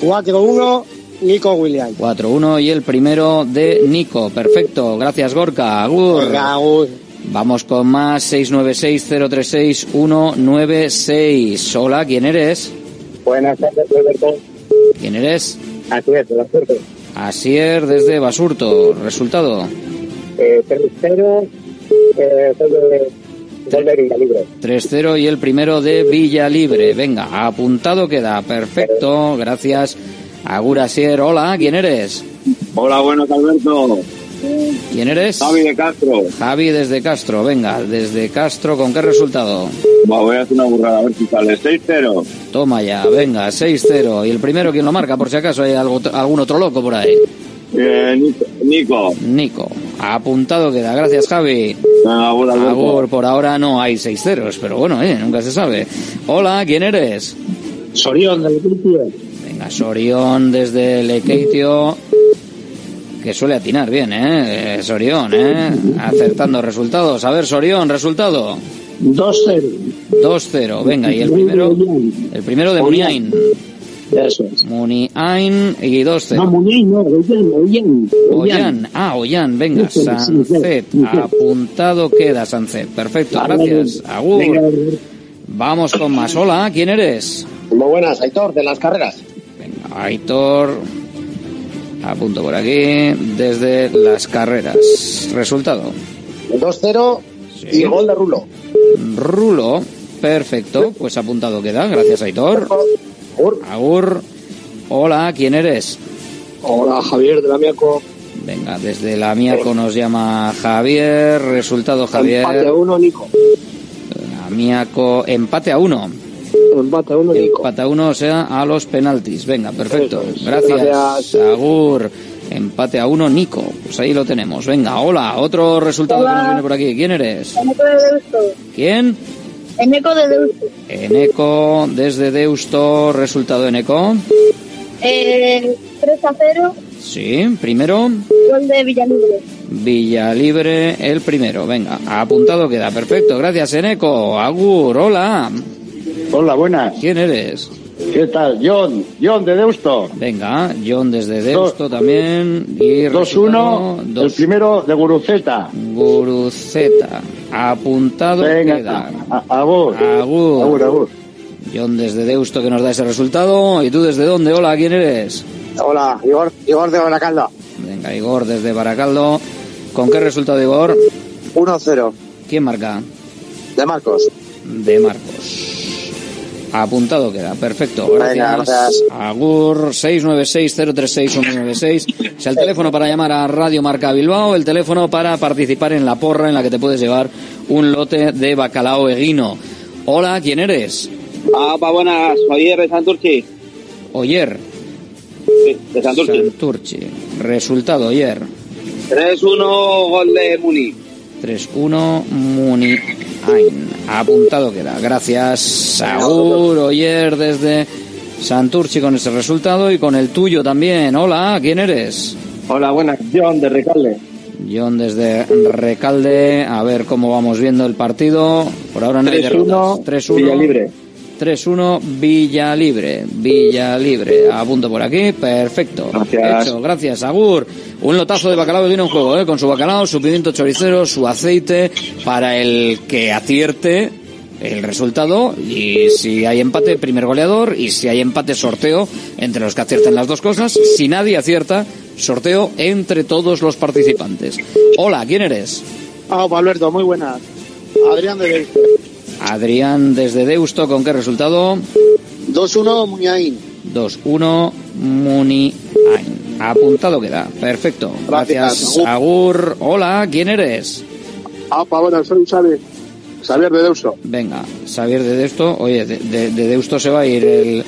4-1, Nico William. 4-1 y el primero de Nico. Perfecto, gracias Gorka. Agur. Venga, agur. Vamos con más 696-036-196. Hola, ¿quién eres? Buenas tardes, Alberto. ¿Quién eres? Así es, de. Asier desde Basurto. ¿Resultado? Eh, 3-0, eh, de, gol de Villalibre. 3-0 y el primero de Villalibre. Venga, apuntado queda. Perfecto, gracias. Agur Asier, hola, ¿quién eres? Hola, buenas, Alberto. ¿Quién eres? Javi de Castro. Javi desde Castro, venga, desde Castro, ¿con qué resultado? Va, voy a hacer una burrada, a ver si sale. 6-0. Toma ya, venga, 6-0. ¿Y el primero quién lo marca? Por si acaso hay algo, algún otro loco por ahí. Eh, Nico. Nico. Apuntado queda. Gracias, Javi. Agur. Agur, por ahora no hay 6 ceros, pero bueno, eh, nunca se sabe. Hola, ¿quién eres? Sorión, del Lequeitio. Venga, Sorión desde Lequeitio. Que suele atinar bien, ¿eh? Eh, Sorión, ¿eh? Acertando resultados. A ver, Sorión, resultado. 2-0. 2-0. Venga, y el primero. El primero de Muniain. Eso es. Muniain y 2-0. No, Muniain, no, Ollán, Ollán. Ollán, ah, Ollán, venga, Sí, sí, sí, Sancet, sí, sí. apuntado queda Sancet, perfecto, Vale, gracias, venga. Agur. Venga, Vamos con más, hola, ¿quién eres? Muy buenas, Aitor, de las carreras. Aitor, apunto por aquí, desde las carreras, resultado, 2-0 y gol de Rulo. Rulo, perfecto, pues apuntado queda, gracias Aitor. Agur, hola, ¿quién eres? Hola, Javier de la Miaco. Venga, desde la Miaco nos llama Javier, resultado Javier. Empate a uno, Nico. Miaco, empate a uno. Empate a uno, Nico. Empate a uno, o sea, a los penaltis. Venga, perfecto. Es. Gracias. Gracias. Agur. Empate a uno, Nico. Pues ahí lo tenemos. Venga, hola. Otro resultado que nos viene por aquí. ¿Quién eres? ¿Quién? Eneco de Deusto. Eneco, desde Deusto. Resultado Eneco. Eh, 3 a 0, Sí, primero. gol de Villalibre. Villalibre, el primero. Venga, apuntado queda. Perfecto. Gracias, Eneco. Agur, hola. Hola, buenas. ¿Quién eres? ¿Qué tal? John, John de Deusto. Venga, John desde Deusto también. Y 2-1, el primero de Guruceta. Guruceta. Apuntado Venga, queda. a- agur. Agur. Agur, agur. John desde Deusto que nos da ese resultado. ¿Y tú desde dónde? Hola, ¿quién eres? Hola, Igor, Igor de Baracaldo. Venga, Igor desde Baracaldo. ¿Con qué resultado, Igor? 1-0. ¿Quién marca? De Marcos. De Marcos. Apuntado queda, perfecto. Gracias. Agur 696-036-196. Es el teléfono para llamar a Radio Marca Bilbao, el teléfono para participar en la porra en la que te puedes llevar un lote de bacalao eguino. Hola, ¿quién eres? Ah, pa, buenas. Oyer de Santurchi. Oyer. Sí, de Santurchi. Santurchi. Resultado, Oyer. 3-1, gol de Muni. 3-1 Muni Ain. Apuntado queda. Gracias, Saúl Oyer desde Santurchi con ese resultado y con el tuyo también. Hola, ¿quién eres? Hola, buenas. John de Recalde. John desde Recalde. A ver cómo vamos viendo el partido. Por ahora no hay 3-1, derrotas. 3-1. Villalibre. 3-1 Villalibre. Villalibre. Apunto por aquí. Perfecto. Gracias. Hecho. Gracias, Agur. Un lotazo de bacalao viene en juego, ¿eh? con su bacalao, su pimiento choricero, su aceite, para el que acierte el resultado y si hay empate, primer goleador y si hay empate, sorteo entre los que aciertan las dos cosas. Si nadie acierta, sorteo entre todos los participantes. Hola, ¿quién eres? Ah, Alberto, muy buenas. Adrián de. Adrián desde Deusto, ¿con qué resultado? 2-1, Muñain. 2-1 Muniain. Apuntado queda. Perfecto. Gracias. Gracias, Agur. Hola, ¿quién eres? Ah, pa, buenas, soy Xavi. Xavier de Deusto. Venga, Xavier de Deusto. Oye, de, de- de Deusto se va a ir el,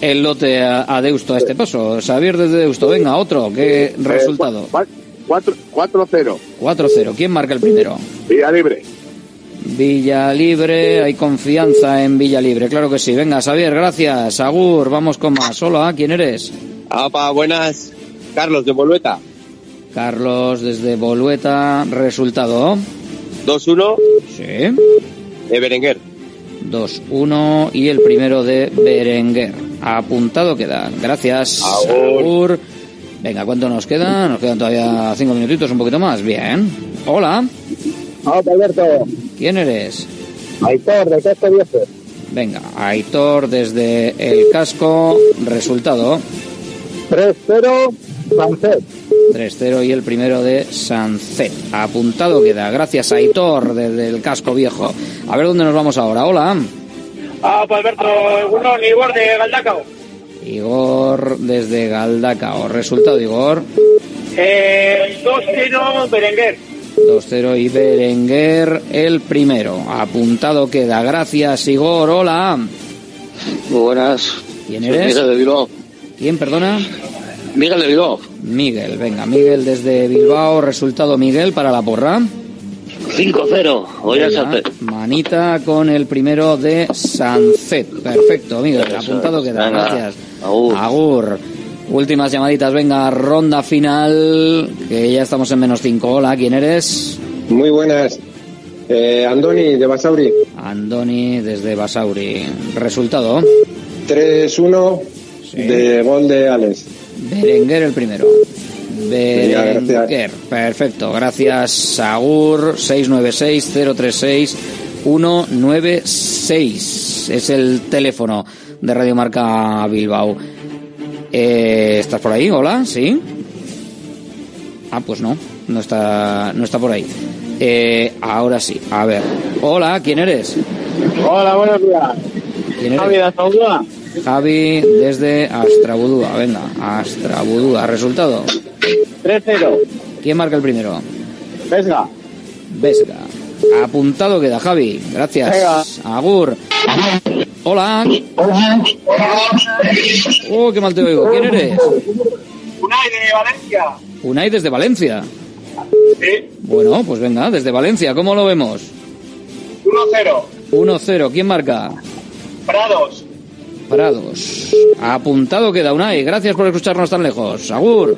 el lote a, a Deusto a este paso. Xavier de Deusto, venga, otro. ¿Qué resultado? 4-0. 4-0. ¿Quién marca el primero? Vía libre. Villa Libre, hay confianza en Villa Libre, claro que sí. Venga, Xavier, gracias. Agur, vamos con más. Hola, ¿quién eres? Ah, pa, buenas. Carlos de Bolueta. Carlos desde Bolueta, resultado. 2-1, Sí. de Berenguer. 2-1 y el primero de Berenguer. Apuntado queda. Gracias. Agur. Venga, ¿cuánto nos queda? Nos quedan todavía cinco minutitos, un poquito más. Bien. Hola. Ah, Alberto. ¿Quién eres? Aitor, de Casco Viejo. Venga, Aitor desde el casco. Resultado. 3-0, Francés. 3-0 y el primero de Sancet. Apuntado queda. Gracias, Aitor, desde el casco viejo. A ver dónde nos vamos ahora. Hola. Ah, pa, Alberto, uno, Igor de Galdacao. Igor desde Galdacao. Resultado, Igor. Eh, 2-0, Berenguer. 2-0 y Berenguer el primero. Apuntado queda. Gracias, Igor. Hola. Muy buenas. ¿Quién eres? Miguel de Bilbao. ¿Quién, perdona? Miguel de Bilbao. Miguel. Venga, Miguel desde Bilbao. Resultado, Miguel, para la porra. 5-0. Hoy. Manita con el primero de Sancet. Perfecto, Miguel. Apuntado queda. Venga. Gracias. Agur. Agur. Últimas llamaditas. Venga, ronda final. Que ya estamos en menos 5. Hola, ¿quién eres? Muy buenas. Eh, Andoni de Basauri. Andoni desde Basauri. Resultado. 3-1 de gol de Alex. Berenguer el primero. Berenguer. Perfecto. Gracias, Sagur. 696-036-196. Es el teléfono de Radio Marca Bilbao. Eh, ¿Estás por ahí? Hola, ¿sí? Ah, pues no. No está, no está por ahí. Eh, ahora sí. A ver. Hola, ¿quién eres? Hola, buenos días. ¿Quién eres? Javi de Azaldúa. Javi desde Astrabudúa. Venga, Astrabudúa. Resultado. 3-0. ¿Quién marca el primero? Vesga. Vesga. Apuntado queda, Javi. Gracias. Venga. Agur. Hola. Oh, qué mal te oigo. ¿Quién eres? Unai de Valencia. Unai desde Valencia. Sí. Bueno, pues venga, desde Valencia. ¿Cómo lo vemos? 1-0. 1-0. ¿Quién marca? Prados. Prados. Apuntado queda Unai. Gracias por escucharnos tan lejos. Agur.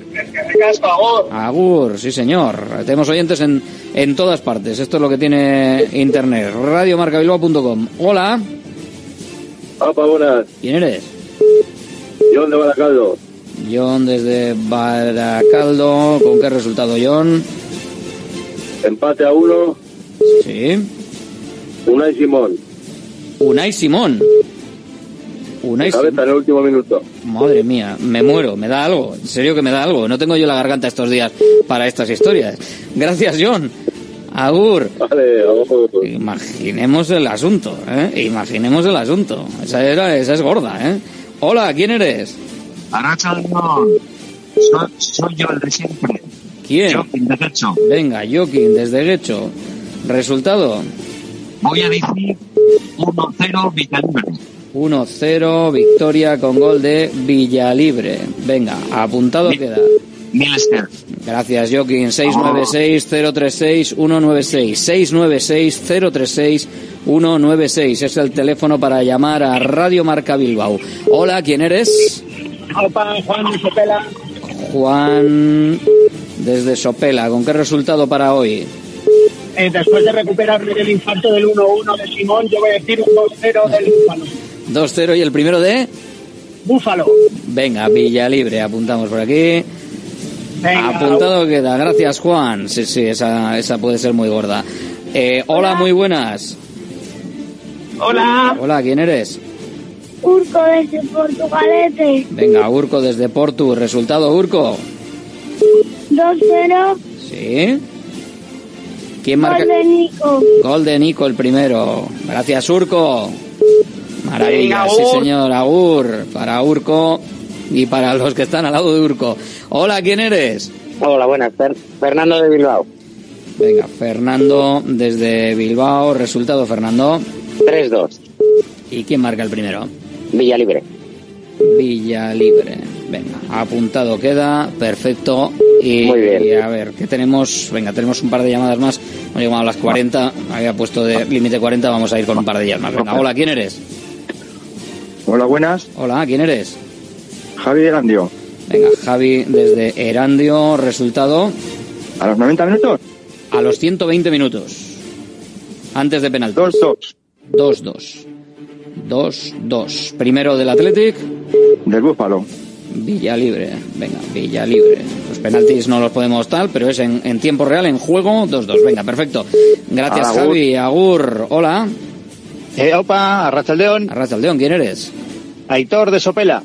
Agur, sí señor. Tenemos oyentes en, en todas partes. Esto es lo que tiene internet. Radiomarcabilbao.com. Hola. Apa, buenas. ¿Quién eres? John de Baracaldo. John desde Baracaldo. ¿Con qué resultado, John? Empate a uno. Sí. Unai Simón. Unai Simón. Unai Cabeza en el último minuto. Madre mía, me muero, me da algo. En serio que me da algo. No tengo yo la garganta estos días para estas historias. Gracias, John. Agur. Vale. Imaginemos el asunto, ¿eh? Imaginemos el asunto. Esa, era, esa es gorda, ¿eh? Hola, ¿quién eres? Arracha soy, soy yo el de siempre. ¿Quién? Joaquín de Guecho. Venga, Joaquín, desde Guecho. ¿Resultado? Voy a decir 1-0 Villalibre. 1-0, victoria con gol de Villalibre. Venga, apuntado queda. Milester. Gracias, Joaquín. 696-036-196. 696-036-196. Es el teléfono para llamar a Radio Marca Bilbao. Hola, ¿quién eres? Opa, Juan de Sopela. Juan, desde Sopela. ¿Con qué resultado para hoy? Eh, después de recuperarme del infarto del 1-1 de Simón, yo voy a decir un 2-0 del Búfalo. 2-0 y el primero de... Búfalo. Venga, Villalibre, apuntamos por aquí. Venga, Apuntado queda, gracias Juan. Sí, sí, esa, esa puede ser muy gorda. Eh, hola, muy buenas. Hola. Hola, ¿quién eres? Urco desde Portugalete. Venga, Urco desde Portu. ¿Resultado, Urco? 2-0. Sí. ¿Quién marca? Gol de Nico. Gol de Nico el primero. Gracias, Urco. Maravilla, Venga, sí señor, Agur. Para Urco y para los que están al lado de Urco. Hola, ¿quién eres? Hola, buenas. Fer- Fernando de Bilbao. Venga, Fernando desde Bilbao. Resultado, Fernando. 3-2. ¿Y quién marca el primero? Villalibre. Villalibre. Venga, apuntado queda, perfecto. Y, Muy bien. y a ver, ¿qué tenemos? Venga, tenemos un par de llamadas más. Hemos llegado a las 40, había puesto de límite 40, vamos a ir con un par de llamadas. Venga, hola, ¿quién eres? Hola, buenas. Hola, ¿quién eres? Javi Erandio. Venga, Javi desde Erandio, resultado. ¿A los 90 minutos? A los 120 minutos. Antes de penalti. 2-2. 2-2. 2-2. Primero del Athletic. Del Búfalo. Villalibre, venga, Villalibre. Los penaltis no los podemos tal, pero es en, en tiempo real, en juego, 2-2. Venga, perfecto. Gracias, Agur. Javi. Agur, hola. Eh, opa, Arrachaldeón. Arrachaldeón, ¿quién eres? Aitor de Sopela.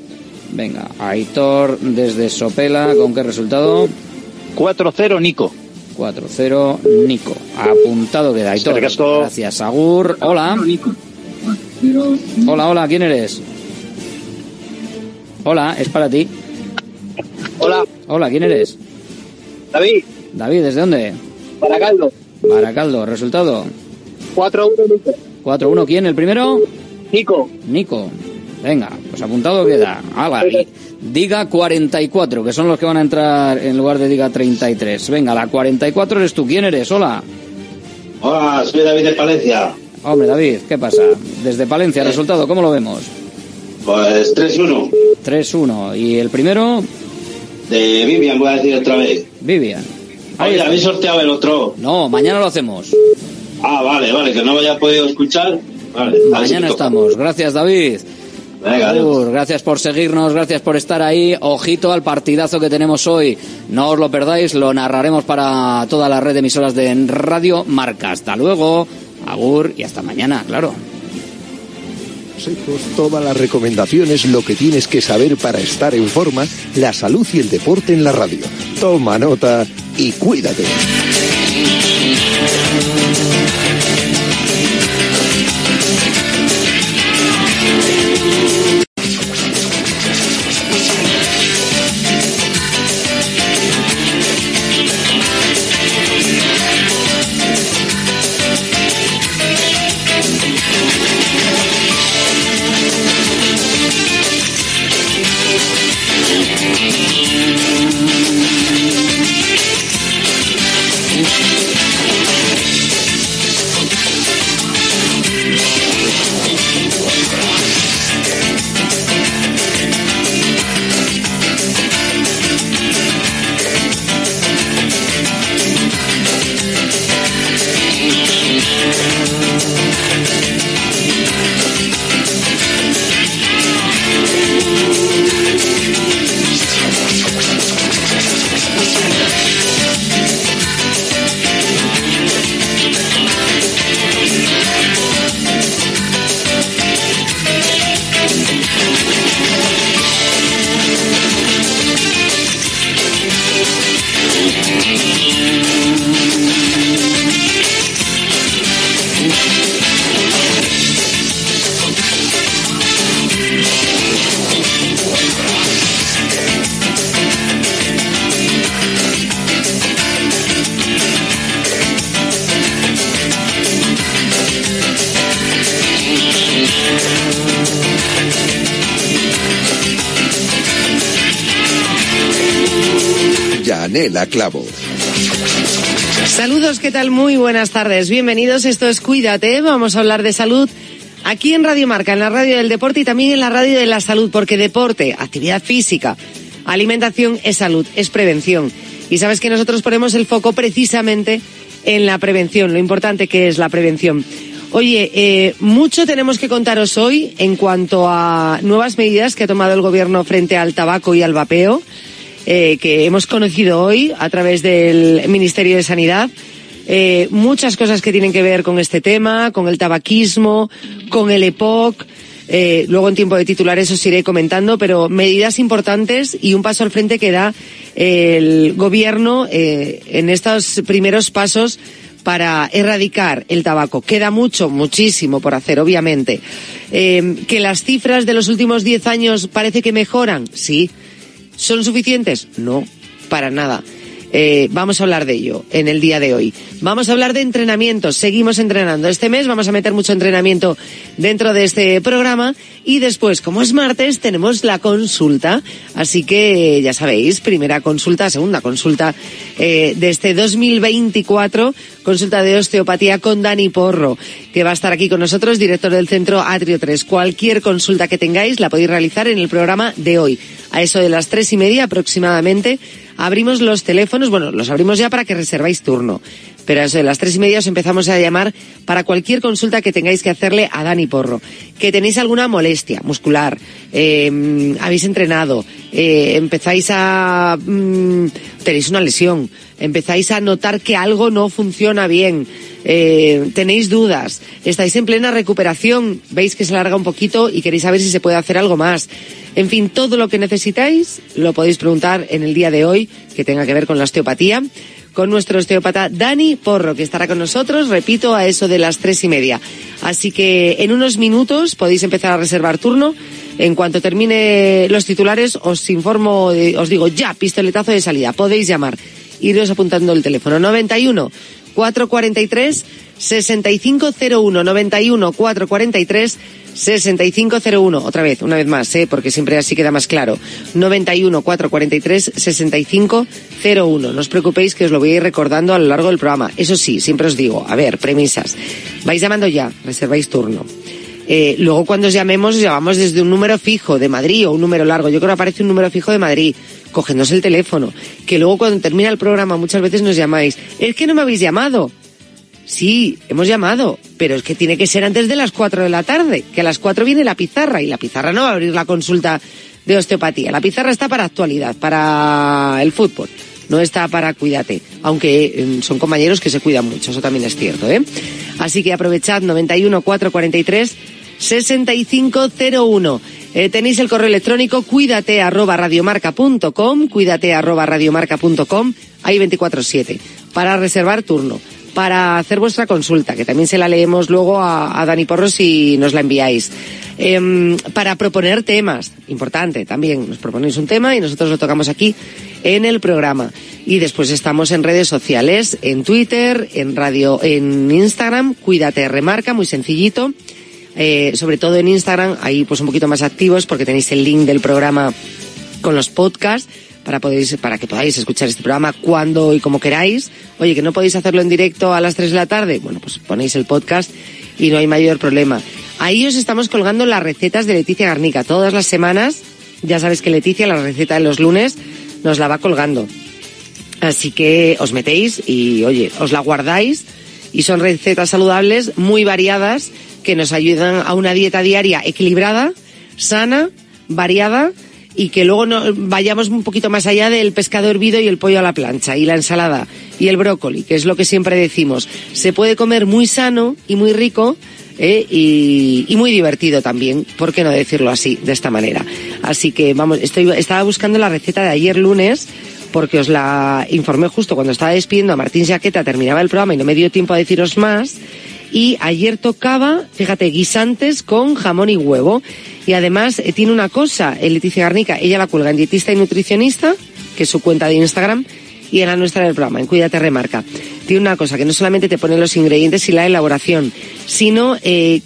Venga, Aitor desde Sopela, ¿con qué resultado? 4-0 Nico. 4-0, Nico. Apuntado queda, Aitor. Gracias, Agur. Hola. Hola, hola, ¿quién eres? Hola, es para ti. Hola, Hola, ¿quién eres? David. David, ¿desde dónde? Baracaldo. Baracaldo, resultado. 4-1 Nico. 4-1, ¿quién? ¿El primero? Nico. Nico. Venga, pues apuntado queda. Hala, y diga 44, que son los que van a entrar en lugar de diga 33. Venga, la 44 eres tú. ¿Quién eres? Hola. Hola, soy David de Palencia. Hombre, David, ¿qué pasa? Desde Palencia, resultado, ¿cómo lo vemos? Pues 3-1. 3-1. ¿Y el primero? De Vivian, voy a decir otra vez. Vivian. Oye, habéis sorteado el otro. No, mañana lo hacemos. Ah, vale, vale, que no me haya podido escuchar. Vale, Mañana estamos. Gracias, David. Venga, Agur, gracias por seguirnos, gracias por estar ahí. Ojito al partidazo que tenemos hoy. No os lo perdáis, lo narraremos para toda la red de emisoras de Radio Marca. Hasta luego. Agur y hasta mañana, claro. consejos, todas las recomendaciones, lo que tienes que saber para estar en forma, la salud y el deporte en la radio. Toma nota y cuídate. Tal? Muy buenas tardes. Bienvenidos. Esto es Cuídate. Vamos a hablar de salud aquí en Radio Marca, en la radio del deporte y también en la radio de la salud, porque deporte, actividad física, alimentación es salud, es prevención. Y sabes que nosotros ponemos el foco precisamente en la prevención, lo importante que es la prevención. Oye, eh, mucho tenemos que contaros hoy en cuanto a nuevas medidas que ha tomado el gobierno frente al tabaco y al vapeo, eh, que hemos conocido hoy a través del Ministerio de Sanidad. Eh, muchas cosas que tienen que ver con este tema, con el tabaquismo, con el EPOC. Eh, luego en tiempo de titulares os iré comentando, pero medidas importantes y un paso al frente que da el gobierno eh, en estos primeros pasos para erradicar el tabaco. Queda mucho, muchísimo por hacer, obviamente. Eh, que las cifras de los últimos diez años parece que mejoran, sí. ¿Son suficientes? No, para nada. Eh, vamos a hablar de ello en el día de hoy. Vamos a hablar de entrenamiento. Seguimos entrenando. Este mes vamos a meter mucho entrenamiento dentro de este programa y después, como es martes, tenemos la consulta. Así que ya sabéis, primera consulta, segunda consulta eh, de este 2024, consulta de osteopatía con Dani Porro, que va a estar aquí con nosotros, director del centro Atrio 3. Cualquier consulta que tengáis la podéis realizar en el programa de hoy. A eso de las tres y media aproximadamente abrimos los teléfonos, bueno, los abrimos ya para que reserváis turno. Pero a eso de las tres y media os empezamos a llamar para cualquier consulta que tengáis que hacerle a Dani Porro. Que tenéis alguna molestia muscular, eh, habéis entrenado, eh, empezáis a... Mm, tenéis una lesión, empezáis a notar que algo no funciona bien, eh, tenéis dudas, estáis en plena recuperación, veis que se larga un poquito y queréis saber si se puede hacer algo más. En fin, todo lo que necesitáis lo podéis preguntar en el día de hoy que tenga que ver con la osteopatía con nuestro osteópata Dani Porro, que estará con nosotros, repito, a eso de las tres y media. Así que en unos minutos podéis empezar a reservar turno. En cuanto termine los titulares, os informo, os digo ya, pistoletazo de salida. Podéis llamar. Iros apuntando el teléfono 91 443 6501 91 443 6501. Otra vez, una vez más, ¿eh? porque siempre así queda más claro. 91 443 6501. No os preocupéis que os lo voy a ir recordando a lo largo del programa. Eso sí, siempre os digo, a ver, premisas. Vais llamando ya, reserváis turno. Eh, luego cuando os llamemos, os llamamos desde un número fijo de Madrid o un número largo. Yo creo que aparece un número fijo de Madrid. Cogednos el teléfono. Que luego cuando termina el programa muchas veces nos llamáis. Es que no me habéis llamado. Sí, hemos llamado, pero es que tiene que ser antes de las 4 de la tarde, que a las 4 viene la pizarra y la pizarra no va a abrir la consulta de osteopatía. La pizarra está para actualidad, para el fútbol, no está para cuídate, aunque eh, son compañeros que se cuidan mucho, eso también es cierto, ¿eh? Así que aprovechad 91 443 6501. Eh, tenéis el correo electrónico cuídate arroba radiomarca.com, cuídate arroba radiomarca.com, hay 24-7, para reservar turno para hacer vuestra consulta, que también se la leemos luego a, Dani Porro si nos la enviáis. Eh, para proponer temas, importante también, nos proponéis un tema y nosotros lo tocamos aquí en el programa. Y después estamos en redes sociales, en Twitter, en radio, en Instagram, cuídate, remarca, muy sencillito. Eh, sobre todo en Instagram, ahí pues un poquito más activos porque tenéis el link del programa con los podcasts para, podéis, para que podáis escuchar este programa cuando y como queráis. Oye, que no podéis hacerlo en directo a las 3 de la tarde, bueno, pues ponéis el podcast y no hay mayor problema. Ahí os estamos colgando las recetas de Leticia Garnica. Todas las semanas, ya sabes que Leticia, la receta de los lunes, nos la va colgando. Así que os metéis y, oye, os la guardáis y son recetas saludables muy variadas que nos ayudan a una dieta diaria equilibrada, sana, variada y que luego no, vayamos un poquito más allá del pescado hervido y el pollo a la plancha y la ensalada y el brócoli, que es lo que siempre decimos. Se puede comer muy sano y muy rico ¿eh? y, muy divertido también, ¿por qué no decirlo así, de esta manera? Así que vamos, estoy, estaba buscando la receta de ayer lunes porque os la informé justo cuando estaba despidiendo a Martín Jaqueta, terminaba el programa y no me dio tiempo a deciros más. Y ayer tocaba, fíjate, guisantes con jamón y huevo. Y además eh, tiene una cosa, el Leticia Garnica, ella la cuelga en dietista y nutricionista, que es su cuenta de Instagram, y en la nuestra del programa, en Cuídate Remarca. Tiene una cosa, que no solamente te pone los ingredientes y la elaboración, sino eh,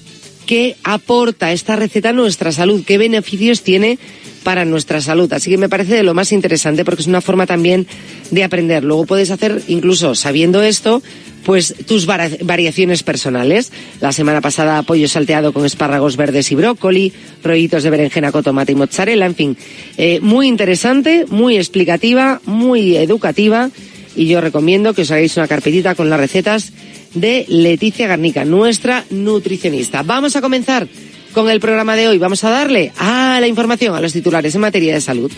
qué aporta esta receta a nuestra salud, qué beneficios tiene para nuestra salud. Así que me parece de lo más interesante porque es una forma también de aprender. Luego puedes hacer, incluso sabiendo esto, pues tus variaciones personales. La semana pasada pollo salteado con espárragos verdes y brócoli, rollitos de berenjena con tomate y mozzarella, en fin. Eh, muy interesante, muy explicativa, muy educativa y yo recomiendo que os hagáis una carpetita con las recetas de Leticia Garnica, nuestra nutricionista. Vamos a comenzar con el programa de hoy. Vamos a darle a la información, a los titulares en materia de salud.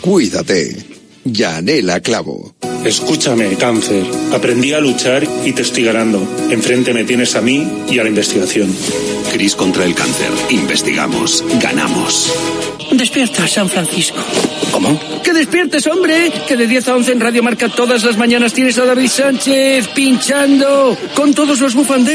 Cuídate. Yanela Clavo. Escúchame, cáncer. Aprendí a luchar y te estoy ganando. Enfrente me tienes a mí y a la investigación. Cris contra el cáncer. Investigamos. Ganamos. Despierta, San Francisco. ¿Cómo? Que despiertes, hombre. Que de 10 a 11 en Radio Marca todas las mañanas tienes a David Sánchez pinchando con todos los bufanderos.